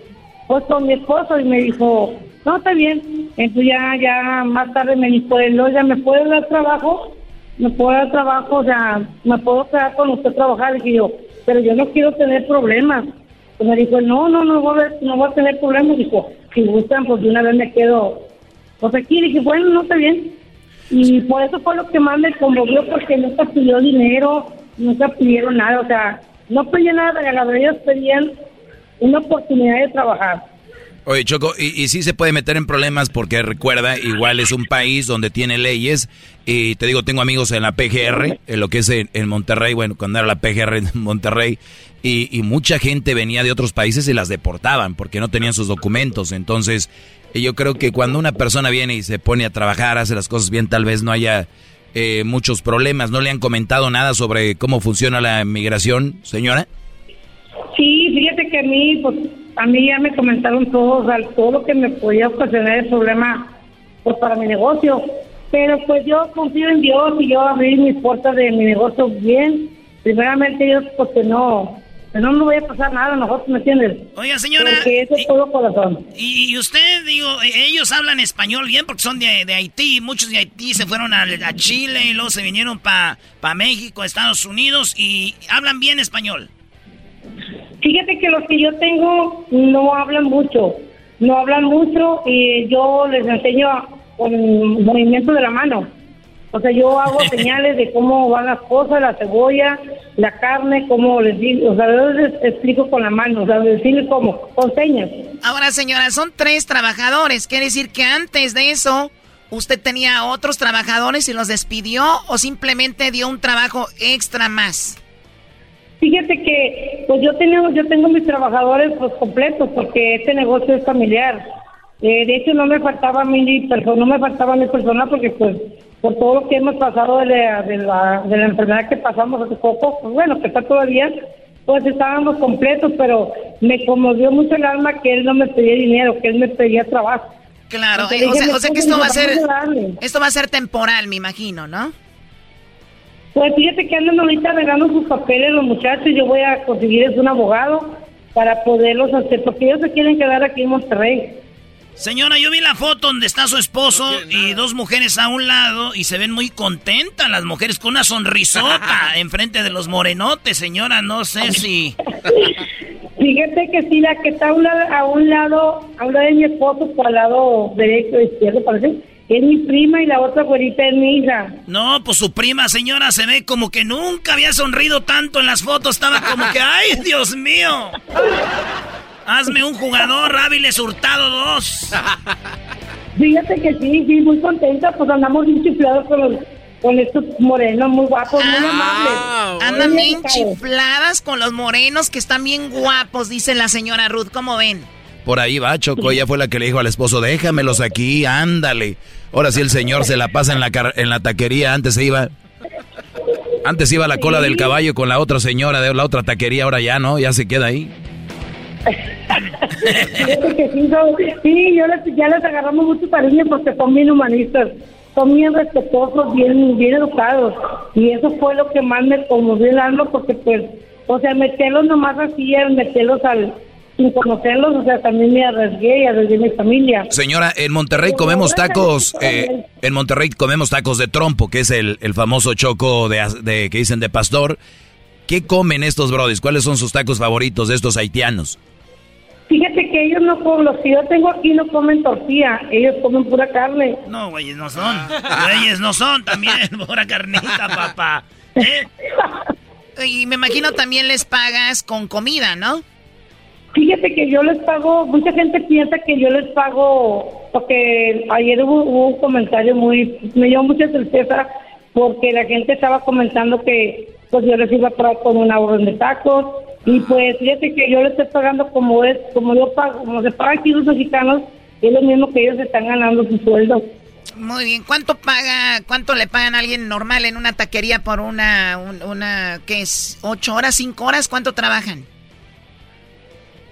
pues, con mi esposo. Y me dijo, no, está bien. Entonces ya, ya más tarde me dijo, no, ya me puede dar trabajo, me puede dar trabajo, o sea, me puedo quedar con usted a trabajar. Dije yo, pero yo no quiero tener problemas. Pues me dijo, no, no, no voy a, no voy a tener problemas. Dijo, si gustan, pues de una vez me quedo, pues aquí. Dije, bueno, no está bien. Y por eso fue lo que más me conmovió, porque nunca pidió dinero, nunca pidieron nada, o sea, no pedían nada regalado, ellos pedían una oportunidad de trabajar. Oye, Choco, y, sí se puede meter en problemas porque recuerda, igual es un país donde tiene leyes. Y te digo, tengo amigos en la PGR, en lo que es en, Monterrey, bueno, cuando era la PGR en Monterrey, y mucha gente venía de otros países y las deportaban porque no tenían sus documentos. Entonces, yo creo que cuando una persona viene y se pone a trabajar, hace las cosas bien, tal vez no haya eh, muchos problemas. ¿No le han comentado nada sobre cómo funciona la migración, señora? Sí, fíjate que a mí, pues, a mí ya me comentaron todo, o todo lo que me podía ocasionar el problema, pues, para mi negocio. Pero, pues, yo confío en Dios y yo abrí mis puertas de mi negocio bien. Primeramente, Dios, pues, que no, que no me voy a pasar nada nosotros, ¿me entiendes? Oiga, señora, Porque eso es todo corazón. Y, y usted, digo, e- ellos hablan español bien porque son de, de Haití. Muchos de Haití se fueron a, a Chile y luego se vinieron para pa México, Estados Unidos y hablan bien español. Fíjate que los que yo tengo no hablan mucho, no hablan mucho y yo les enseño con movimiento de la mano. O sea, yo hago señales de cómo van las cosas, la cebolla, la carne, cómo les digo, o sea, yo les explico con la mano, o sea, cómo, con señas. Ahora, señora, son tres trabajadores. ¿Quiere decir que antes de eso usted tenía otros trabajadores y los despidió o simplemente dio un trabajo extra más? Fíjate que pues yo tengo, yo tengo mis trabajadores pues completos porque este negocio es familiar. Eh, de hecho no me faltaba mi ni perso- no me faltaba mi personal porque pues por todo lo que hemos pasado de la, de la, de la enfermedad que pasamos hace poco, pues bueno, que está todavía, pues estábamos completos, pero me conmovió mucho el alma que él no me pedía dinero, que él me pedía trabajo. Claro, eh, o sea, o sea que "Pues, esto va a ser vamos a darle". esto va a ser temporal, me imagino, ¿no? Pues fíjate que andan ahorita arreglando sus papeles los muchachos. Yo voy a conseguirles un abogado para poderlos hacer, porque ellos se quieren quedar aquí en Monterrey. Señora, yo vi la foto donde está su esposo y dos mujeres a un lado y se ven muy contentas las mujeres con una sonrisota enfrente de los morenotes, señora. No sé si... Fíjate que sí, la que está a un lado, a un lado, a un lado de mi esposo, por al lado derecho, izquierdo, parece, es mi prima y la otra güerita es mi hija. No, pues su prima, señora, se ve como que nunca había sonrido tanto en las fotos. Estaba como que, ¡ay, Dios mío! Hazme un jugador, Áviles Hurtado 2. Fíjate que sí, sí, muy contenta, pues andamos bien chiflados con los, con estos morenos muy guapos, muy amables. Andan bien chifladas con los morenos que están bien guapos, dice la señora Ruth. ¿Cómo ven? Por ahí va, Choco. Ella fue la que le dijo al esposo, déjamelos aquí, ándale. Ahora sí el señor se la pasa en la, car- en la taquería. Antes se iba... Antes iba a la cola del caballo con la otra señora de la otra taquería. Ahora ya no, ya se queda ahí. Sí, son- sí, yo les, ya les agarramos mucho cariño porque son bien humanistas, son bien respetuosos, bien, bien educados. Y eso fue lo que más me conmovió el alma porque pues, o sea, meterlos nomás así, meterlos al, sin conocerlos, o sea, también me arriesgué y arriesgué mi familia. Señora, en Monterrey comemos tacos, eh, en Monterrey comemos tacos de trompo, que es el, el famoso choco de, de- que dicen de pastor. ¿Qué comen estos brodis? ¿Cuáles son sus tacos favoritos de estos haitianos? Fíjate que ellos no comen, los que yo tengo aquí no comen tortilla, ellos comen pura carne. No, güeyes no son. Güeyes no son también. Pura carnita, papá. ¿Eh? Y me imagino también les pagas con comida, ¿no? Fíjate que yo les pago, mucha gente piensa que yo les pago, porque ayer hubo, hubo un comentario muy, me dio mucha tristeza, porque la gente estaba comentando que pues yo les iba a pagar con una orden de tacos, y pues fíjate que yo les estoy pagando como es, como yo pago, como se paga aquí los mexicanos, es lo mismo que ellos están ganando su sueldo. Muy bien. ¿Cuánto paga, cuánto le pagan a alguien normal en una taquería por una, un- una, qué es, ocho horas, cinco horas? ¿Cuánto trabajan?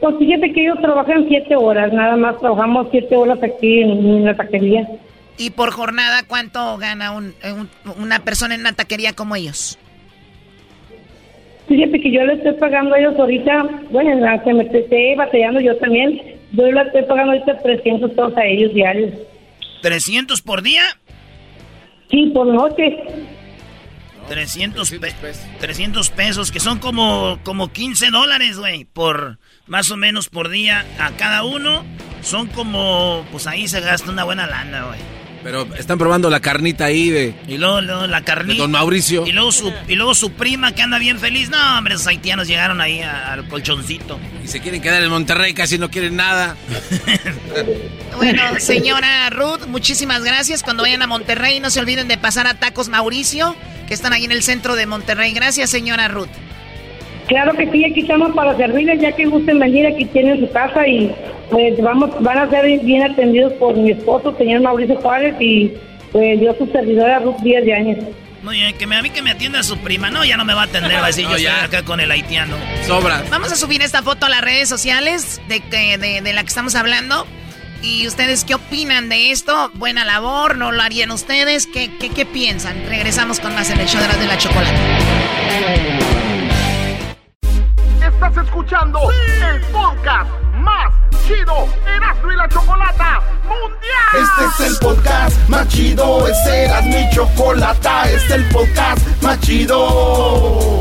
Pues fíjate que ellos trabajan siete horas, nada más trabajamos siete horas aquí en, en la taquería. ¿Y por jornada cuánto gana un- un- una persona en una taquería como ellos? Fíjate que yo le estoy pagando a ellos ahorita, bueno, aunque me esté batallando yo también, yo le estoy pagando ahorita 300 pesos a ellos diarios. ¿300 por día? Sí, por noche. 300, pe- 300 pesos, que son como, como 15 dólares, güey, por más o menos por día a cada uno. Son como, pues ahí se gasta una buena lana, güey. Pero están probando la carnita ahí de... Y luego, luego la carnita. De don Mauricio. Y luego, su, y luego su prima que anda bien feliz. No, hombre, esos haitianos llegaron ahí a- al colchoncito. Y se quieren quedar en Monterrey, casi no quieren nada. Bueno, señora Ruth, muchísimas gracias. Cuando vayan a Monterrey, no se olviden de pasar a Tacos Mauricio, que están ahí en el centro de Monterrey. Gracias, señora Ruth. Claro que sí, aquí estamos para servirles, ya que gusten venir, aquí tienen su casa y pues vamos, van a ser bien atendidos por mi esposo, señor Mauricio Juárez, y pues yo su servidora Ruth Díaz de Áñez. Muy bien, que me, a mí que me atienda su prima. No, ya no me va a atender, va a decir, No, yo estoy ya. acá con el haitiano. Sobra. Vamos a subir esta foto a las redes sociales de, que, de, de la que estamos hablando. ¿Y ustedes qué opinan de esto? ¿Buena labor? ¿No lo harían ustedes? ¿Qué, qué, qué piensan? Regresamos con más en el show de las de la chocolate. Estás escuchando el podcast más chido Erasmo Chocolata Mundial. Este es el podcast más chido, este era mi chocolata, este es el podcast más chido.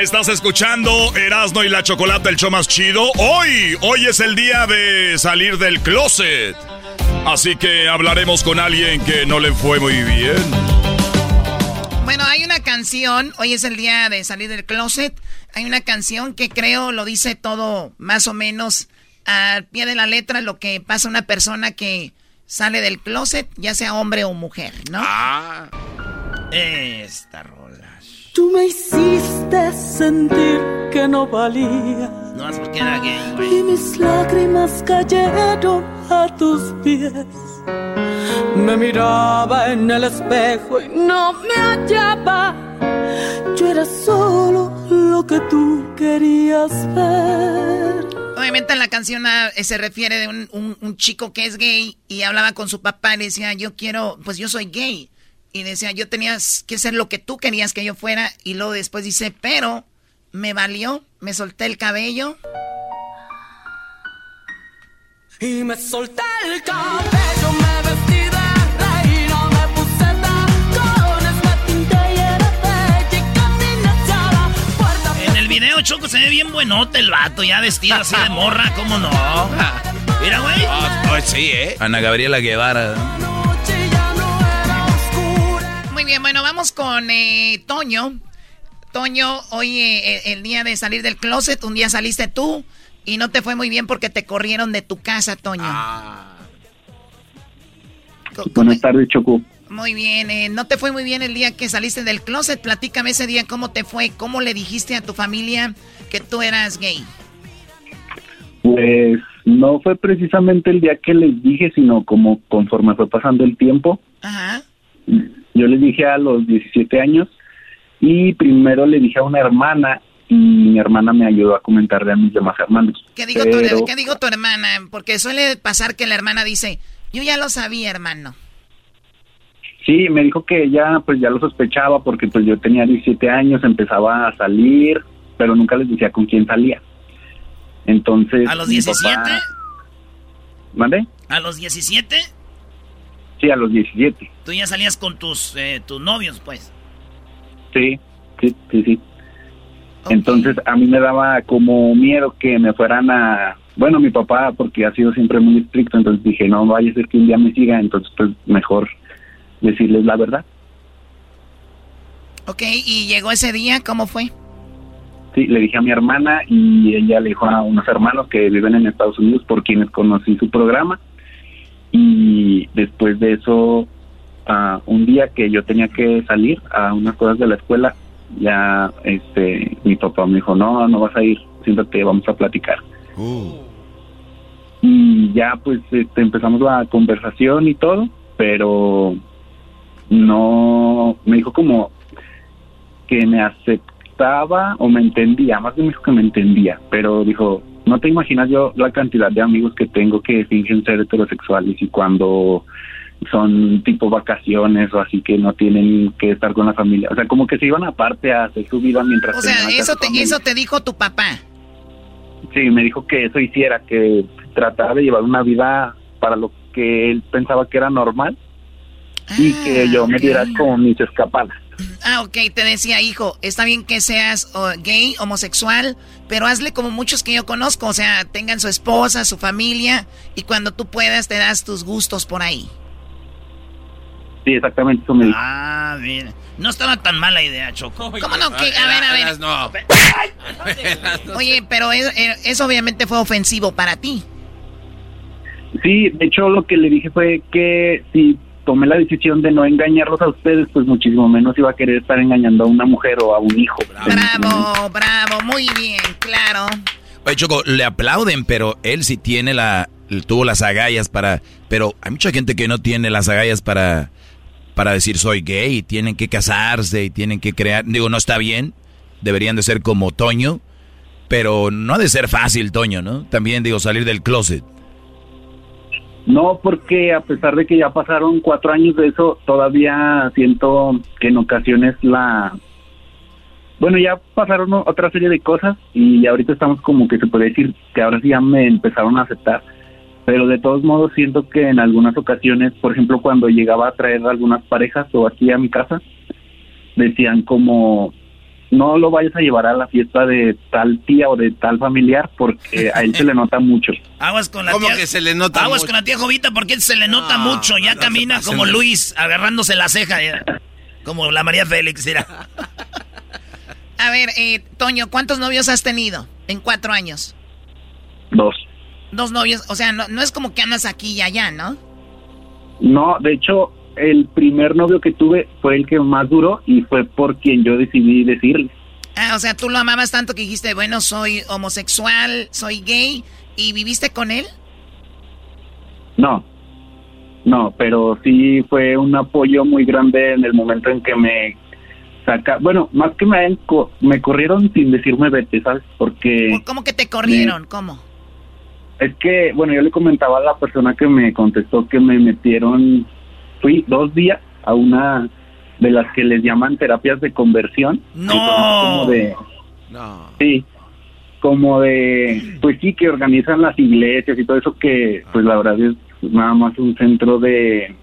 Estás escuchando Erasno y la Chocolata, el show más chido. Hoy, hoy es el día de salir del closet. Así que hablaremos con alguien que no le fue muy bien. Bueno, hay una canción, hoy es el día de salir del closet, hay una canción que creo lo dice todo más o menos al pie de la letra lo que pasa a una persona que sale del closet, ya sea hombre o mujer, ¿no? Ah. Esta rola. Tú me hiciste sentir que no valía No más porque era gay, y güey. mis lágrimas cayeron a tus pies. Me miraba en el espejo y no me hallaba. Yo era solo lo que tú querías ver. Obviamente la canción ah, se refiere de un, un- un chico que es gay y hablaba con su papá y le decía, yo quiero, pues yo soy gay. Y decía, yo tenía que ser lo que tú querías que yo fuera. Y luego después dice, pero me valió, me solté el cabello. Y me solté el cabello, me vestí de reina, me puse tacones, me pinté y era bella y caminé hacia la puerta. En el video, Choco, se ve bien nota el vato, ya vestido así de morra, ¿cómo no? Mira, güey. Pues sí, ¿eh? Ana Gabriela Guevara. Bien, bueno, vamos con eh, Toño. Toño, hoy eh, el día de salir del closet, un día saliste tú y no te fue muy bien porque te corrieron de tu casa, Toño. Buenas tardes, Choco. Muy bien, eh, no te fue muy bien el día que saliste del closet. Platícame ese día cómo te fue, cómo le dijiste a tu familia que tú eras gay. Pues no fue precisamente el día que les dije, sino como conforme fue pasando el tiempo. Ajá. Yo les dije a los 17 años y primero le dije a una hermana y mi hermana me ayudó a comentarle a mis demás hermanos. ¿Qué digo, Pero- tu, ¿Qué digo tu hermana? Porque suele pasar que la hermana dice, yo ya lo sabía, hermano. Sí, me dijo que ella pues ya lo sospechaba porque pues yo tenía 17 años, empezaba a salir, pero nunca les decía con quién salía. Entonces... ¿A los mi 17? papá- ¿Mande? ¿A los 17? Sí, a los 17. Tú ya salías con tus, eh, tus novios, pues. Sí, sí, sí, sí. Entonces a mí me daba como miedo que me fueran a... Bueno, mi papá, porque ha sido siempre muy estricto, entonces dije, no vaya a ser que un día me siga, entonces pues mejor decirles la verdad. Ok, y llegó ese día, ¿cómo fue? Sí, le dije a mi hermana y ella le dijo a unos hermanos que viven en Estados Unidos por quienes conocí su programa. Y después de eso, ah, un día que yo tenía que salir a unas cosas de la escuela, ya este mi papá me dijo, no, no vas a ir, siéntate, vamos a platicar. Y ya pues este, empezamos la conversación y todo, pero no, me dijo como que me aceptaba o me entendía, más bien me dijo que me entendía, pero dijo, no te imaginas yo la cantidad de amigos que tengo que fingen ser heterosexuales y cuando son tipo vacaciones o así que no tienen que estar con la familia, o sea, como que se iban aparte a hacer su vida mientras O sea, eso te, familia. eso te dijo tu papá. Sí, me dijo que eso hiciera, que tratara de llevar una vida para lo que él pensaba que era normal y que yo me diera como mis escapadas. Ah, ok, te decía, hijo, está bien que seas oh, gay, homosexual, pero hazle como muchos que yo conozco, o sea, tengan su esposa, su familia, y cuando tú puedas te das tus gustos por ahí. Sí, exactamente eso me. Ah, bien. No estaba tan mala idea, Choco. ¿Cómo no? Que- a ver, a ver. No. Oye, pero eso, eh, eso obviamente fue ofensivo para ti. Sí, de hecho lo que le dije fue que si tomé la decisión de no engañarlos a ustedes, pues muchísimo menos iba a querer estar engañando a una mujer o a un hijo. Bravo, bravo, muy bien, claro. Oye, Choco, le aplauden, pero él sí tiene la, tuvo las agallas para, pero hay mucha gente que no tiene las agallas para, para decir soy gay, y tienen que casarse y tienen que crear, digo, no está bien, deberían de ser como Toño, pero no ha de ser fácil, Toño, ¿no? También digo, salir del closet. No, porque a pesar de que ya pasaron cuatro años de eso, todavía siento que en ocasiones la... Bueno, ya pasaron otra serie de cosas y ahorita estamos como que se puede decir que ahora sí ya me empezaron a aceptar. Pero de todos modos siento que en algunas ocasiones, por ejemplo, cuando llegaba a traer algunas parejas o aquí a mi casa, decían como, no lo vayas a llevar a la fiesta de tal tía o de tal familiar porque a él se le nota mucho. Aguas con la ¿Cómo tía. que se le nota Aguas mucho? con la tía Jovita porque se le nota mucho. Ya no camina como de- Luis, agarrándose la ceja. ya. Como la María Félix, mira. A ver, eh, Toño, ¿cuántos novios has tenido en cuatro años? Dos. Dos novios, o sea, no, no es como que andas aquí y allá, ¿no? No, de hecho, el primer novio que tuve fue el que más duró y fue por quien yo decidí decirle. Ah, o sea, tú lo amabas tanto que dijiste, bueno, soy homosexual, soy gay, y viviste con él. No, no, pero sí fue un apoyo muy grande en el momento en que me saca, bueno, más que me me corrieron sin decirme vete, ¿sabes? Porque ¿Cómo que te corrieron? ¿Cómo? es que, bueno, yo le comentaba a la persona que me contestó que me metieron, fui dos días a una de las que les llaman terapias de conversión. No. Como de, No. Sí, como de, pues sí, que organizan las iglesias y todo eso que, pues la verdad es nada más un centro de,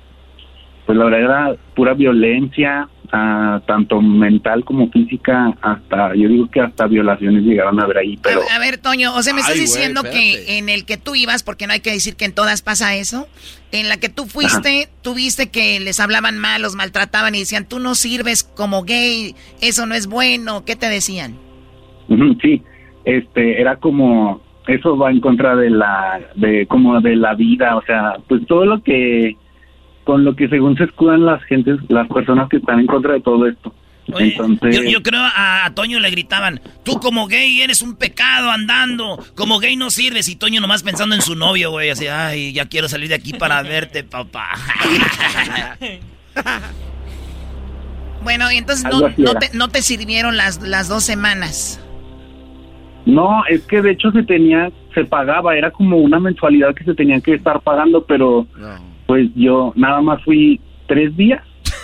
pues la verdad era pura violencia, ah, tanto mental como física, hasta, yo digo que hasta violaciones llegaron a ver ahí, pero... A, a ver, Toño, o sea, me estás Ay, diciendo que en el que tú ibas, porque no hay que decir que en todas pasa eso, en la que tú fuiste, tú viste que les hablaban mal, los maltrataban y decían, tú no sirves como gay, eso no es bueno, ¿qué te decían? Sí, este, era como, eso va en contra de la, de como de la vida, o sea, pues todo lo que, con lo que según se escudan las gentes, las personas que están en contra de todo esto. Entonces, Yo, yo creo a, a Toño le gritaban, tú como gay eres un pecado andando, como gay no sirves. Y Toño nomás pensando en su novio, güey, así, ay, ya quiero salir de aquí para verte, papá. Bueno, y entonces no, te, no te sirvieron las, las dos semanas. no, es que de hecho se tenía, se pagaba, era como una mensualidad que se tenía que estar pagando, pero pues yo nada más fui tres días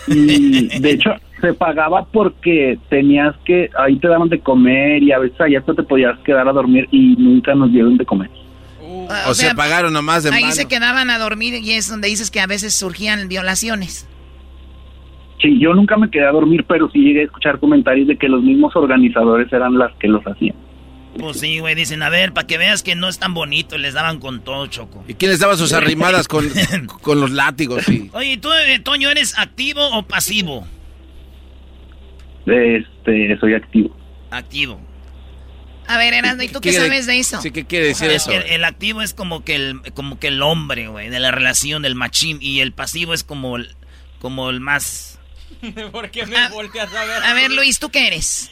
y de hecho se pagaba porque tenías que, ahí te daban de comer y a veces allá hasta te podías quedar a dormir y nunca nos dieron de comer. Ah, O, se pagaron nomás de Ahí mano. se quedaban a dormir y es donde dices que a veces surgían violaciones. Sí, yo nunca me quedé a dormir, pero sí llegué a escuchar comentarios de que los mismos organizadores eran las que los hacían. Pues sí, güey, dicen, a ver, para que veas que no es tan bonito, les daban con todo, Choco. ¿Y quién les daba sus arrimadas con, con los látigos? Sí. Oye, ¿tú, eh, Toño, eres activo o pasivo? Este, soy activo. Activo. A ver, Erasmo, ¿y tú qué, sabes de eso? Sí, ¿qué quiere decir Es eso? el activo es como que el, como que el hombre, güey, de la relación, del machín. Y el pasivo es como el, como el más... ¿Por qué me volteas a ver? A ver, Luis, ¿tú qué eres?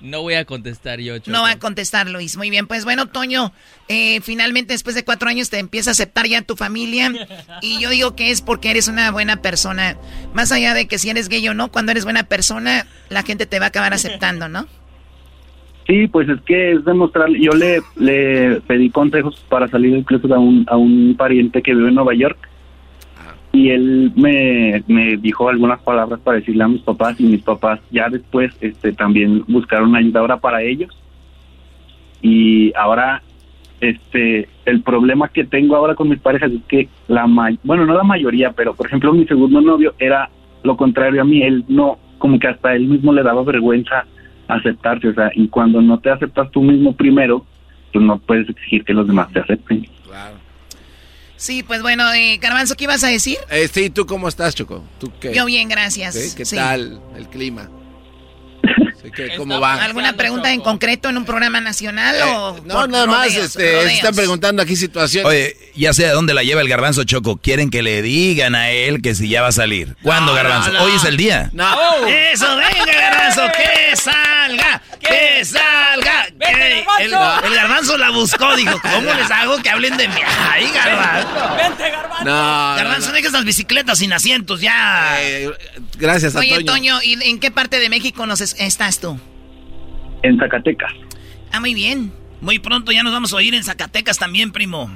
No voy a contestar yo, Choco. No va a contestar, Luis. Muy bien, pues bueno, Toño, eh, finalmente después de cuatro años te empieza a aceptar ya tu familia. Y yo digo que es porque eres una buena persona. Más allá de que si eres gay o no, cuando eres buena persona, la gente te va a acabar aceptando, ¿no? Sí, pues es que es demostrar, yo le, le pedí consejos para salir del closet a un, a un pariente que vive en Nueva York y él me, me dijo algunas palabras para decirle a mis papás y mis papás ya después este también buscaron ayuda ahora para ellos. Y ahora este el problema que tengo ahora con mis parejas es que la ma- bueno no la mayoría pero por ejemplo mi segundo novio era lo contrario a mí. Él no como que hasta él mismo le daba vergüenza aceptarse o sea y cuando no te aceptas tú mismo primero pues no puedes exigir que los demás te acepten Sí, pues bueno, eh, Garbanzo, ¿qué ibas a decir? Eh, sí, ¿tú cómo estás, Choco? ¿Tú qué? Yo bien, gracias. ¿Sí? ¿Qué Sí. tal el clima? Sí, ¿qué- ¿Cómo va? ¿Alguna pregunta en concreto en un programa nacional o Eh, No, por nada más, este, rodeos? están preguntando aquí situaciones. Oye, ya sé a dónde la lleva el garbanzo Choco. Quieren que le digan a él que si ya va a salir. ¿Cuándo, No, garbanzo? no, no. Hoy es el día. No. Eso, venga, garbanzo, que salga, que salga. que- el, el garbanzo la buscó, dijo, ¿cómo les hago que hablen de mí? Ay, garbanzo. Vente, garbanzo. No, Garbanzo, deja esas bicicletas sin asientos, ya. gracias a Oye, Toño. Toño, ¿y en qué parte de México nos es- estás tú? en Zacatecas Ah, muy bien. Muy pronto ya nos vamos a oír en Zacatecas también, primo.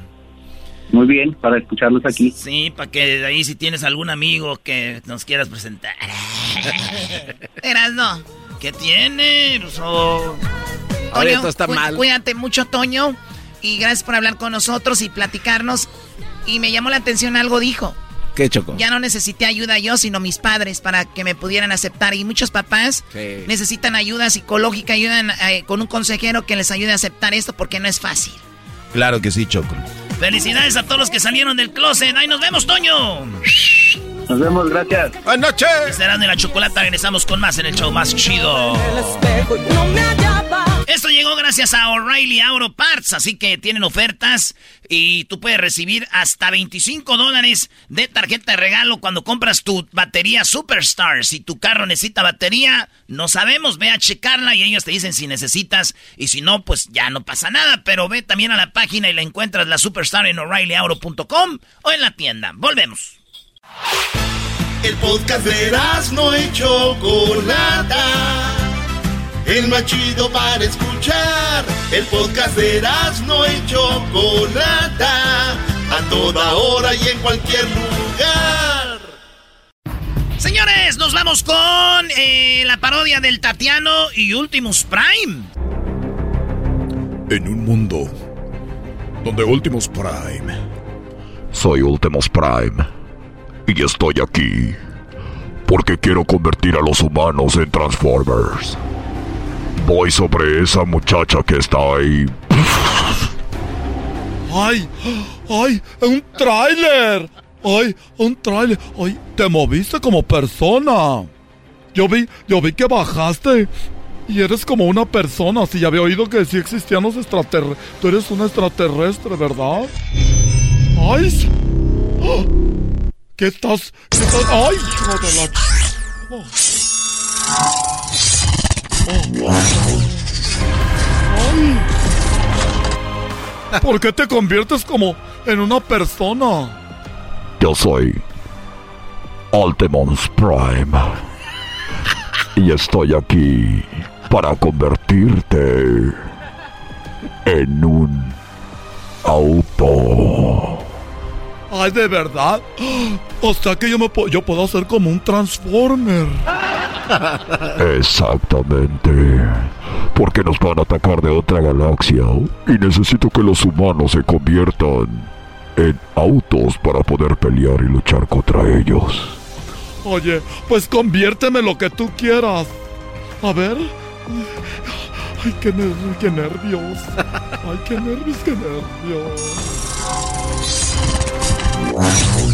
muy bien para escucharlos aquí Sí, para que de ahí si tienes algún amigo que nos quieras presentar. Eras no. ¿Qué tiene? Pues, oh. Oye, Toño, esto está cu- mal. Cuídate mucho, Toño. Y gracias por hablar con nosotros y platicarnos. Y me llamó la atención algo dijo. ¿Qué, Choco? Ya no necesité ayuda yo, sino mis padres para que me pudieran aceptar. Y muchos papás Sí. necesitan ayuda psicológica, ayudan eh, con un consejero que les ayude a aceptar esto porque no es fácil. Claro que sí, Choco. Felicidades a todos los que salieron del closet. Ahí nos vemos, Toño. nos vemos gracias Buenas noches. Serán de la chocolata. Regresamos con más en el show más chido. Esto llegó gracias a O'Reilly Auto Parts, así que tienen ofertas y tú puedes recibir hasta 25 dólares de tarjeta de regalo cuando compras tu batería Superstar. Si tu carro necesita batería, no sabemos, ve a checarla y ellos te dicen si necesitas y si no, pues ya no pasa nada, pero ve también a la página y la encuentras la Superstar en o'ReillyAuto.com o en la tienda. Volvemos. El podcast de no y Chocolata. El más chido para escuchar. El podcast de no y Chocolata. A toda hora y en cualquier lugar. Señores, nos vamos con eh, la parodia del Tatiano y Ultimus Prime. En un mundo donde Ultimus Prime. Soy Ultimus Prime. Y estoy aquí Porque quiero convertir a los humanos en Transformers. Voy sobre esa muchacha que está ahí. ¡Ay! ¡Ay! ¡Un tráiler! ¡Ay! ¡Un tráiler! ¡Ay! Te moviste como persona. Yo vi, yo vi que bajaste. Y eres como una persona. Si ya había oído que sí existían los extraterrestres. Tú eres un extraterrestre, ¿verdad? ¡Ay! ¿Qué estás? ¿Qué estás? ¡Ay! hijo de la Oh. ¿Por qué te conviertes como en una persona? Yo soy Altemons Prime. Y estoy aquí para convertirte en un auto. Ay, de verdad. O sea que yo me po- yo puedo hacer como un Transformer. Exactamente. Porque nos van a atacar de otra galaxia y necesito que los humanos se conviertan en autos para poder pelear y luchar contra ellos. Oye, pues conviérteme lo que tú quieras. A ver. Ay, qué, ner- qué nervios. Ay, qué nervios, qué nervios. Wow.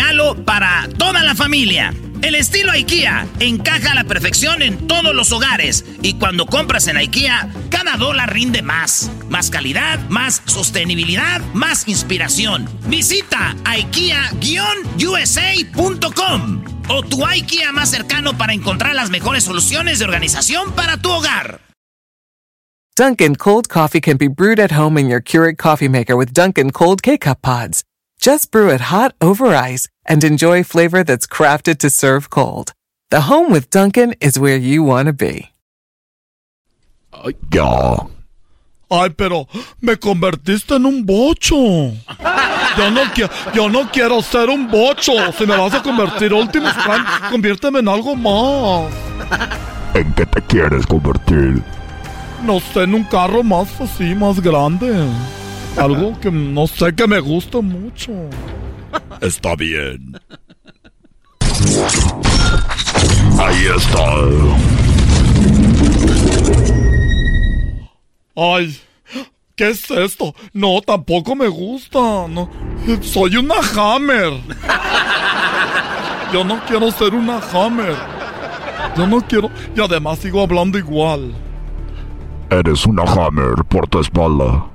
para toda la familia. El estilo IKEA encaja a la perfección en todos los hogares y cuando compras en IKEA, cada dólar rinde más. Más calidad, más sostenibilidad, más inspiración. Visita IKEA-USA.com o tu IKEA más cercano para encontrar las mejores soluciones de organización para tu hogar. Dunkin' cold coffee can be brewed at home in your Keurig coffee maker with Dunkin' cold K-cup pods. Just brew it hot over ice and enjoy flavor that's crafted to serve cold. The home with Dunkin' is where you want to be. Ya. Ay, pero me convertiste en un bocho. Yo no, qui- yo no quiero ser un bocho. Si me vas a convertir Optimus Prime, conviérteme en algo más. ¿En qué te quieres convertir? No sé, en un carro más así, más grande. Algo que no sé que me gusta mucho. Está bien. Ahí está. Ay, ¿qué es esto? No, tampoco me gusta. No, soy una Hammer. Yo no quiero ser una Hammer. Yo no quiero. Y además sigo hablando igual. Eres una Hammer por tu espalda.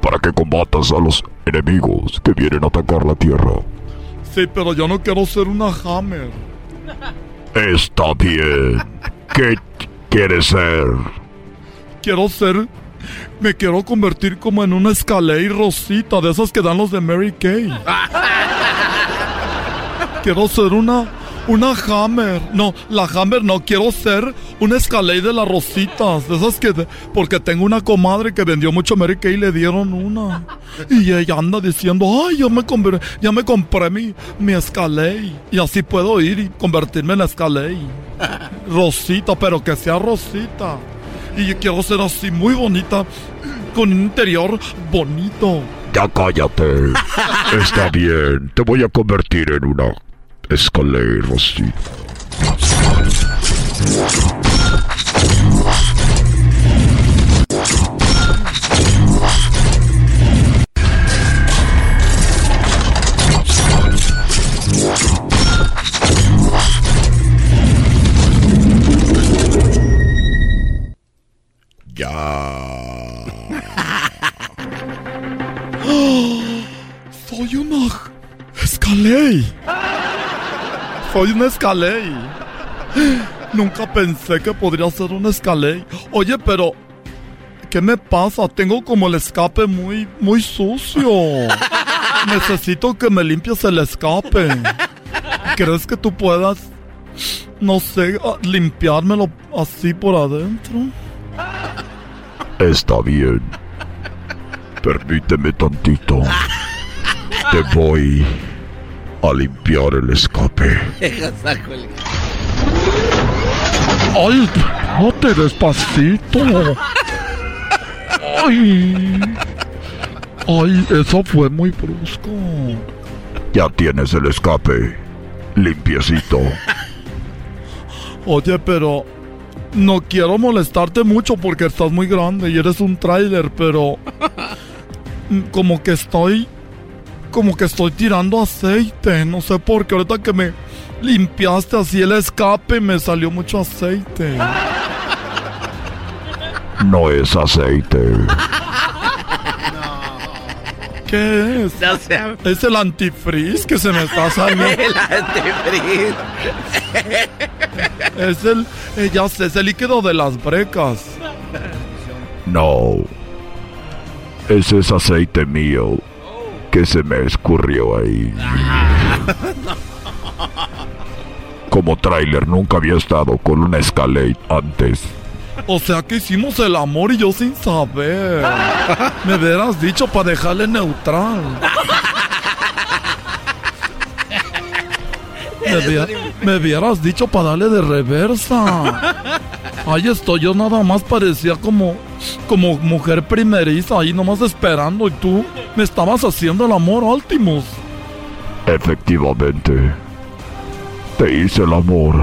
Para que combatas a los enemigos que vienen a atacar la Tierra. Sí, pero yo no quiero ser una Hammer. Está bien. ¿Qué quieres ser? Quiero ser. Me quiero convertir como en una Escalade Rosita, de esas que dan los de Mary Kay. Quiero ser una. Una Hammer. No, la Hammer no. Quiero ser una Escalade de las Rositas. De esas que. de- porque tengo una comadre que vendió mucho Mary Kay y le dieron una. Y ella anda diciendo: Ay, ya me, compré, ya me compré mi, mi Escalade. Y así puedo ir y convertirme en Escalade. Rosita, pero que sea Rosita. Y yo quiero ser así muy bonita, con un interior bonito. Ya cállate. Está bien. Te voy a convertir en una Escalade Rosita. Soy una Escalade. Soy una Escalade. Nunca pensé que podría ser una Escalade. Oye, pero ¿qué me pasa? Tengo como el escape muy, muy sucio. Necesito que me limpies el escape. ¿Crees que tú puedas, no sé, a- limpiármelo así por adentro? Está bien. Permíteme tantito. Te voy a limpiar el escape. ¡Ay, espérate despacito! ¡Ay! ¡Ay, eso fue muy brusco! Ya tienes el escape. Limpiecito. Oye, pero no quiero molestarte mucho porque estás muy grande y eres un tráiler, pero como que estoy como que estoy tirando aceite, no sé por qué ahorita que me limpiaste así el escape me salió mucho aceite. No es aceite. ¿Qué es? Es el antifreeze que se me está saliendo. Es el, eh, ya sé, es el líquido de las brecas. No. Ese es aceite mío se me escurrió ahí. Como tráiler nunca había estado con una Escalade antes. O sea que hicimos el amor y yo sin saber. Me hubieras dicho para dejarle neutral. Me hubieras dicho para darle de reversa. Ahí estoy, yo nada más parecía como, como mujer primeriza, ahí nomás esperando y tú me estabas haciendo el amor, Ultimus. Efectivamente. Te hice el amor.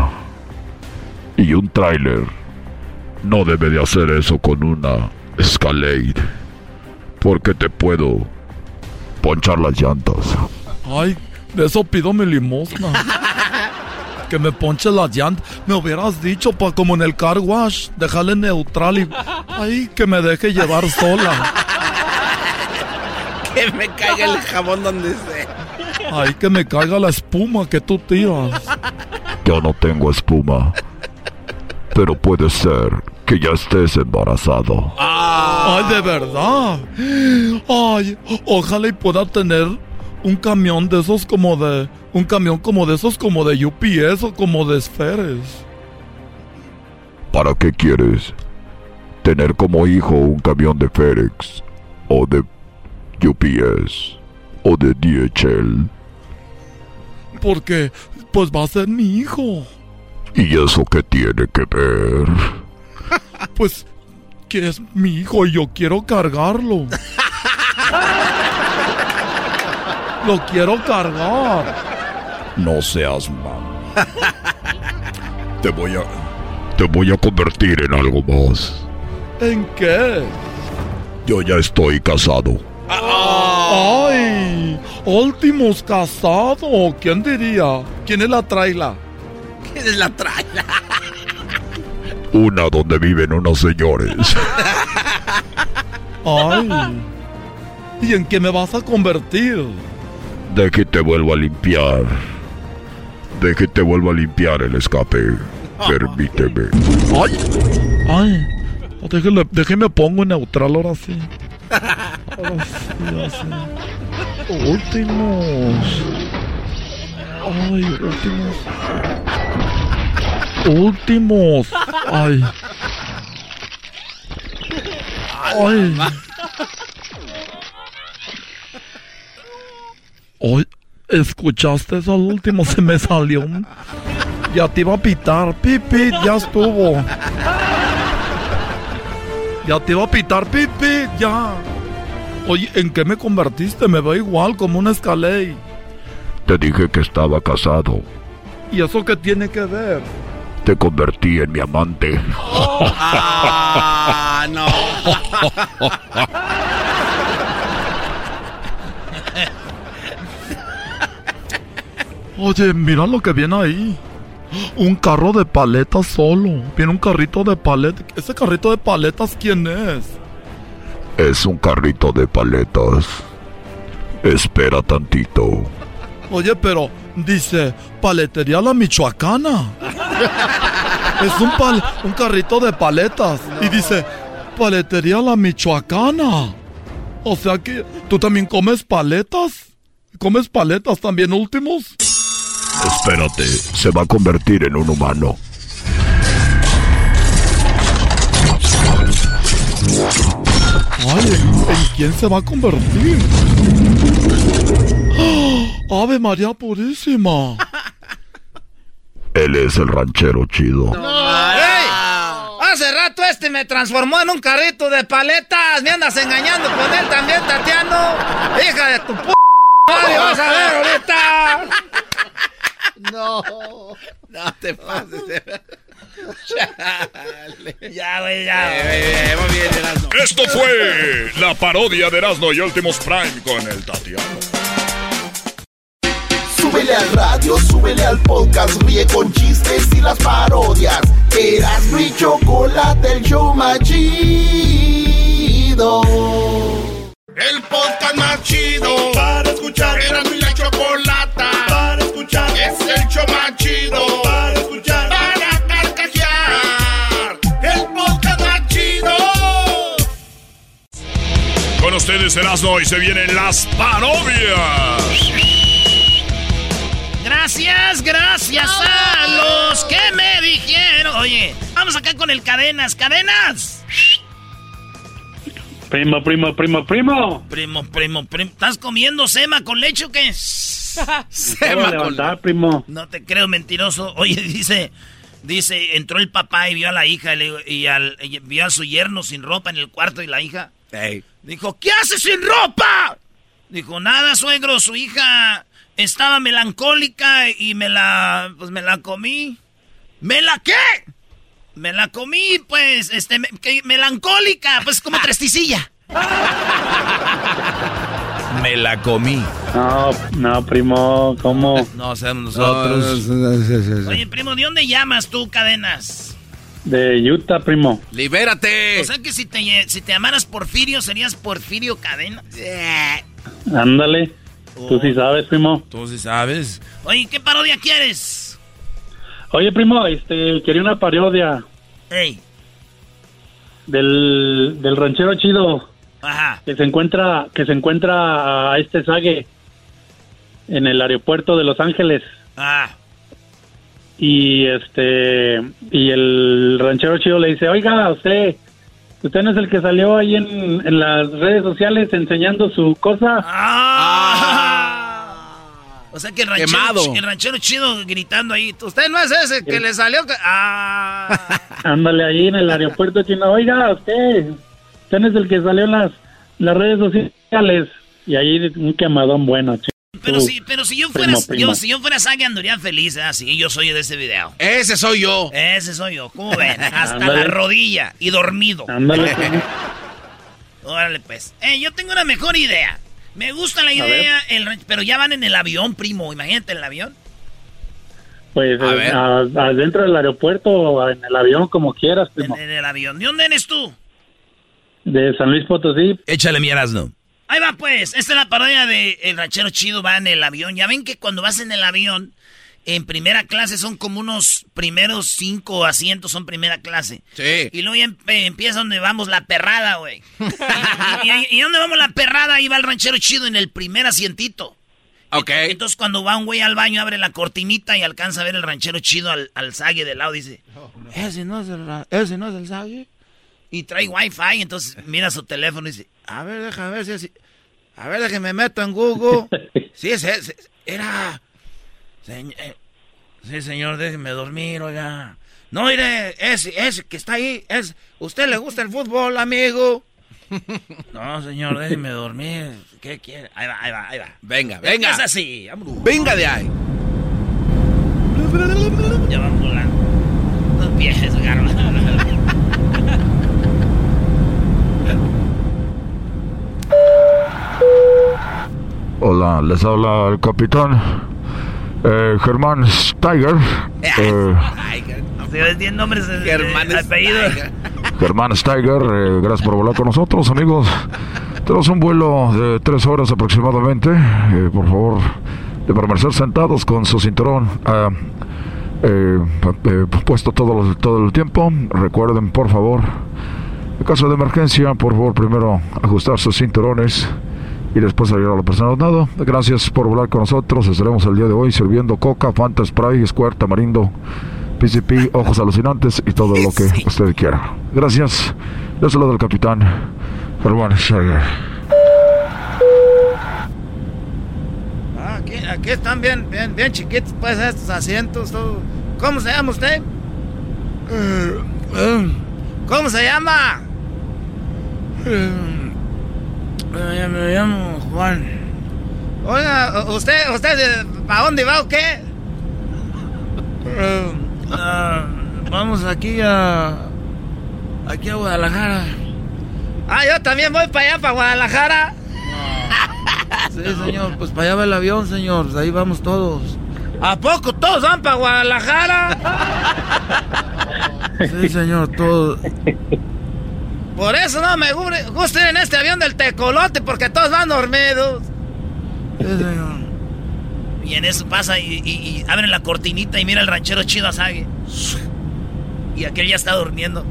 Y un tráiler no debe de hacer eso con una Escalade. Porque te puedo ponchar las llantas. Ay, de eso pido mi limosna. Que me ponche la llanta. Me hubieras dicho, pa, como en el car wash, dejarle neutral y. Ay, que me deje llevar sola. Que me caiga el jabón donde sea. Ay, que me caiga la espuma que tú tiras. Yo no tengo espuma. Pero puede ser que ya estés embarazado. Ay, de verdad. Ay, ojalá y pueda tener un camión de esos como de. Un camión como de esos como de UPS o como de esferes. ¿Para qué quieres? ¿Tener como hijo un camión de FedEx? ¿O de UPS? ¿O de DHL? Porque, pues va a ser mi hijo. ¿Y eso qué tiene que ver? Pues que es mi hijo y yo quiero cargarlo. Lo quiero cargar. No seas mal. Te voy a... Te voy a convertir en algo más. ¿En qué? Yo ya estoy casado. ¡Ay! Últimos casado. ¿Quién diría? ¿Quién es la traila? ¿Quién es la traila? Una donde viven unos señores. ¡Ay! ¿Y en qué me vas a convertir? De que te vuelvo a limpiar. De que te vuelvo a limpiar el escape. Permíteme. ¡Ay! ¡Ay! Déjeme, déjeme pongo neutral ahora sí. Ahora sí, así. Últimos. Ay, últimos. Últimos. Ay. Ay. Ay, ¿escuchaste eso al último? Se me salió un... Ya te iba a pitar. Pipi, ya estuvo. Ya te iba a pitar, pipi, ya. Oye, ¿en qué me convertiste? Me veo igual como un escalé. Te dije que estaba casado. ¿Y eso qué tiene que ver? Te convertí en mi amante. Ah, no. Oye, mira lo que viene ahí. Un carro de paletas solo. Viene un carrito de paletas. ¿Ese carrito de paletas quién es? Es un carrito de paletas. Espera tantito. Oye, pero dice paletería la michoacana. Es un, pal- un carrito de paletas. Y dice Paletería La Michoacana. O sea que tú también comes paletas. ¿Comes paletas también últimos? Espérate, se va a convertir en un humano. Ay, ¿en, en quién se va a convertir? ¡Ah! Ave María Purísima. Él es el ranchero chido. ¡Ey! Hace rato este me transformó en un carrito de paletas. Me andas engañando con él también, Tatiano. Hija de tu p. Madre, vas a ver ahorita. No, no te pases. de- Chale. Ya, güey, ya. Eh, eh, muy bien, Erasmo. Esto fue la parodia de Erasmo y Últimos Prime con el Tatiano. Súbele al radio, súbele al podcast, ríe con chistes y las parodias. Erasmo y Chocolate, el show más chido. El podcast más chido para escuchar. Era mi la chocolata escuchar. Es el show más chido para escuchar. Para carcajear. El podcast más chido. Con ustedes Erasmo y se vienen las parodias. Gracias, gracias a los que me dijeron. Oye, vamos acá con el Cadenas. ¡Cadenas! Primo, primo, primo, primo. Primo, primo, primo. ¿Estás comiendo sema con leche o qué? De levantar, primo. No te creo, mentiroso. Oye, dice, dice, entró el papá y vio a la hija y, le- y al- y vio a su yerno sin ropa en el cuarto y la hija dijo, ¿qué haces sin ropa? Dijo, nada, suegro, su hija estaba melancólica y me la, pues me la comí. ¿Me la qué? Me la comí, pues, este, me- que- melancólica, pues como tresticilla. Me la comí. No, no, primo, ¿cómo? No seamos nosotros. Oye, primo, ¿de dónde llamas tú, Cadenas? De Utah, primo. ¡Libérate! O sea que si te, si te llamaras Porfirio, serías Porfirio Cadenas. Ándale. Tú sí sabes, primo. Tú sí sabes. Oye, ¿qué parodia quieres? Oye, primo, este, quería una parodia Ey, del, del ranchero chido ajá. que se encuentra, que se encuentra a este Sague en el aeropuerto de Los Ángeles. Ah, y este y el ranchero chido le dice oiga usted usted no es el que salió ahí en, en las redes sociales enseñando su cosa O sea que el ranchero, Quemado. el ranchero chido gritando ahí. Usted no es ese que le salió. Ah. ándale ahí en el aeropuerto chino oiga usted usted es el que salió en las las redes sociales y ahí un quemadón bueno chico. Pero si, pero si yo fuera, Primo, primo. yo, si yo fuera Sage andaría feliz, ¿eh? Sí, yo soy de ese video. Ese soy yo. Ese soy yo. ¿Cómo ven? Hasta la rodilla y dormido. Órale, pues. Eh, yo tengo una mejor idea. Me gusta la idea, el pero ya van en el avión, primo. Imagínate en el avión. pues A ver. a- adentro del aeropuerto o en el avión como quieras primo En el avión. ¿De dónde eres tú? De San Luis Potosí Échale mi Erasmo. Ahí va, pues. Esta es la parodia de El ranchero chido va en el avión. Ya ven que cuando vas en el avión, en primera clase son como unos primeros cinco asientos son primera clase. Sí. Y luego ya empieza donde vamos la perrada, güey. y, y, y donde vamos la perrada, ahí va el ranchero chido en el primer asientito. Ok. Entonces cuando va un güey al baño, abre la cortinita y alcanza a ver el ranchero chido al, al zague de lado. Dice, ese no es el, ese no es el zague. Y trae wifi, entonces mira su teléfono y dice, a ver, déjame ver si así. A ver, déjame meto en Google. Sí, ese, ese- era... eh, sí, señor, déjeme dormir, oiga. No, mire, ese, ese que está ahí, es... ¿Usted le gusta el fútbol, amigo? No, señor, déjeme dormir. ¿Qué quiere? Ahí va, ahí va, ahí va. Venga, venga. Es así, vámonos. Venga de ahí. Ya van volando. Los pies, garba. Hola, les habla el capitán eh, Germán Steiger. Eh, nombres de, de- Germán de apellido. Germán Steiger, eh, gracias por volar con nosotros, amigos. Tenemos un vuelo de tres horas aproximadamente. Eh, por favor, de permanecer sentados con su cinturón ah, eh, eh, puesto todo, el- todo el tiempo. Recuerden, por favor, En caso de emergencia, por favor, primero ajustar sus cinturones y después salir a la persona nada. Gracias por volar con nosotros. Estaremos el día de hoy sirviendo coca, Fanta Spray, Squirt, Tamarindo, PCP, ojos alucinantes y todo lo que usted quiera. Gracias. Yo soy lo del capitán Germán Schreier. Ah, aquí, aquí están bien, bien, bien chiquitos, pues, estos asientos. todo. ¿Cómo se llama usted? ¿Cómo se llama? Eh, me llamo Juan. Oiga, ¿usted, usted, ¿para dónde va o qué? Eh, ah, vamos aquí a... Aquí a Guadalajara. Ah, yo también voy para allá, para Guadalajara. Sí, señor, pues para allá va el avión, señor. Pues ahí vamos todos. ¿A poco todos van para Guadalajara? Sí, señor, todos. Por eso no me gu- gusta ir en este avión del tecolote, porque todos van dormidos. Y en eso pasa y, y- y abren la cortinita y mira el ranchero chido Asage. Y aquel ya está durmiendo.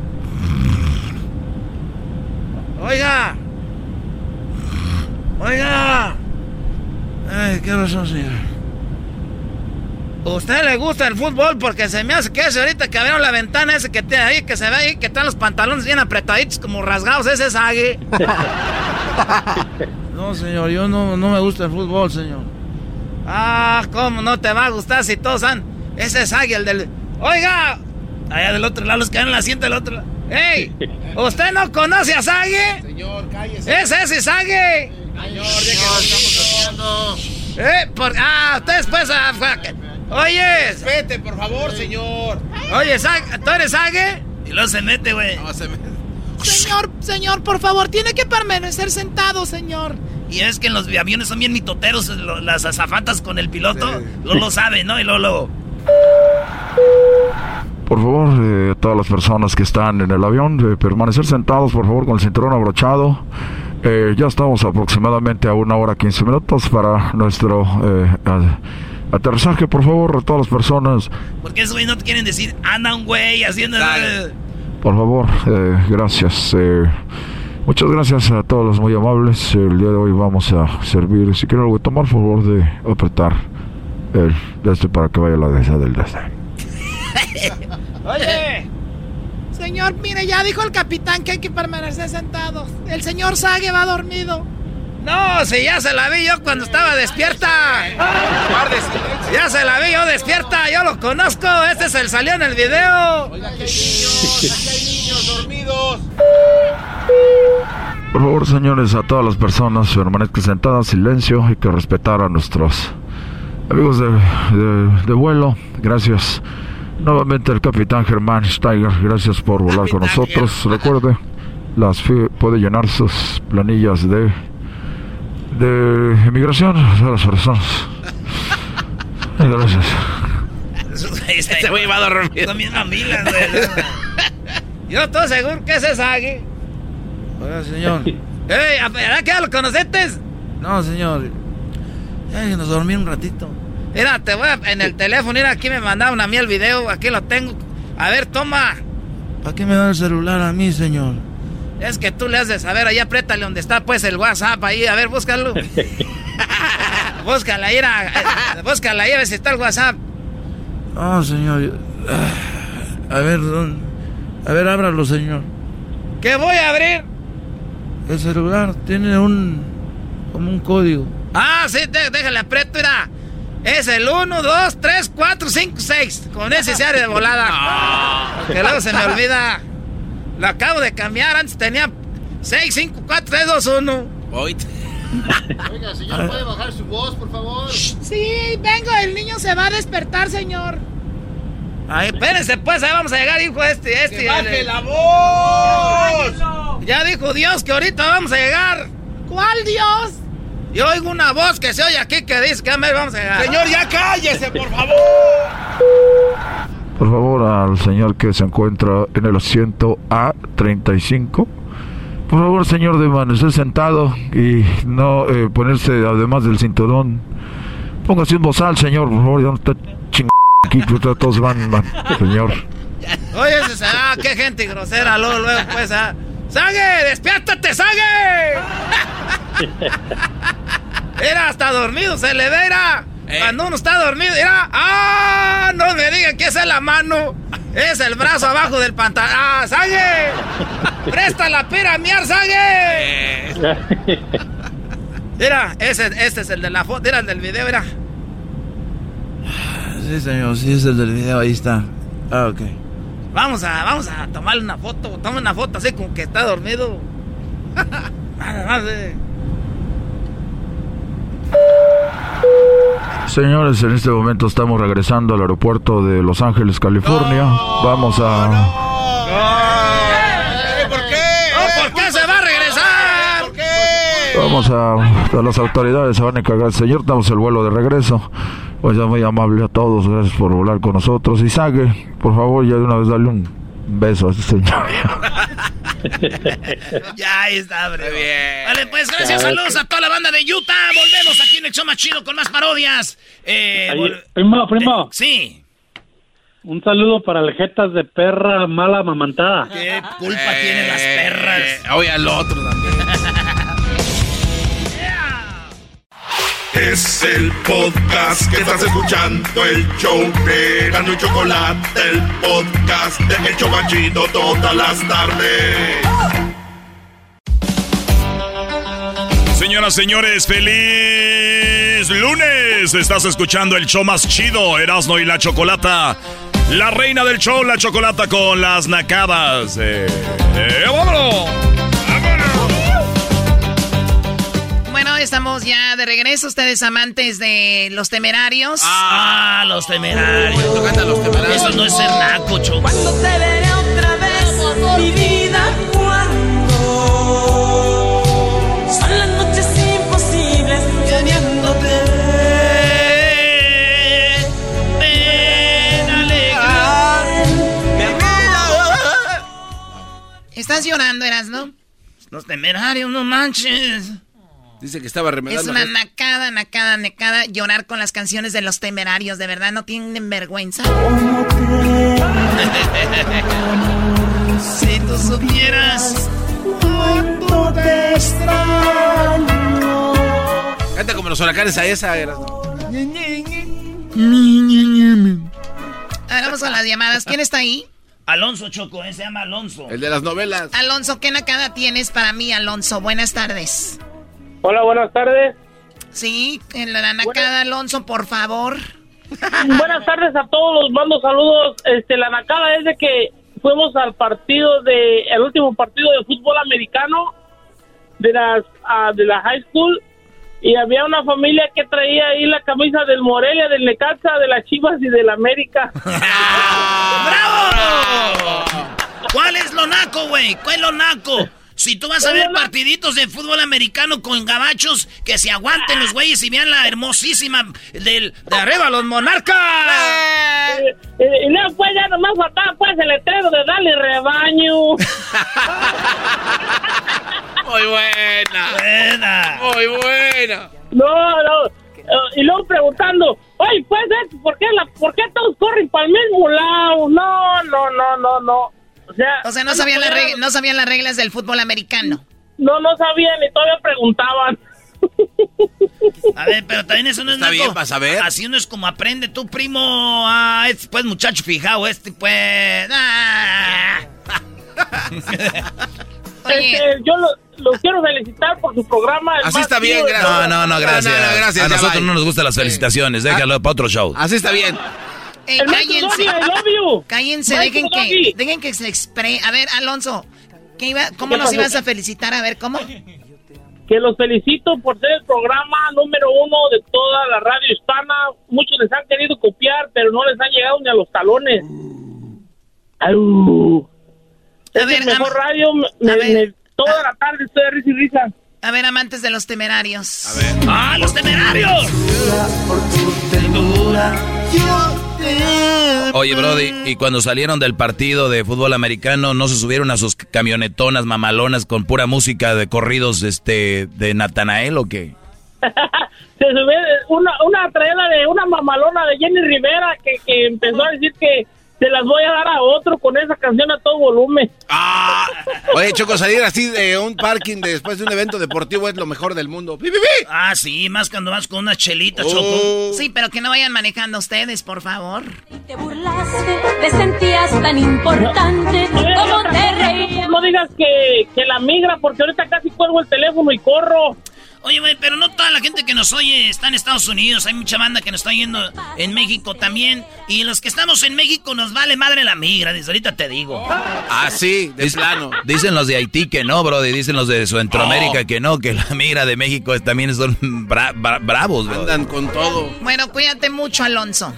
Oiga. Oiga. Ay, ¿qué razón, señor? ¿Usted le gusta el fútbol? Porque se me hace que ese ahorita que abrieron la ventana ese que tiene ahí, que se ve ahí, que están los pantalones bien apretaditos, como rasgados, ese es Agui. No, señor, yo no, no me gusta el fútbol, señor. Ah, ¿cómo no te va a gustar si todos han... Ese es Agui, el del... Oiga. Allá del otro lado, los que dan el asiento del otro lado. ¡Ey! ¿Usted no conoce a Sage? Señor, cállese. ¡Es ese Sage! Señor, déjenos, estamos haciendo. ¿Eh? Por... Ah, ustedes pues... ah, fue- Oye. Vete, por favor, señor. Oye, ¿tú eres Sage? Y luego se mete, güey. Señor, señor, por favor, tiene que permanecer sentado, señor. Y es que en los aviones son bien mitoteros lo- las azafatas con el piloto. No lo saben, ¿no? Y luego, Por favor, eh, todas las personas que están en el avión, de permanecer sentados, por favor, con el cinturón abrochado. Eh, ya estamos aproximadamente a una hora 15 minutos para nuestro eh, aterrizaje. Por favor, todas las personas, Porque esos güey no te quieren decir, anda un güey haciendo... por favor, eh, gracias. eh, muchas gracias a todos los muy amables. El día de hoy vamos a servir, si quieren algo tomar, por favor, de apretar el de este para que vaya la de esa del de este. Oye. Señor, mire, ya dijo el capitán que hay que permanecer sentados. El señor Sage va dormido. No, si ya se la vi yo cuando estaba despierta. Ya se la vi yo despierta, yo lo conozco. Este es el salió en el video. niños dormidos. Por favor, señores, a todas las personas permanezcan sentadas, silencio, hay que respetar a nuestros amigos de, de- de vuelo. Gracias. Nuevamente el capitán Germán Steiger, gracias por volar con nosotros. Recuerde, las fi- puede llenar sus planillas de de inmigración a las personas. Gracias. Este güey va. Yo estoy seguro que ese es Agui. Oiga, señor. ¡Ey! ¿Verdad que ya lo conociste? No, señor. Déjenos dormir un ratito. Mira, te voy a, en el teléfono, mira, aquí me mandaron a mí el video, aquí lo tengo. A ver, toma. ¿Para qué me da el celular a mí, señor? Es que tú le has de saber, ahí apriétale donde está pues el WhatsApp ahí, a ver, búscalo. búscala ahí, a, búscala ahí a ver si está el WhatsApp. No, señor. A ver, ¿dónde? A ver, ábralo, señor. ¿Qué voy a abrir? El celular tiene un. como un código. Ah, sí, dé- déjale aprieto, mira. Es el 1, 2, 3, 4, 5, 6. Con ese se abre de volada. Que luego se me olvida. Lo acabo de cambiar. Antes tenía 6, 5, 4, 3, 2, 1. Oiga, señor, ¿puede bajar su voz, por favor? Sí, vengo, el niño se va a despertar, señor. Ay, espérense, pues, ahí vamos a llegar, hijo este, este. ¡Que baje el- la voz! Ya dijo Dios que ahorita vamos a llegar. ¿Cuál Dios? Yo oigo una voz que se oye aquí que dice que a ver, vamos a llegar. Señor, ya cállese, por favor. Por favor, al señor que se encuentra en el asiento A35. Por favor, señor, de permanecer sentado y no eh, ponerse además del cinturón. Póngase un bozal, señor, por favor, ya no está ching... Aquí puta, todos van, van, señor. Oye, será, qué gente grosera, luego, luego, pues, ah. ¡Sague! ¡Despiértate, Sague! Era hasta dormido, se le ve, era. Cuando uno está dormido, era. ¡Ah! No me digan que esa es la mano. Es el brazo abajo del pantalón. ¡Ah, Sague! ¡Presta la pera miar, Sague! Mira, ese, este es el de la foto, era el del video, era. Sí, señor, sí es el del video, ahí está. Ah, ok. Vamos a, vamos a tomarle una foto. Toma una foto así como que está dormido. Nada más, eh. Señores, en este momento estamos regresando al aeropuerto de Los Ángeles, California. Vamos a... ¿Por qué? ¿Por qué se va a regresar? ¿Por qué? Vamos a... a las autoridades se van a encargar. Señor, damos el vuelo de regreso. Pues ya muy amable a todos. Gracias por volar con nosotros. Y Sague, por favor, ya de una vez dale un beso a este señor. ya ahí está, bro. bien. Vale, pues gracias, saludos a toda la banda de Utah. Volvemos aquí en el show más chido con más parodias. Eh, Ahí- vol- primo, primo. sí. Un saludo para el jetas de perra mala mamantada. ¿Qué culpa tienen las perras? Oye, al otro también. Es el podcast que estás escuchando, el show de y Chocolate, el podcast de El Chobachito todas las tardes. Señoras, señores, feliz lunes. Estás escuchando el show más chido, Erasmo y la Chocolata. La reina del show, la Chocolata con las nacadas. Eh, eh, ¡Vámonos! Bueno, estamos ya de regreso. Ustedes amantes de los temerarios. Ah, los temerarios. Eso no es ser naco, choco. Cuando te veré otra vez, mi vida, cuando son las noches imposibles teniéndote. Ven, alegrar mi ¿Estás llorando, Erasno? Los temerarios, no manches. Dice que estaba Es remedando. una nacada, nacada, nacada llorar con las canciones de los temerarios. De verdad, no tienen vergüenza. si tú supieras cuánto te extraño. Canta como los huracanes a esa. Era. A ver, vamos a las llamadas. ¿Quién está ahí? Alonso Choco, eh, se llama Alonso. El de las novelas. Alonso, ¿qué nacada tienes para mí, Alonso? Buenas tardes. Hola, buenas tardes. Sí, en la nacada, Alonso, por favor. Buenas tardes a todos, los mando saludos. Este, la nacada es de que fuimos al partido de, el último partido de fútbol americano de las, ah, de la high school y había una familia que traía ahí la camisa del Morelia, del Necaxa, de las Chivas y del América. ¡Bravo! ¿Cuál es lo naco, güey? ¿Cuál es lo naco? Si tú vas a ver partiditos de fútbol americano con gabachos, que se aguanten los güeyes y vean la hermosísima del, de arriba, los monarcas. Eh, eh, y luego pues ya nomás faltaba pues el letrero de Dale Rebaño. Muy buena. Buena. Muy buena. No, no. Eh, y luego preguntando, oye, pues, ¿por qué, la, ¿por qué todos corren para el mismo lado? No, no, no, no, no. O sea, O sea, no sabían, no sabían las reglas del fútbol americano. No, no sabían y todavía preguntaban. A ver, pero también eso no es Está naco. bien, para saber. Así uno es como aprende tu primo. Ah, este pues muchacho fijado, este pues. ah. Este, yo lo, quiero felicitar por su programa. Así está bien, gracias. No, no, no, gracias. No, no, no, gracias, a nosotros bye. no nos gustan las felicitaciones. Déjalo para otro show. Así está bien. Eh, El cállense. Doggy, I love you. Cállense, dejen que, dejen que se expre... A ver, Alonso, ¿qué iba, ¿cómo ¿Qué nos pasó? ibas a felicitar? A ver, ¿cómo? Que los felicito por ser el programa número uno de toda la radio hispana. Muchos les han querido copiar, pero no les han llegado ni a los talones. A Es ver, el mejor radio. Me, a ver. me- toda la tarde estoy de risa y risa. A ver, amantes de los temerarios. A ver. ¡Ah, los temerarios! Oye, Brody, y cuando salieron del partido de fútbol americano, ¿no se subieron a sus camionetonas mamalonas con pura música de corridos este de Natanael o qué? Se subió una, una traída de una mamalona de Jenny Rivera que, que empezó a decir que, se las voy a dar a otro con esa canción a todo volumen. Ah, oye, Choco, salir así de un parking después de un evento deportivo es lo mejor del mundo. ¡Pi, pi, pi! Ah, sí, más cuando vas con unas chelitas, Oh. Choco. Sí, pero que no vayan manejando ustedes, por favor. Te burlaste, te sentías tan importante como te reías. No digas que, que la migra, porque ahorita casi cuelgo el teléfono y corro. Oye, güey, pero no toda la gente que nos oye está en Estados Unidos. Hay mucha banda que nos está yendo en México también. Y los que estamos en México nos vale madre la migra, desde ahorita te digo. Ah, sí, de plano. Dicen los de Haití que no, bro. Y dicen los de Centroamérica Oh. que no, que la migra de México también son bra- bra- bravos, bro. Andan con todo. Bueno, cuídate mucho, Alonso.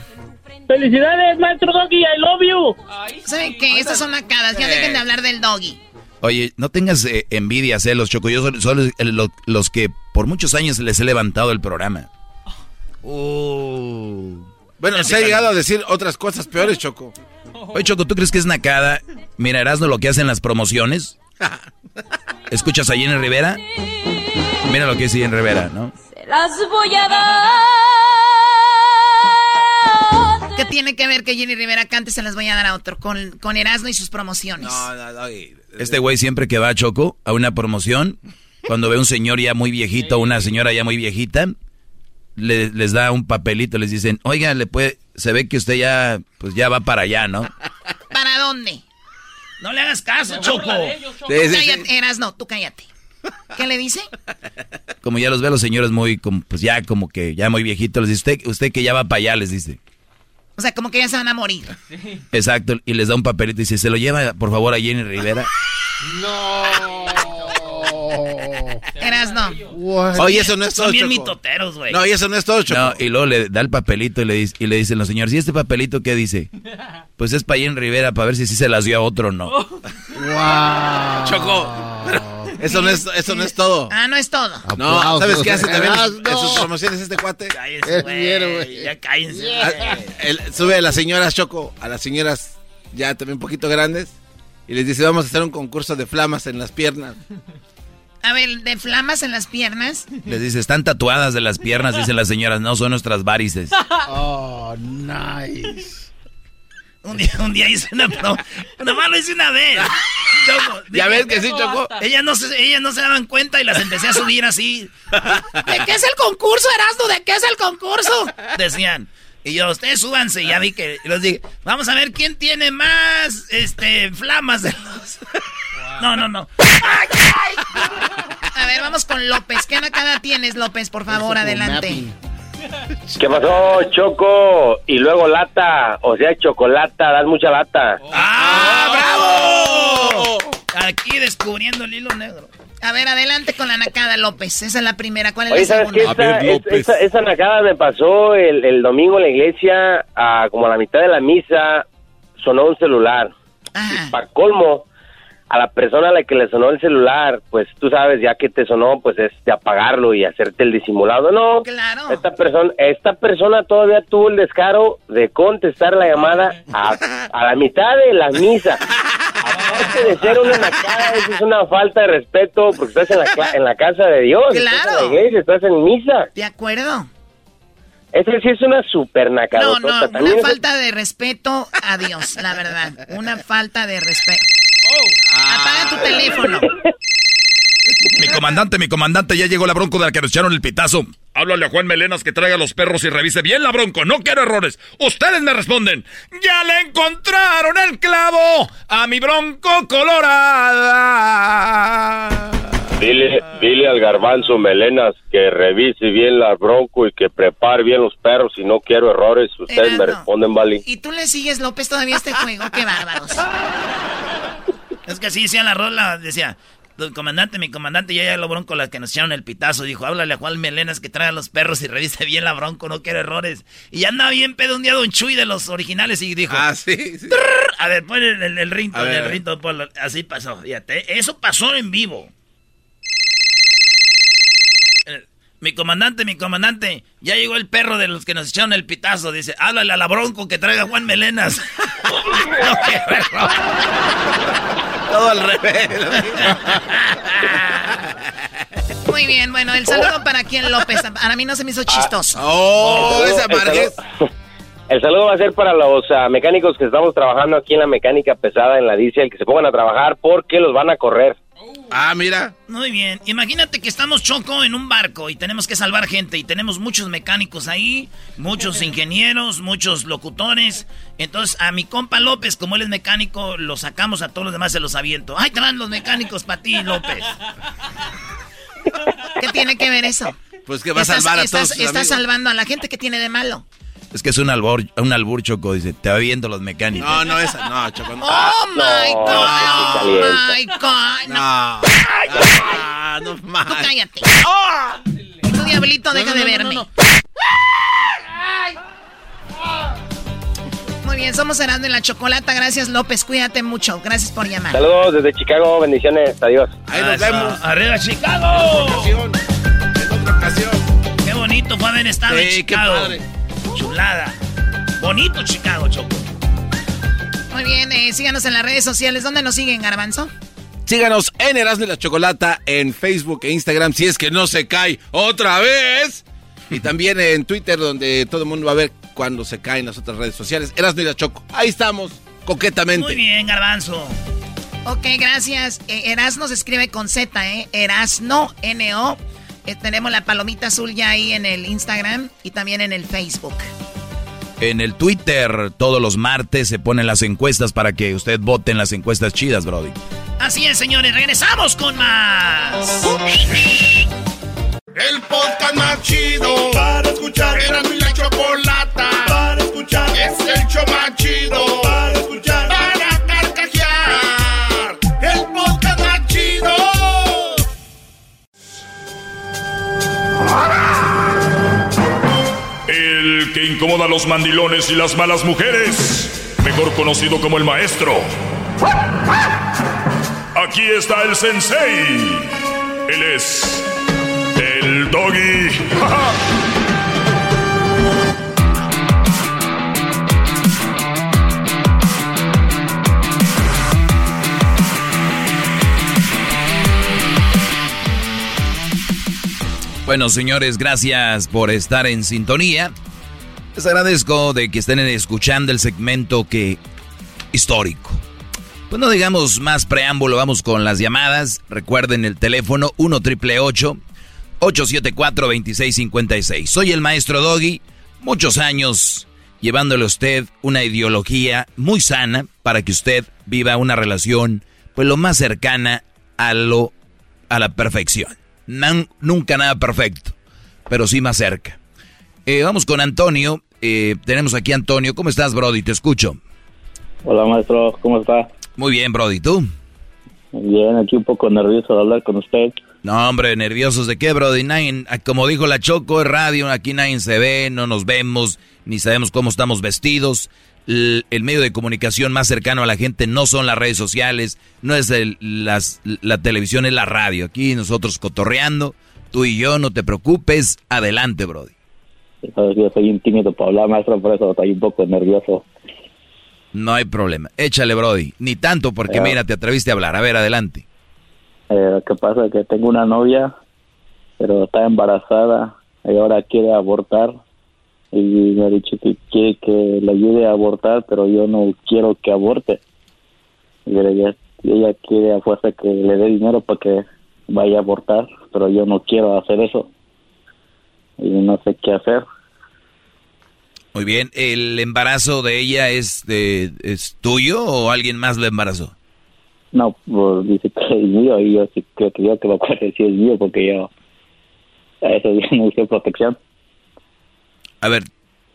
Felicidades, maestro Doggy, I love you. ¿Saben qué? Estas son nacadas. Ya dejen de hablar del doggy. Oye, no tengas eh, envidia, celos, Choco. Yo lo- los que por muchos años les he levantado el programa. Bueno, se ha llegado a decir otras cosas peores, Choco. Oye, Choco, ¿tú crees que es nacada? Mira, Erasmo lo que hace en las promociones. ¿Escuchas a Jenny Rivera? Mira lo que dice Jenny Rivera, ¿no? Te las voy a dar. ¿Qué tiene que ver que Jenny Rivera cante? Se las voy a dar a otro. Con, con Erasmo y sus promociones. Este güey siempre que va a Choco a una promoción, cuando ve un señor ya muy viejito, una señora ya muy viejita, le- les da un papelito, les dicen, oiga, le puede, se ve que usted ya, pues ya va para allá, ¿no? ¿Para dónde? No le hagas caso, Choco. Cállate, Erasmo, tú cállate. ¿Qué le dice? Como ya los ve a los señores muy, como, pues ya como que ya muy viejitos, les dice, usted, usted que ya va para allá, les dice. O sea, como que ya se van a morir. Exacto, y les da un papelito y dice, se lo lleva por favor a Jenny Rivera. Erasmo. Oye, eso no es todo, Son bien mitoteros, güey. No, y eso no es todo, Choco. No, y luego le da el papelito y le, dice- y le dicen los señores, ¿y este papelito qué dice? Pues es para Jenny Rivera, para ver si sí se las dio a otro o no. Choco, pero eso no es, eso no es todo. Ah, no es todo. No, ¿sabes qué hace también en sus- Erasmo. en sus promociones este cuate? Cállense, güey. Ya cállense. Ah, él sube a las señoras Choco, a las señoras ya también un poquito grandes, y les dice, vamos a hacer un concurso de flamas en las piernas. A ver, de flamas en las piernas. Les dice, están tatuadas de las piernas, dicen las señoras, no, son nuestras varices. Oh, nice. Un día, un día hice una pro. Nomás lo hice una vez. Choco, Ya ves que sí, Choco. Ellas no, se, ellas no se daban cuenta y las empecé a subir así. ¿De qué es el concurso, Erasmo? ¿De qué es el concurso? Decían. Y yo, ustedes súbanse. Y ya vi que y los dije, vamos a ver quién tiene más este flamas de los. No, no, no. A ver, vamos con López. ¿Qué nacada tienes, López? Por favor, adelante. ¿Qué pasó, Choco? Y luego lata, o sea, chocolata, das mucha lata. ¡Ah, bravo! Aquí descubriendo el hilo negro. A ver, adelante con la nacada, López. Esa es la primera. ¿Cuál es Oye, la ¿sabes qué? segunda? Esa, es- esa, esa nacada me pasó el, el domingo en la iglesia, a, como a la mitad de la misa, sonó un celular. Para colmo, a la persona a la que le sonó el celular, pues tú sabes, ya que te sonó, pues es de apagarlo y hacerte el disimulado. No, claro. esta persona, esta persona todavía tuvo el descaro de contestar la llamada a, a la mitad de la misa. Aparte de ser una nacada, eso es una falta de respeto porque estás en la, en la casa de Dios, estás en Claro. la iglesia, estás en misa. ¿De acuerdo? Esa sí es una super nacada. No, no, una falta de respeto a Dios, la verdad. Una falta de respeto. Apaga tu teléfono. Mi comandante, mi comandante, ya llegó la bronco de la que nos echaron el pitazo. Háblale a Juan Melenas que traiga los perros y revise bien la bronco. No quiero errores. Ustedes me responden. ¡Ya le encontraron el clavo a mi bronco colorada! Dile, dile al garbanzo Melenas que revise bien la bronco y que prepare bien los perros y no quiero errores. Ustedes me responden, Vali. Y tú le sigues, López, todavía este juego. Qué bárbaros. Es que así decía la rola, decía, "Don comandante, mi comandante, ya ya lo bronco la que nos echaron el pitazo. Dijo, háblale a Juan Melenas que traiga los perros y revise bien la bronco, no quiero errores. Y ya andaba bien pedo un día Don Chuy de los originales y dijo, Ah, sí, sí. A ver, pon el, el, el rinto, A a el rinto, ponlo. así pasó, fíjate, eso pasó en vivo. Eh, Mi comandante, mi comandante, ya llegó el perro de los que nos echaron el pitazo. Dice, háblale a la bronco que traiga Juan Melenas. No. Todo al revés. Muy bien, bueno, el saludo para quien López. Para mí no se me hizo chistoso. Oh, esa El saludo- El saludo va a ser para los ah, mecánicos que estamos trabajando aquí en la mecánica pesada en la diésel, que se pongan a trabajar porque los van a correr. Ah, mira. Muy bien. Imagínate que estamos choco en un barco y tenemos que salvar gente y tenemos muchos mecánicos ahí, muchos ingenieros, muchos locutores. Entonces a mi compa López, como él es mecánico, lo sacamos a todos los demás, se los aviento. ¡Ay, traen los mecánicos para ti, López! ¿Qué tiene que ver eso? Pues que va a salvar a estás- todos sus Estás amigos. salvando a la gente que tiene de malo. Es que es un albur, un albur choco, dice, te va viendo los mecánicos. No, no, esa, no, Choco. no. Oh my no, God, oh my God. No. No más. Tú cállate. Tu diablito, deja de verme. Muy bien, somos Herando en la Chocolata. Gracias, López. Cuídate mucho. Gracias por llamar. Saludos desde Chicago, bendiciones, adiós. Ahí nos vemos. ¡Arriba, Chicago! En otra ocasión. Qué bonito fue haber estado en qué Chicago. padre. Chulada. Bonito Chicago, Choco. Muy bien, eh, síganos en las redes sociales. ¿Dónde nos siguen, Garbanzo? Síganos en Erasmo y la Chocolata en Facebook e Instagram si es que no se cae otra vez. Y también en Twitter donde todo el mundo va a ver cuando se caen las otras redes sociales. Erasmo y la Choco. Ahí estamos, coquetamente. Muy bien, Garbanzo. Ok, gracias. Eh, Erasno se escribe con Z, ¿eh? Erasno, N-O. Eh, tenemos la palomita azul ya ahí en el Instagram y también en el Facebook. En el Twitter todos los martes se ponen las encuestas para que usted vote en las encuestas chidas, Brody. Así es, señores. Regresamos con más. El podcast más chido para los mandilones y las malas mujeres, mejor conocido como el maestro. Aquí está el sensei. Él es el doggy. Bueno, señores, gracias por estar en sintonía. Les agradezco de que estén escuchando el segmento que histórico. Pues no digamos más preámbulo, vamos con las llamadas. Recuerden el teléfono 1 triple 874 2656. Soy el maestro Doggy, muchos años llevándole a usted una ideología muy sana para que usted viva una relación pues lo más cercana a lo a la perfección. Nunca nada perfecto, pero sí más cerca. Eh, vamos con Antonio. Eh, tenemos aquí a Antonio. ¿Cómo estás, Brody? Te escucho. Hola maestro, ¿cómo está? Muy bien, Brody. ¿Tú? Bien, aquí un poco nervioso de hablar con usted. No, hombre, nerviosos de qué, Brody. Nadie- ah, como dijo la Choco, es radio, aquí nadie se ve, no nos vemos, ni sabemos cómo estamos vestidos. El, medio de comunicación más cercano a la gente no son las redes sociales, no es el- las, la televisión, es la radio. Aquí nosotros cotorreando, tú y yo, no te preocupes, adelante, Brody. Sabes Yo soy un tímido para hablar, maestro, por eso estoy un poco nervioso. No hay problema. Échale, Brody. Ni tanto porque, mira, te atreviste a hablar. A ver, adelante. Eh, lo que pasa es que tengo una novia, pero está embarazada y ahora quiere abortar. Y me ha dicho que quiere que le ayude a abortar, pero yo no quiero que aborte. Y ella, ella quiere a fuerza que le dé dinero para que vaya a abortar, pero yo no quiero hacer eso. Y no sé qué hacer. Muy bien. ¿El embarazo de ella es, de, es tuyo o alguien más lo embarazó? No, pues dice que es mío y yo sí creo que yo que lo puedo decir es mío porque yo a ese día no usé protección. A ver,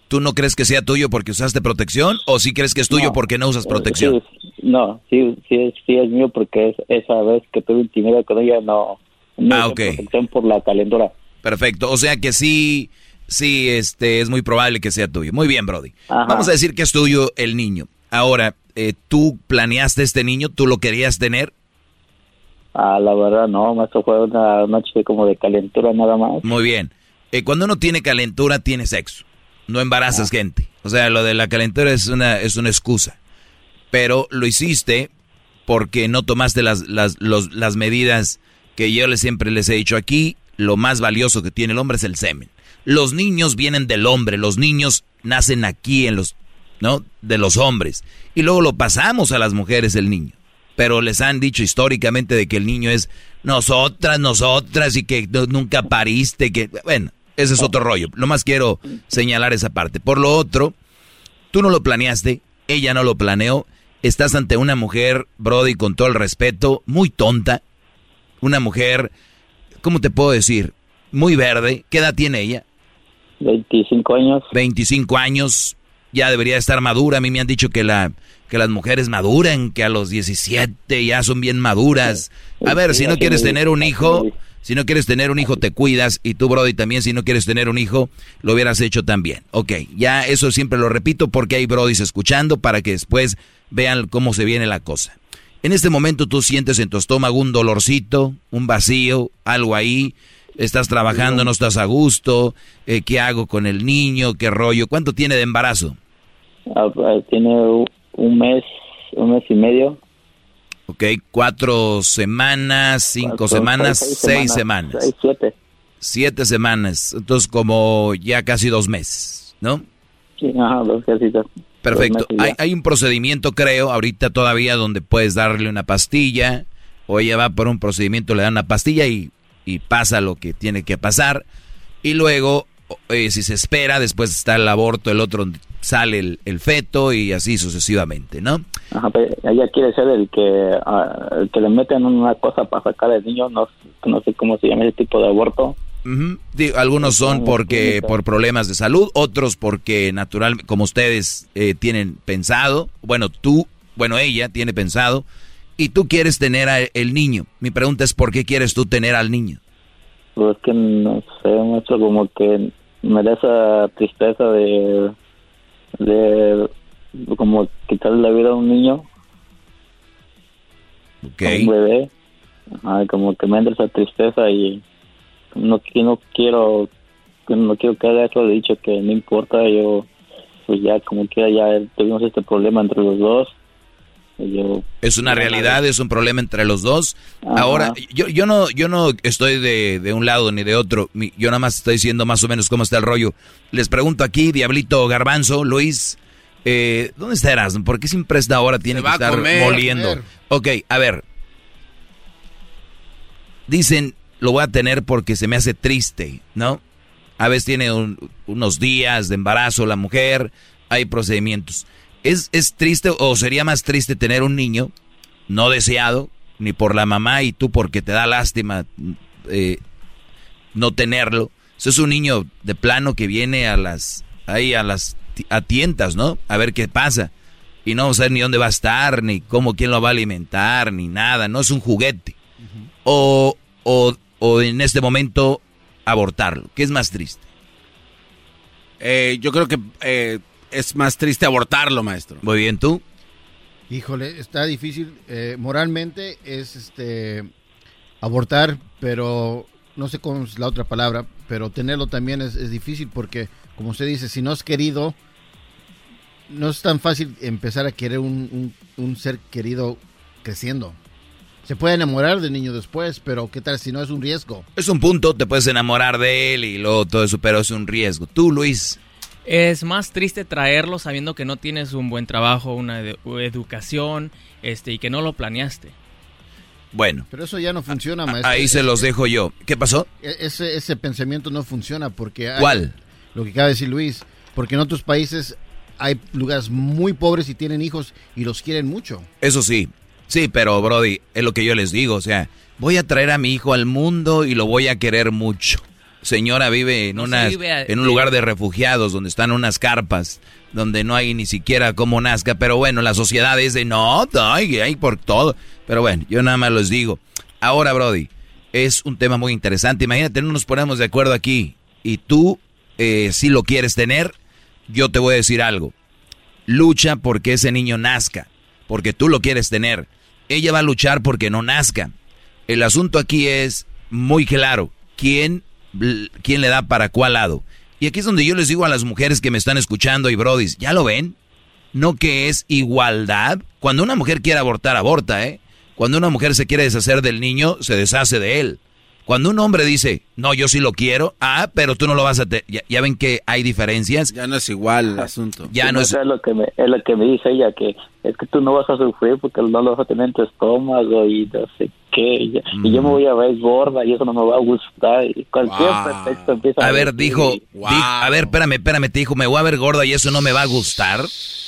¿tú no crees que sea tuyo porque usaste protección o sí crees que es tuyo No. porque no usas protección? Sí, no, sí, sí, es, sí es mío porque es, esa vez que tuve intimidad con ella no, no Ah, usé protección por la calentura. Perfecto. O sea que sí, sí, este, es muy probable que sea tuyo. Muy bien, Brody. Ajá. Vamos a decir que es tuyo el niño. Ahora, eh, ¿tú planeaste este niño? ¿Tú lo querías tener? Ah, la verdad no, maestro, fue una noche como de calentura nada más. Muy bien. Eh, cuando uno tiene calentura, tiene sexo. No embarazas gente. O sea, lo de la calentura es una, es una excusa. Pero lo hiciste porque no tomaste las, las, los- las medidas que yo les, siempre les he dicho aquí. Lo más valioso que tiene el hombre es el semen. Los niños vienen del hombre, los niños nacen aquí en los, ¿no? De los hombres. Y luego lo pasamos a las mujeres el niño. Pero les han dicho históricamente de que el niño es nosotras, nosotras y que nunca pariste, que, bueno, ese es otro rollo. Lo más quiero señalar esa parte. Por lo otro, tú no lo planeaste, ella no lo planeó. Estás ante una mujer, Brody, con todo el respeto, muy tonta. Una mujer, ¿cómo te puedo decir? Muy verde. ¿Qué edad tiene ella? 25 años. 25 años. Ya debería estar madura. A mí me han dicho que, la, que las mujeres maduran, que a los 17 ya son bien maduras. A ver, si no quieres tener un hijo, si no quieres tener un hijo, te cuidas. Y tú, Brody, también, si no quieres tener un hijo, lo hubieras hecho también. Ok, ya eso siempre lo repito porque hay Brodis escuchando para que después vean cómo se viene la cosa. En este momento tú sientes en tu estómago un dolorcito, un vacío, algo ahí. Estás trabajando, no estás a gusto. eh, ¿Qué hago con el niño? ¿Qué rollo? ¿Cuánto tiene de embarazo? Ah, ah, tiene un mes, un mes y medio. Ok, cuatro semanas, cinco Cuatro, semanas, seis, semanas. semanas, seis, siete. Siete semanas. Entonces como ya casi dos meses, ¿no? Sí, ajá, dos casitas. Perfecto. Dos. Hay, hay un procedimiento, creo, ahorita todavía donde puedes darle una pastilla o ella va por un procedimiento, le dan una pastilla y, y pasa lo que tiene que pasar. Y luego, eh, si se espera, después está el aborto, el otro sale el, el feto y así sucesivamente, ¿no? Ajá, pero ella quiere ser el que, ah, el que le meten una cosa para sacar al niño, no, no sé cómo se llama ese tipo de aborto. Digo, algunos son porque por problemas de salud, otros porque natural, como ustedes eh, tienen pensado, bueno, tú, bueno, ella tiene pensado, y tú quieres tener a el niño. Mi pregunta es, ¿por qué quieres tú tener al niño? Pues que no sé, mucho como que me da esa tristeza de, de como quitarle la vida a un niño, Ok. a un bebé, Ajá, como que me entra esa tristeza y no, no quiero que no quiero que haga eso, le he dicho que no importa, yo pues ya como quiera ya tuvimos este problema entre los dos, yo Es una realidad, es un problema entre los dos. Ahora, yo, yo no, yo no estoy de, de un lado ni de otro. Mi- Yo nada más estoy diciendo más o menos cómo está el rollo. Les pregunto aquí, Diablito Garbanzo, Luis, eh, ¿dónde está Erasmo? ¿Por qué siempre esta hora tiene Se que a estar comer. moliendo? Comer. Ok, a ver. Dicen, lo voy a tener porque se me hace triste, ¿no? A veces tiene un- unos días de embarazo la mujer, hay procedimientos. ¿Es, ¿Es triste o sería más triste tener un niño no deseado, ni por la mamá y tú porque te da lástima eh, no tenerlo? Eso es un niño de plano que viene a las, ahí a las a tientas, ¿no? A ver qué pasa. Y no saber ni dónde va a estar, ni cómo, quién lo va a alimentar, ni nada. No es un juguete. o, o, o en este momento abortarlo. ¿Qué es más triste? Eh, yo creo que eh, es más triste abortarlo, maestro. Muy bien, ¿tú? Híjole, está difícil. eh, moralmente es este abortar, pero no sé cómo es la otra palabra, pero tenerlo también es, es difícil porque, como usted dice, si no es querido, no es tan fácil empezar a querer un, un- un ser querido creciendo. Se puede enamorar del niño después, pero ¿qué tal si no es un riesgo? Es un punto, te puedes enamorar de él y luego todo eso, pero es un riesgo. Tú, Luis. Es más triste traerlo sabiendo que no tienes un buen trabajo, una edu- educación, este, y que no lo planeaste. Bueno. Pero eso ya no funciona, maestro. Ahí se los dejo yo. ¿Qué pasó? E- Ese, ese pensamiento no funciona porque... hay- ¿Cuál? Lo que acaba de decir Luis, porque en otros países hay lugares muy pobres y tienen hijos y los quieren mucho. Eso sí. Sí, pero Brody, es lo que yo les digo. O sea, voy a traer a mi hijo al mundo y lo voy a querer mucho. Señora vive en, unas- vive a- en un lugar de refugiados donde están unas carpas, donde no hay ni siquiera cómo nazca. Pero bueno, la sociedad es de no, hay, hay por todo. Pero bueno, yo nada más les digo. Ahora, Brody, es un tema muy interesante. Imagínate, no nos ponemos de acuerdo aquí y tú, eh, si lo quieres tener, yo te voy a decir algo. Lucha porque ese niño nazca, porque tú lo quieres tener. Ella va a luchar porque no nazca. El asunto aquí es muy claro. ¿Quién, quién le da para cuál lado? Y aquí es donde yo les digo a las mujeres que me están escuchando y brodis, ¿ya lo ven? No que es igualdad. Cuando una mujer quiere abortar, aborta, ¿eh? Cuando una mujer se quiere deshacer del niño, se deshace de él. Cuando un hombre dice, no, yo sí lo quiero, ah, pero tú no lo vas a tener. Ya, ya ven que hay diferencias. Ya no es igual el asunto. Ya no es. es lo que me es lo que me dice ella que es que tú no vas a sufrir porque no lo vas a tener en tu estómago y no sé qué y, ya- y yo me voy a ver gorda y eso no me va a gustar y cualquier Wow. pretexto empieza A ver, decir. dijo, di- a ver, espérame, espérame, te dijo, me voy a ver gorda y eso no me va a gustar.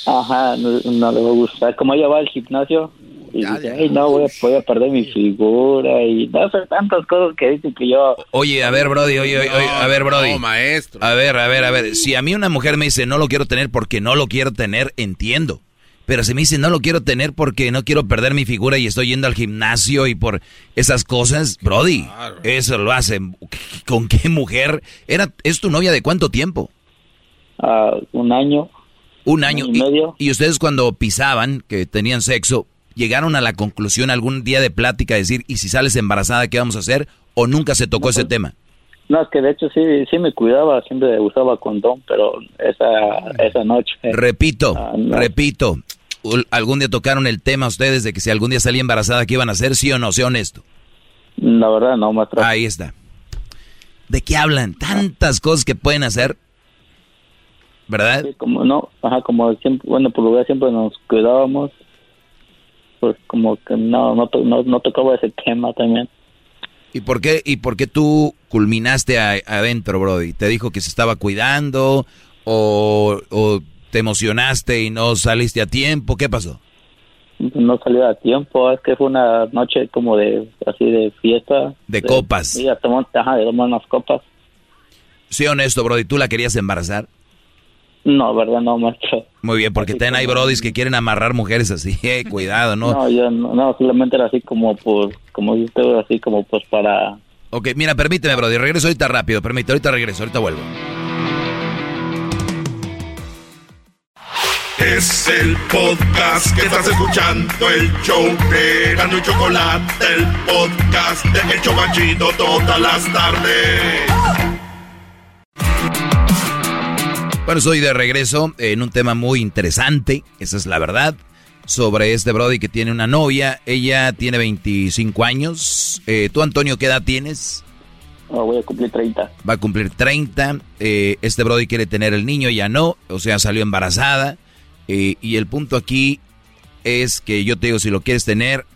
ajá no, no le va a gustar como ella va al gimnasio y dice ay no voy a, voy a perder mi figura y no sé tantas cosas que dicen que yo Oye, a ver, Brody, oye, oye, oye, a ver, Brody. no, maestro. A ver, a ver, a ver. Si a mí una mujer me dice no lo quiero tener porque no lo quiero tener, entiendo. Pero si me dice no lo quiero tener porque no quiero perder mi figura y estoy yendo al gimnasio y por esas cosas, Brody, eso lo hace. ¿Con qué mujer? Era, ¿Es tu novia de cuánto tiempo? ah, un año Un año. y medio. Y, ustedes cuando pisaban, que tenían sexo, llegaron a la conclusión algún día de plática, decir, ¿y si sales embarazada, qué vamos a hacer? ¿O nunca se tocó ese tema? no es que de hecho sí sí me cuidaba siempre usaba condón pero esa esa noche Repito, Ah, no. repito, ¿algún día tocaron el tema ustedes de que si algún día salía embarazada, qué iban a hacer? ¿Sí o no? Sea honesto. la verdad no maestro Ahí está. ¿De qué hablan? Tantas cosas que pueden hacer. ¿Verdad? Sí, como no, ajá, como siempre, bueno, por lugar siempre nos cuidábamos, pues como que no, no, no, no tocaba ese tema también. ¿Y por qué, y por qué tú culminaste a- adentro, Brody? ¿Te dijo que se estaba cuidando? O, o te emocionaste y no saliste a tiempo? ¿Qué pasó? No salió a tiempo, es que fue una noche como de, así de fiesta. De copas. Sí, a tomar, ajá, de tomar unas copas. Sí, honesto, Brody, ¿tú la querías embarazar? No, verdad, no, maestro. Muy bien, porque ten hay Brodis que quieren amarrar mujeres así, eh, cuidado, ¿no? No, yo no, no, solamente era así como por, como usted, así como pues para... Ok, mira, permíteme, Brody, regreso ahorita rápido, permíteme, ahorita regreso, ahorita vuelvo. Es el podcast que estás escuchando, el show de Erasmo y Chocolate, el podcast de El Chobachito todas las tardes. Bueno, estoy de regreso en un tema muy interesante, esa es la verdad, sobre este Brody que tiene una novia, ella tiene 25 años, eh, ¿tú Antonio qué edad tienes? voy a cumplir 30. Va a cumplir 30, eh, este Brody quiere tener el niño, ella no, o sea, salió embarazada, eh, y el punto aquí es que yo te digo, si lo quieres tener,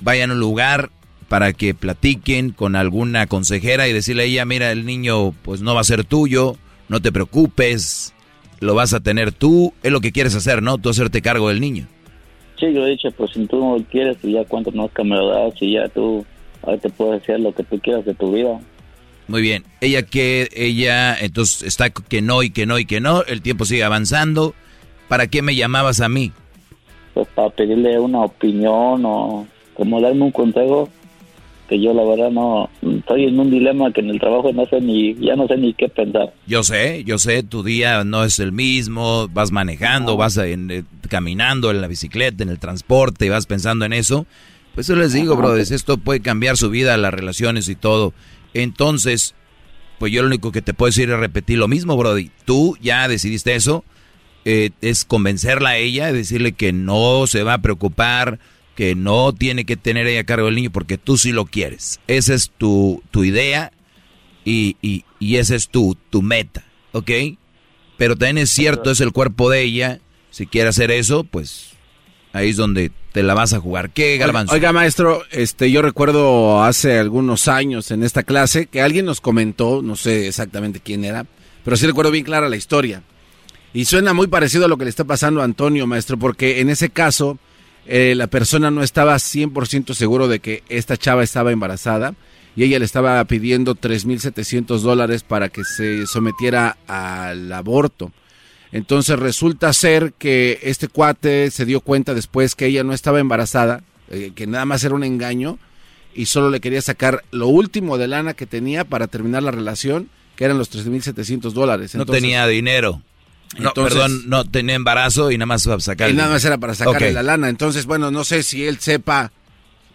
vayan a un lugar para que platiquen con alguna consejera y decirle a ella, mira, el niño pues no va a ser tuyo, no te preocupes, lo vas a tener tú, es lo que quieres hacer, ¿no? Tú hacerte cargo del niño. Sí, yo he dicho, pues si tú no quieres, pues ya cuánto no me lo das y ya tú, ahora te puedes hacer lo que tú quieras de tu vida. Muy bien, ella que, ella entonces está que no y que no y que no, el tiempo sigue avanzando, ¿para qué me llamabas a mí? pues para pedirle una opinión o como darme un consejo que yo la verdad no estoy en un dilema que en el trabajo no sé ni ya no sé ni qué pensar Yo sé, yo sé, tu día no es el mismo, vas manejando, vas en, eh, caminando en la bicicleta, en el transporte, y vas pensando en eso. Pues yo les digo, brothers, esto puede cambiar su vida, las relaciones y todo. Entonces, pues yo lo único que te puedo decir es repetir lo mismo, Brody. Tú ya decidiste eso, eh, es convencerla a ella, decirle que no se va a preocupar, que no tiene que tener ella a cargo del niño porque tú sí lo quieres. Esa es tu, tu idea y, y, y esa es tu, tu meta, ¿ok? Pero también es cierto, es el cuerpo de ella. Si quiere hacer eso, pues ahí es donde te la vas a jugar. ¿Qué, Garbanzo? Oiga, maestro, este, yo recuerdo hace algunos años en esta clase que alguien nos comentó, no sé exactamente quién era, pero sí recuerdo bien clara la historia. Y suena muy parecido a lo que le está pasando a Antonio, maestro, porque en ese caso eh, la persona no estaba 100% seguro de que esta chava estaba embarazada y ella le estaba pidiendo 3.700 dólares para que se sometiera al aborto. Entonces resulta ser que este cuate se dio cuenta después que ella no estaba embarazada, eh, que nada más era un engaño y solo le quería sacar lo último de lana que tenía para terminar la relación, que eran los 3.700 dólares. no tenía dinero. No, Entonces- perdón, no tenía embarazo y nada más iba a sacar. Y nada más era para sacarle la lana. Entonces, bueno, no sé si él sepa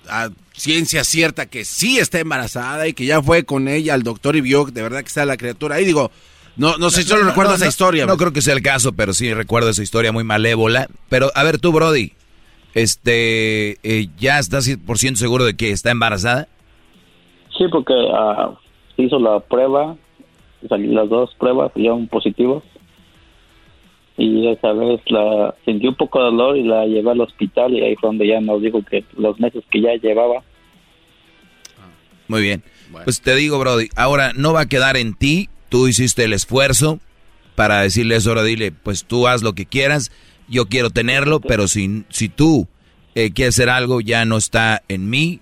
a ciencia cierta que sí está embarazada y que ya fue con ella al doctor y vio de verdad que está la criatura ahí. Digo, no, no sé, solo recuerdo no, esa no, historia. No creo que sea el caso, pero sí recuerdo esa historia muy malévola. Pero, a ver, tú, Brody, este, eh, ¿ya estás 100% seguro de que está embarazada? Sí, porque ah, hizo la prueba, salí las dos pruebas, dieron positivos. Y esa vez la sentí un poco de dolor y la llevé al hospital y ahí fue donde ya nos dijo que los meses que ya llevaba. Muy bien. Pues te digo, Brody, ahora no va a quedar en ti. Tú hiciste el esfuerzo para decirle eso. Ahora dile, pues tú haz lo que quieras. Yo quiero tenerlo, pero si, si tú eh, quieres hacer algo, ya no está en mí.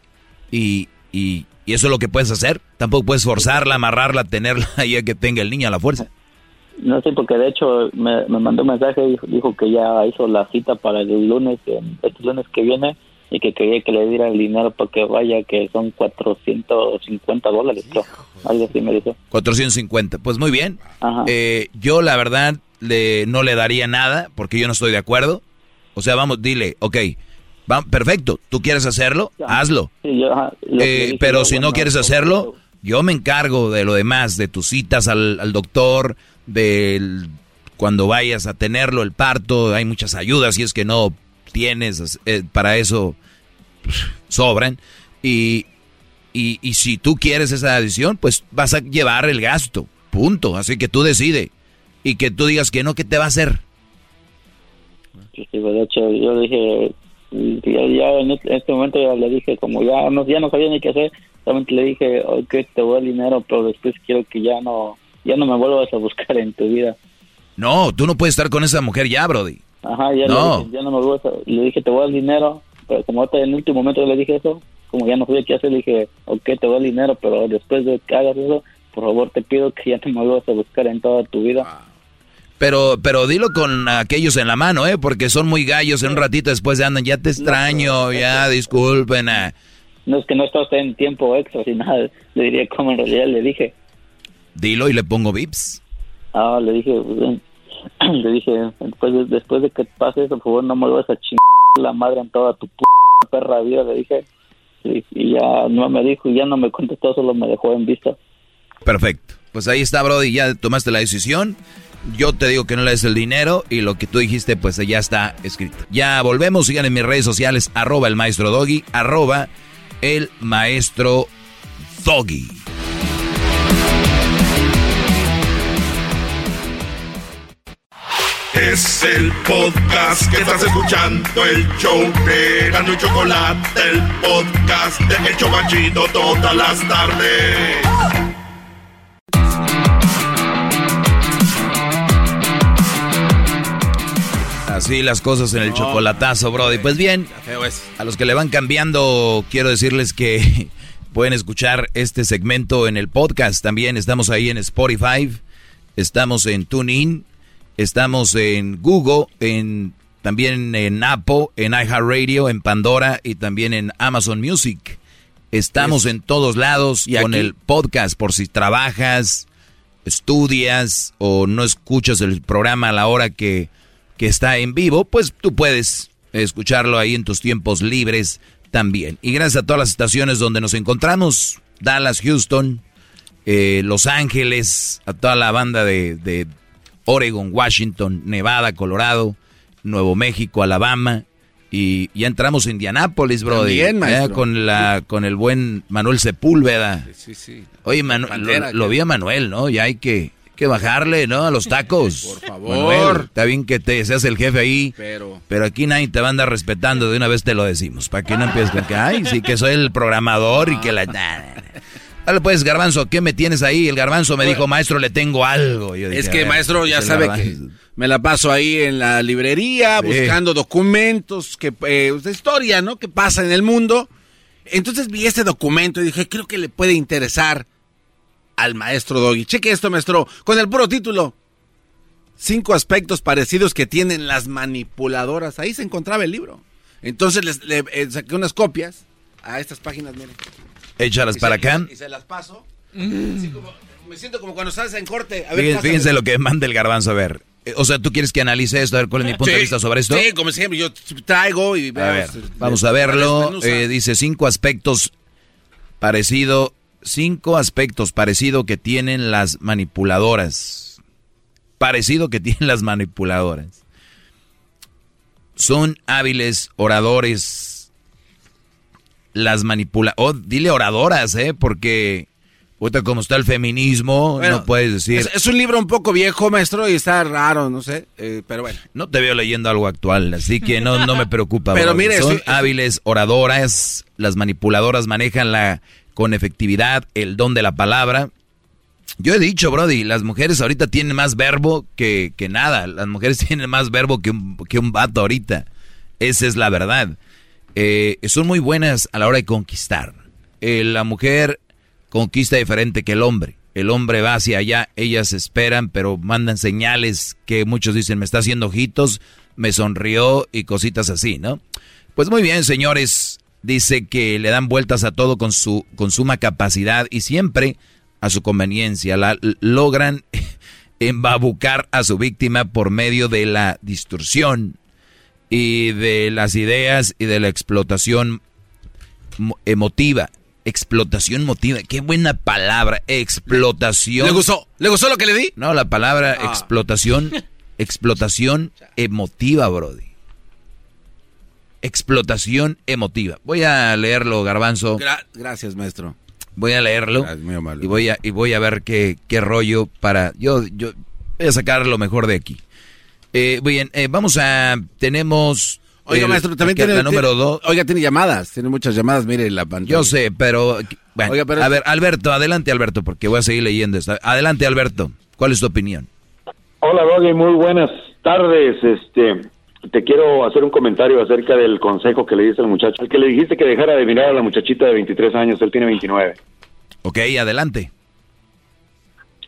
Y, y, y eso es lo que puedes hacer. Tampoco puedes forzarla, amarrarla, tenerla y a que tenga el niño a la fuerza. No sé, porque de hecho me, me mandó un mensaje y dijo, dijo que ya hizo la cita para el lunes, el- este lunes que viene, y que quería que le diera el dinero para que vaya, que son 450 dólares, creo. Algo así me dijo. 450. Pues muy bien. Eh, yo la verdad le, no le daría nada porque yo no estoy de acuerdo. O sea, vamos, dile, ok, va, perfecto, tú quieres hacerlo, hazlo. Sí, yo, ajá, lo que Eh, dije pero si no quieres hacerlo, yo me encargo de lo demás, de tus citas al, al doctor, del cuando vayas a tenerlo, el parto, hay muchas ayudas si es que no tienes, eh, para eso pff, sobran. Y, y, y si tú quieres esa adición, pues vas a llevar el gasto, punto. Así que tú decide. Y que tú digas que no, ¿qué te va a hacer? Sí, sí, de hecho, yo dije, ya, ya en este, este momento ya le dije, como ya no, ya no sabía ni qué hacer, solamente le dije, ok, te voy el dinero, pero después quiero que ya no, ya no me vuelvas a buscar en tu vida. No, tú no puedes estar con esa mujer ya, Brody. Ajá, ya No. le dije, ya no me vuelvas a, le dije, te voy el dinero, pero como ahorita en el último momento le dije eso, como ya no sabía qué hacer, le dije, ok, te voy el dinero, pero después de que hagas eso, por favor te pido que ya no me vuelvas a buscar en toda tu vida. Pero, pero dilo con aquellos en la mano, ¿eh? Porque son muy gallos. En un ratito después de andan, ya te extraño, ya, disculpen. ah. No es que no está usted en tiempo extra, sin nada, le diría como en realidad le dije. Dilo y le pongo vips. Ah, le dije, pues, le dije, después de, después de que pase eso, por favor, no me vuelvas a chingar la madre en toda tu p perra vida, le dije. Y, y ya no me dijo, y ya no me contestó, solo me dejó en vista. Perfecto. Pues ahí está, Brody, ya tomaste la decisión. Yo te digo que no le des el dinero y lo que tú dijiste, pues ya está escrito. Ya volvemos, sigan en mis redes sociales, arroba el maestro Doggy, arroba el maestro Doggy. Es el podcast que estás escuchando, el show de Gano y Chocolate, el podcast de El Chobachito todas las tardes. Así las cosas en el chocolatazo, Brody. Pues bien, a los que le van cambiando, quiero decirles que pueden escuchar este segmento en el podcast. También estamos ahí en Spotify, estamos en TuneIn, estamos en Google, en, también en Apple, en iHeartRadio, en Pandora y también en Amazon Music. Estamos en todos lados con aquí? el podcast por si trabajas, estudias o no escuchas el programa a la hora que, que está en vivo, pues tú puedes escucharlo ahí en tus tiempos libres también. Y gracias a todas las estaciones donde nos encontramos, Dallas, Houston, eh, Los Ángeles, a toda la banda de, de Oregon, Washington, Nevada, Colorado, Nuevo México, Alabama. Y ya entramos a Indianápolis, Brody. Maestro. con la con el buen Manuel Sepúlveda. Sí, sí. Oye, Manu- Pantera, lo, vi a Manuel, ¿no? Ya hay que, que bajarle, ¿no? A los tacos. Por favor. Manuel, está bien que te seas el jefe ahí. Pero- Pero aquí nadie te va a andar respetando. De una vez te lo decimos. Para que no empieces con que, ay, sí que soy el programador y que la... Dale pues, Garbanzo, ¿qué me tienes ahí? El Garbanzo me dijo, maestro, le tengo algo. Yo dije, Es que, ver, maestro, ya sabe Garbanzo. que me la paso ahí en la librería Sí. buscando documentos, que eh, de historia, ¿no? Que pasa en el mundo. Entonces vi este documento y dije, creo que le puede interesar al maestro Doggy. Cheque esto, maestro, con el puro título. Cinco aspectos parecidos que tienen las manipuladoras. Ahí se encontraba el libro. Entonces les, le eh, saqué unas copias a estas páginas, miren. Échalas Y para se- acá. Y se las paso. Así como- me siento como cuando sales en corte. A ver, Fíjense, lo que manda el Garbanzo, a ver. Eh, O sea, ¿tú quieres que analice esto? A ver, ¿cuál es mi punto de vista sobre esto? Sí, como siempre, yo traigo y A ver, eh, vamos a verlo. Eh, dice cinco aspectos parecido, cinco aspectos parecido que tienen las manipuladoras. Parecido que tienen las manipuladoras. Son hábiles oradores, las manipula... Oh, dile oradoras, ¿eh? Porque ahorita como está el feminismo, Bueno, no puedes decir... Es, es un libro un poco viejo, maestro, y está raro, no sé, eh, pero bueno. No te veo leyendo algo actual, así que no, no me preocupa. Pero mire, son hábiles oradoras, las manipuladoras manejan la con efectividad el don de la palabra. Yo he dicho, Brody, las mujeres ahorita tienen más verbo que, que nada. Las mujeres tienen más verbo que un, que un vato ahorita. Esa es la verdad. Eh, son muy buenas a la hora de conquistar. Eh, la mujer conquista diferente que el hombre. El hombre va hacia allá, ellas esperan, pero mandan señales que muchos dicen, me está haciendo ojitos, me sonrió y cositas así, ¿no? Pues muy bien, señores. Dice que le dan vueltas a todo con su con suma capacidad y siempre a su conveniencia. La, logran embabucar a su víctima por medio de la distorsión y de las ideas y de la explotación mo- emotiva. Explotación emotiva, qué buena palabra, explotación. ¿Le gustó? ¿Le gustó lo que le di? No, la palabra Ah. explotación, explotación emotiva, Brody. Explotación emotiva. Voy a leerlo, Garbanzo. Gra- gracias, maestro. Voy a leerlo Gracias, y voy a y voy a ver qué, qué rollo para yo yo voy a sacar lo mejor de aquí. Eh, bien, eh, vamos a tenemos Oiga, el- maestro, también tiene... la número tiene- dos. Oiga, tiene llamadas, tiene muchas llamadas, mire la pantalla. Yo sé, pero bueno, Oiga, pero- a ver, Alberto, adelante Alberto, porque voy a seguir leyendo esta. Adelante Alberto, ¿cuál es tu opinión? Hola, Doggy, muy buenas tardes. Este, te quiero hacer un comentario acerca del consejo que le diste al muchacho. El que le dijiste que dejara de mirar a la muchachita de 23 años, él tiene 29. Ok, adelante.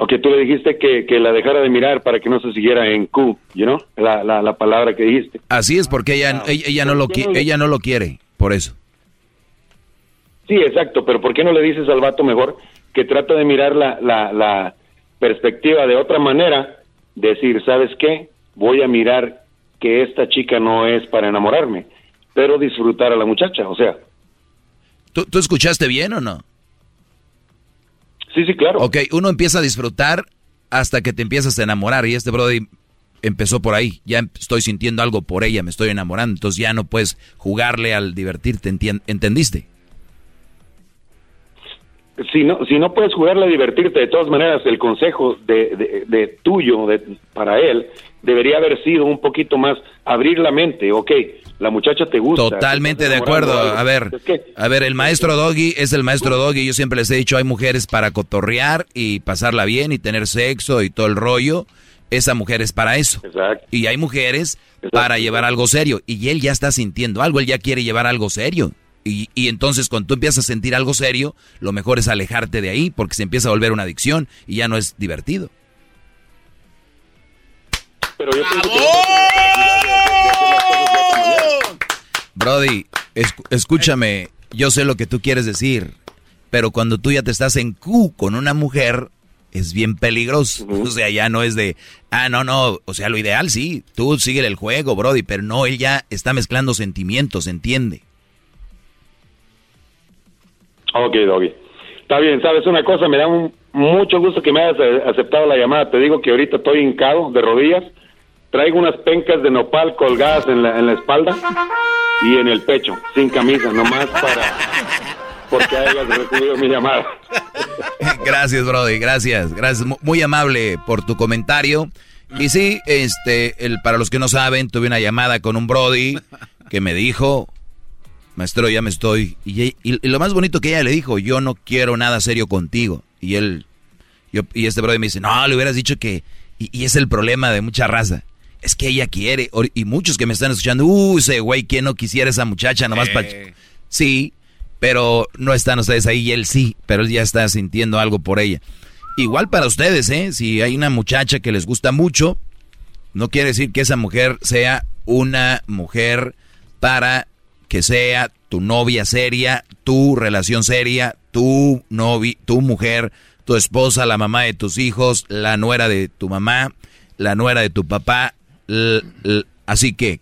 O que tú le dijiste que, que la dejara de mirar para que no se siguiera en Q, you know? la, la, la palabra que dijiste. Así es porque ella ella, ella no lo qui- ella no lo quiere, por eso. Sí, exacto, pero ¿por qué no le dices al vato mejor que trata de mirar la, la, la perspectiva de otra manera? Decir, ¿sabes qué? Voy a mirar que esta chica no es para enamorarme, pero disfrutar a la muchacha, o sea. ¿Tú, tú escuchaste bien o no? Sí, sí, claro. Ok, uno empieza a disfrutar hasta que te empiezas a enamorar y este Brody empezó por ahí. Ya em- estoy sintiendo algo por ella, me estoy enamorando. Entonces ya no puedes jugarle al divertirte, ¿entendiste? si no si no puedes jugarle a divertirte de todas maneras el consejo de, de, de tuyo de, para él debería haber sido un poquito más abrir la mente ok la muchacha te gusta Totalmente te de acuerdo. A ver, Es que- a ver, el maestro Doggy es el maestro Doggy. Yo siempre les he dicho, hay mujeres para cotorrear y pasarla bien y tener sexo y todo el rollo. Esa mujer es para eso. Y hay mujeres para llevar algo serio. Y él ya está sintiendo algo, él ya quiere llevar algo serio. Y, y entonces cuando tú empiezas a sentir algo serio, lo mejor es alejarte de ahí porque se empieza a volver una adicción y ya no es divertido. pero yo pienso que- Brody, escúchame, yo sé lo que tú quieres decir, pero cuando tú ya te estás en Q con una mujer, es bien peligroso. O sea, ya no es de, ah, no, no, o sea, lo ideal sí, tú sigue el juego, Brody, pero no, él ya está mezclando sentimientos, ¿entiende? Ok, Doggy. Está bien, ¿sabes una cosa? Me da un- mucho gusto que me hayas eh, aceptado la llamada. Te digo que ahorita estoy hincado de rodillas. Traigo unas pencas de nopal colgadas en la, en la espalda y en el pecho, sin camisa, nomás para... Porque hayas recibido mi llamada. Gracias, Brody, gracias, gracias, Mu- muy amable por tu comentario. Y sí, este, el, para los que no saben, tuve una llamada con un Brody que me dijo, maestro, ya me estoy. Y, lo más bonito que ella le dijo, yo no quiero nada serio contigo. Y él, yo, y este Brody me dice, no, le hubieras dicho que, y es el problema de mucha raza. Es que ella quiere, y muchos que me están escuchando, uh, ese güey, ¿quién no quisiera esa muchacha nomás para... Sí, pero no están ustedes ahí y él sí, pero él ya está sintiendo algo por ella. Igual para ustedes, ¿eh? Si hay una muchacha que les gusta mucho, no quiere decir que esa mujer sea una mujer para que sea tu novia seria, tu relación seria, tu novi, tu mujer, tu esposa, la mamá de tus hijos, la nuera de tu mamá, la nuera de tu papá. Así que,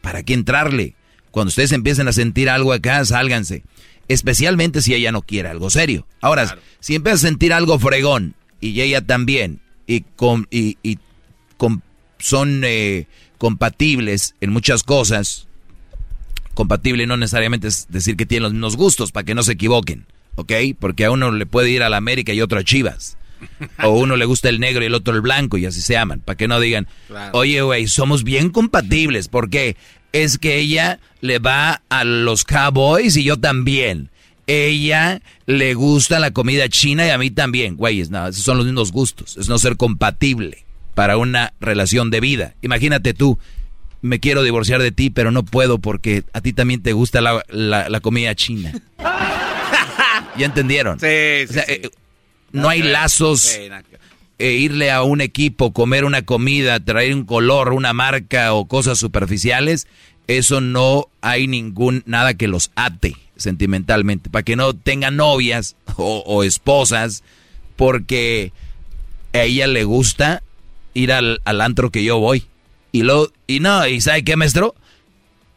¿para qué entrarle? Cuando ustedes empiecen a sentir algo acá, sálganse. Especialmente si ella no quiere algo serio. Ahora, si empiezas a sentir algo fregón y ella también, y, con, y, y con- son eh, compatibles en muchas cosas, compatible no necesariamente es decir que tienen los mismos gustos, para que no se equivoquen, ¿ok? Porque a uno le puede ir a la América y otro a Chivas. O uno le gusta el negro y el otro el blanco y así se aman. Para que no digan, oye, güey, somos bien compatibles. porque Es que ella le va a los Cowboys y yo también. Ella le gusta la comida china y a mí también. Güeyes, no, esos son los mismos gustos. Es no ser compatible para una relación de vida. Imagínate tú, me quiero divorciar de ti, pero no puedo porque a ti también te gusta la, la, comida china. ¿Ya entendieron? Sí, sí, eh, no, hay lazos. e irle a un equipo, comer una comida, traer un color, una marca o cosas superficiales, eso no hay ningún nada que los ate sentimentalmente, para que no tengan novias o, esposas, porque a ella le gusta ir al, al antro que yo voy. Y, lo, y no, ¿y sabe qué, maestro?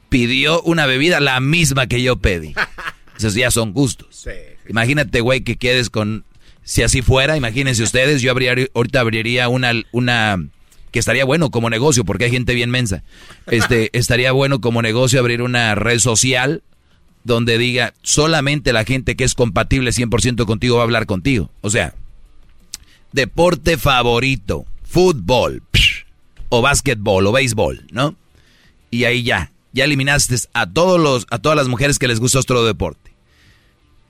Pidió una bebida la misma que yo pedí. Esos ya son gustos. Imagínate, güey, que quedes con... Si así fuera, imagínense ustedes, yo abriría, ahorita abriría una, una... Que estaría bueno como negocio, porque hay gente bien mensa. Este, estaría bueno como negocio abrir una red social donde diga solamente la gente que es compatible 100% contigo va a hablar contigo. O sea, deporte favorito, fútbol, o básquetbol o béisbol, ¿no? Y ahí ya, ya eliminaste a todos los a todas las mujeres que les gusta otro deporte.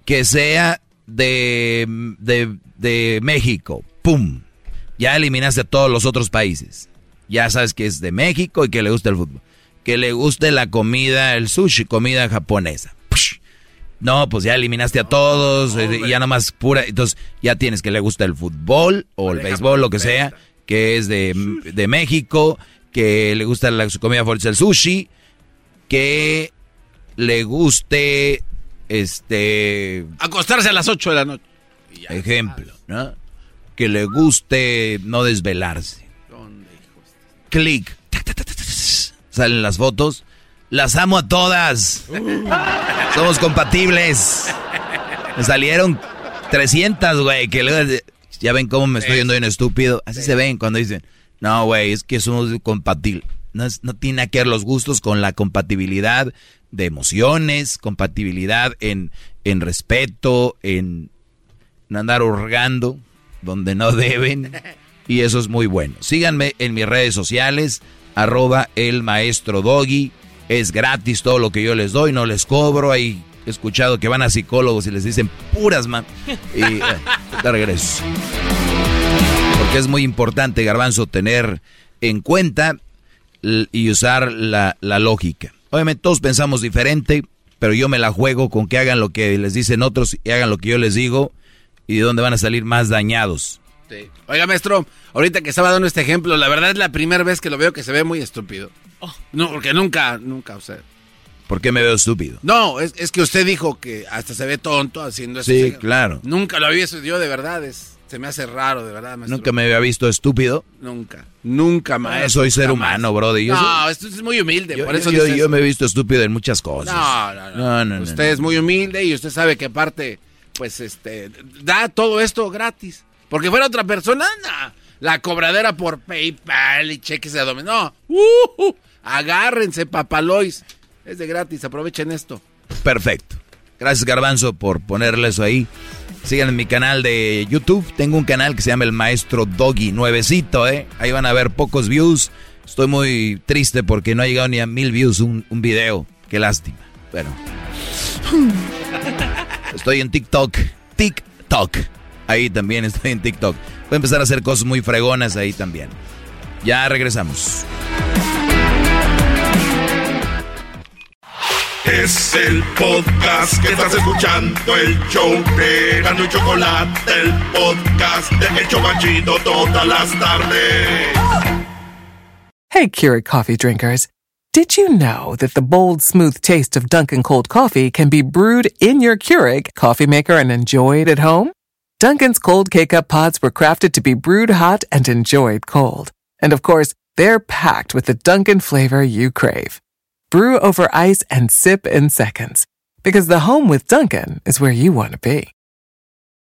Que sea de, de, de México, pum. Ya eliminaste a todos los otros países. Ya sabes que es de México y que le gusta el fútbol. Que le guste la comida, el sushi, comida japonesa. No, pues ya eliminaste a todos, eh, ya nada más pura. Entonces ya tienes que le gusta el fútbol o el béisbol, lo que sea que es de, México, que le gusta la, su comida favorita el sushi, que le guste este acostarse a las 8 de la noche. Ejemplo, ¿no? Que le guste no desvelarse. Clic. Salen las fotos. Las amo a todas. Uh. Somos compatibles. Me salieron 300, güey, que luego ya ven cómo me estoy yendo bien estúpido. Así se ven cuando dicen, no, güey, es que somos compatibles. No, no tiene que ver los gustos con la compatibilidad de emociones, compatibilidad en, en respeto, en andar hurgando donde no deben. Y eso es muy bueno. Síganme en mis redes sociales, arroba el maestro Doggy. Es gratis todo lo que yo les doy, no les cobro. Hay he escuchado que van a psicólogos y les dicen puras, man. Y eh, regreso. Porque es muy importante, Garbanzo, tener en cuenta y usar la, la lógica. Obviamente todos pensamos diferente, pero yo me la juego con que hagan lo que les dicen otros y hagan lo que yo les digo y de dónde van a salir más dañados. Oiga, maestro, ahorita que estaba dando este ejemplo, la verdad es la primera vez que lo veo que se ve muy estúpido. Oh. No, porque nunca, nunca, o sea, ¿Por qué me veo estúpido? No, es, que usted dijo que hasta se ve tonto haciendo eso. Sí, claro. Nunca lo había yo, de verdad. Es, se me hace raro, de verdad. ¿Nunca me había visto estúpido? Nunca. Nunca más. soy ser humano, brody. no, esto es muy humilde. Yo, por eso yo, me he visto estúpido en muchas cosas. No, no, no. usted es muy humilde y usted sabe que aparte, pues, este, da todo esto gratis. Porque fuera otra persona, la cobradera por PayPal y cheques de dominó. No, uh, agárrense, papalois. Es de gratis, aprovechen esto. Perfecto. Gracias Garbanzo por ponerle eso ahí. Sigan en mi canal de YouTube. Tengo un canal que se llama El Maestro Doggy, nuevecito, ¿eh? Ahí van a ver pocos views. Estoy muy triste porque no ha llegado ni a mil views un, un video. Qué lástima. Bueno. Estoy en TikTok. TikTok. Ahí también estoy en TikTok. Voy a empezar a hacer cosas muy fregonas ahí también. Ya regresamos. Es el podcast que estás escuchando, el show de Gano y Chocolate, el podcast de todas las tardes. Hey, Keurig coffee drinkers. Did you know that the bold, smooth taste of Dunkin' Cold Coffee can be brewed in your Keurig coffee maker and enjoyed at home? Dunkin's Cold K-Cup pods were crafted to be brewed hot and enjoyed cold. And of course, they're packed with the Dunkin' flavor you crave. Brew over ice and sip in seconds. Because the home with Duncan is where you want to be.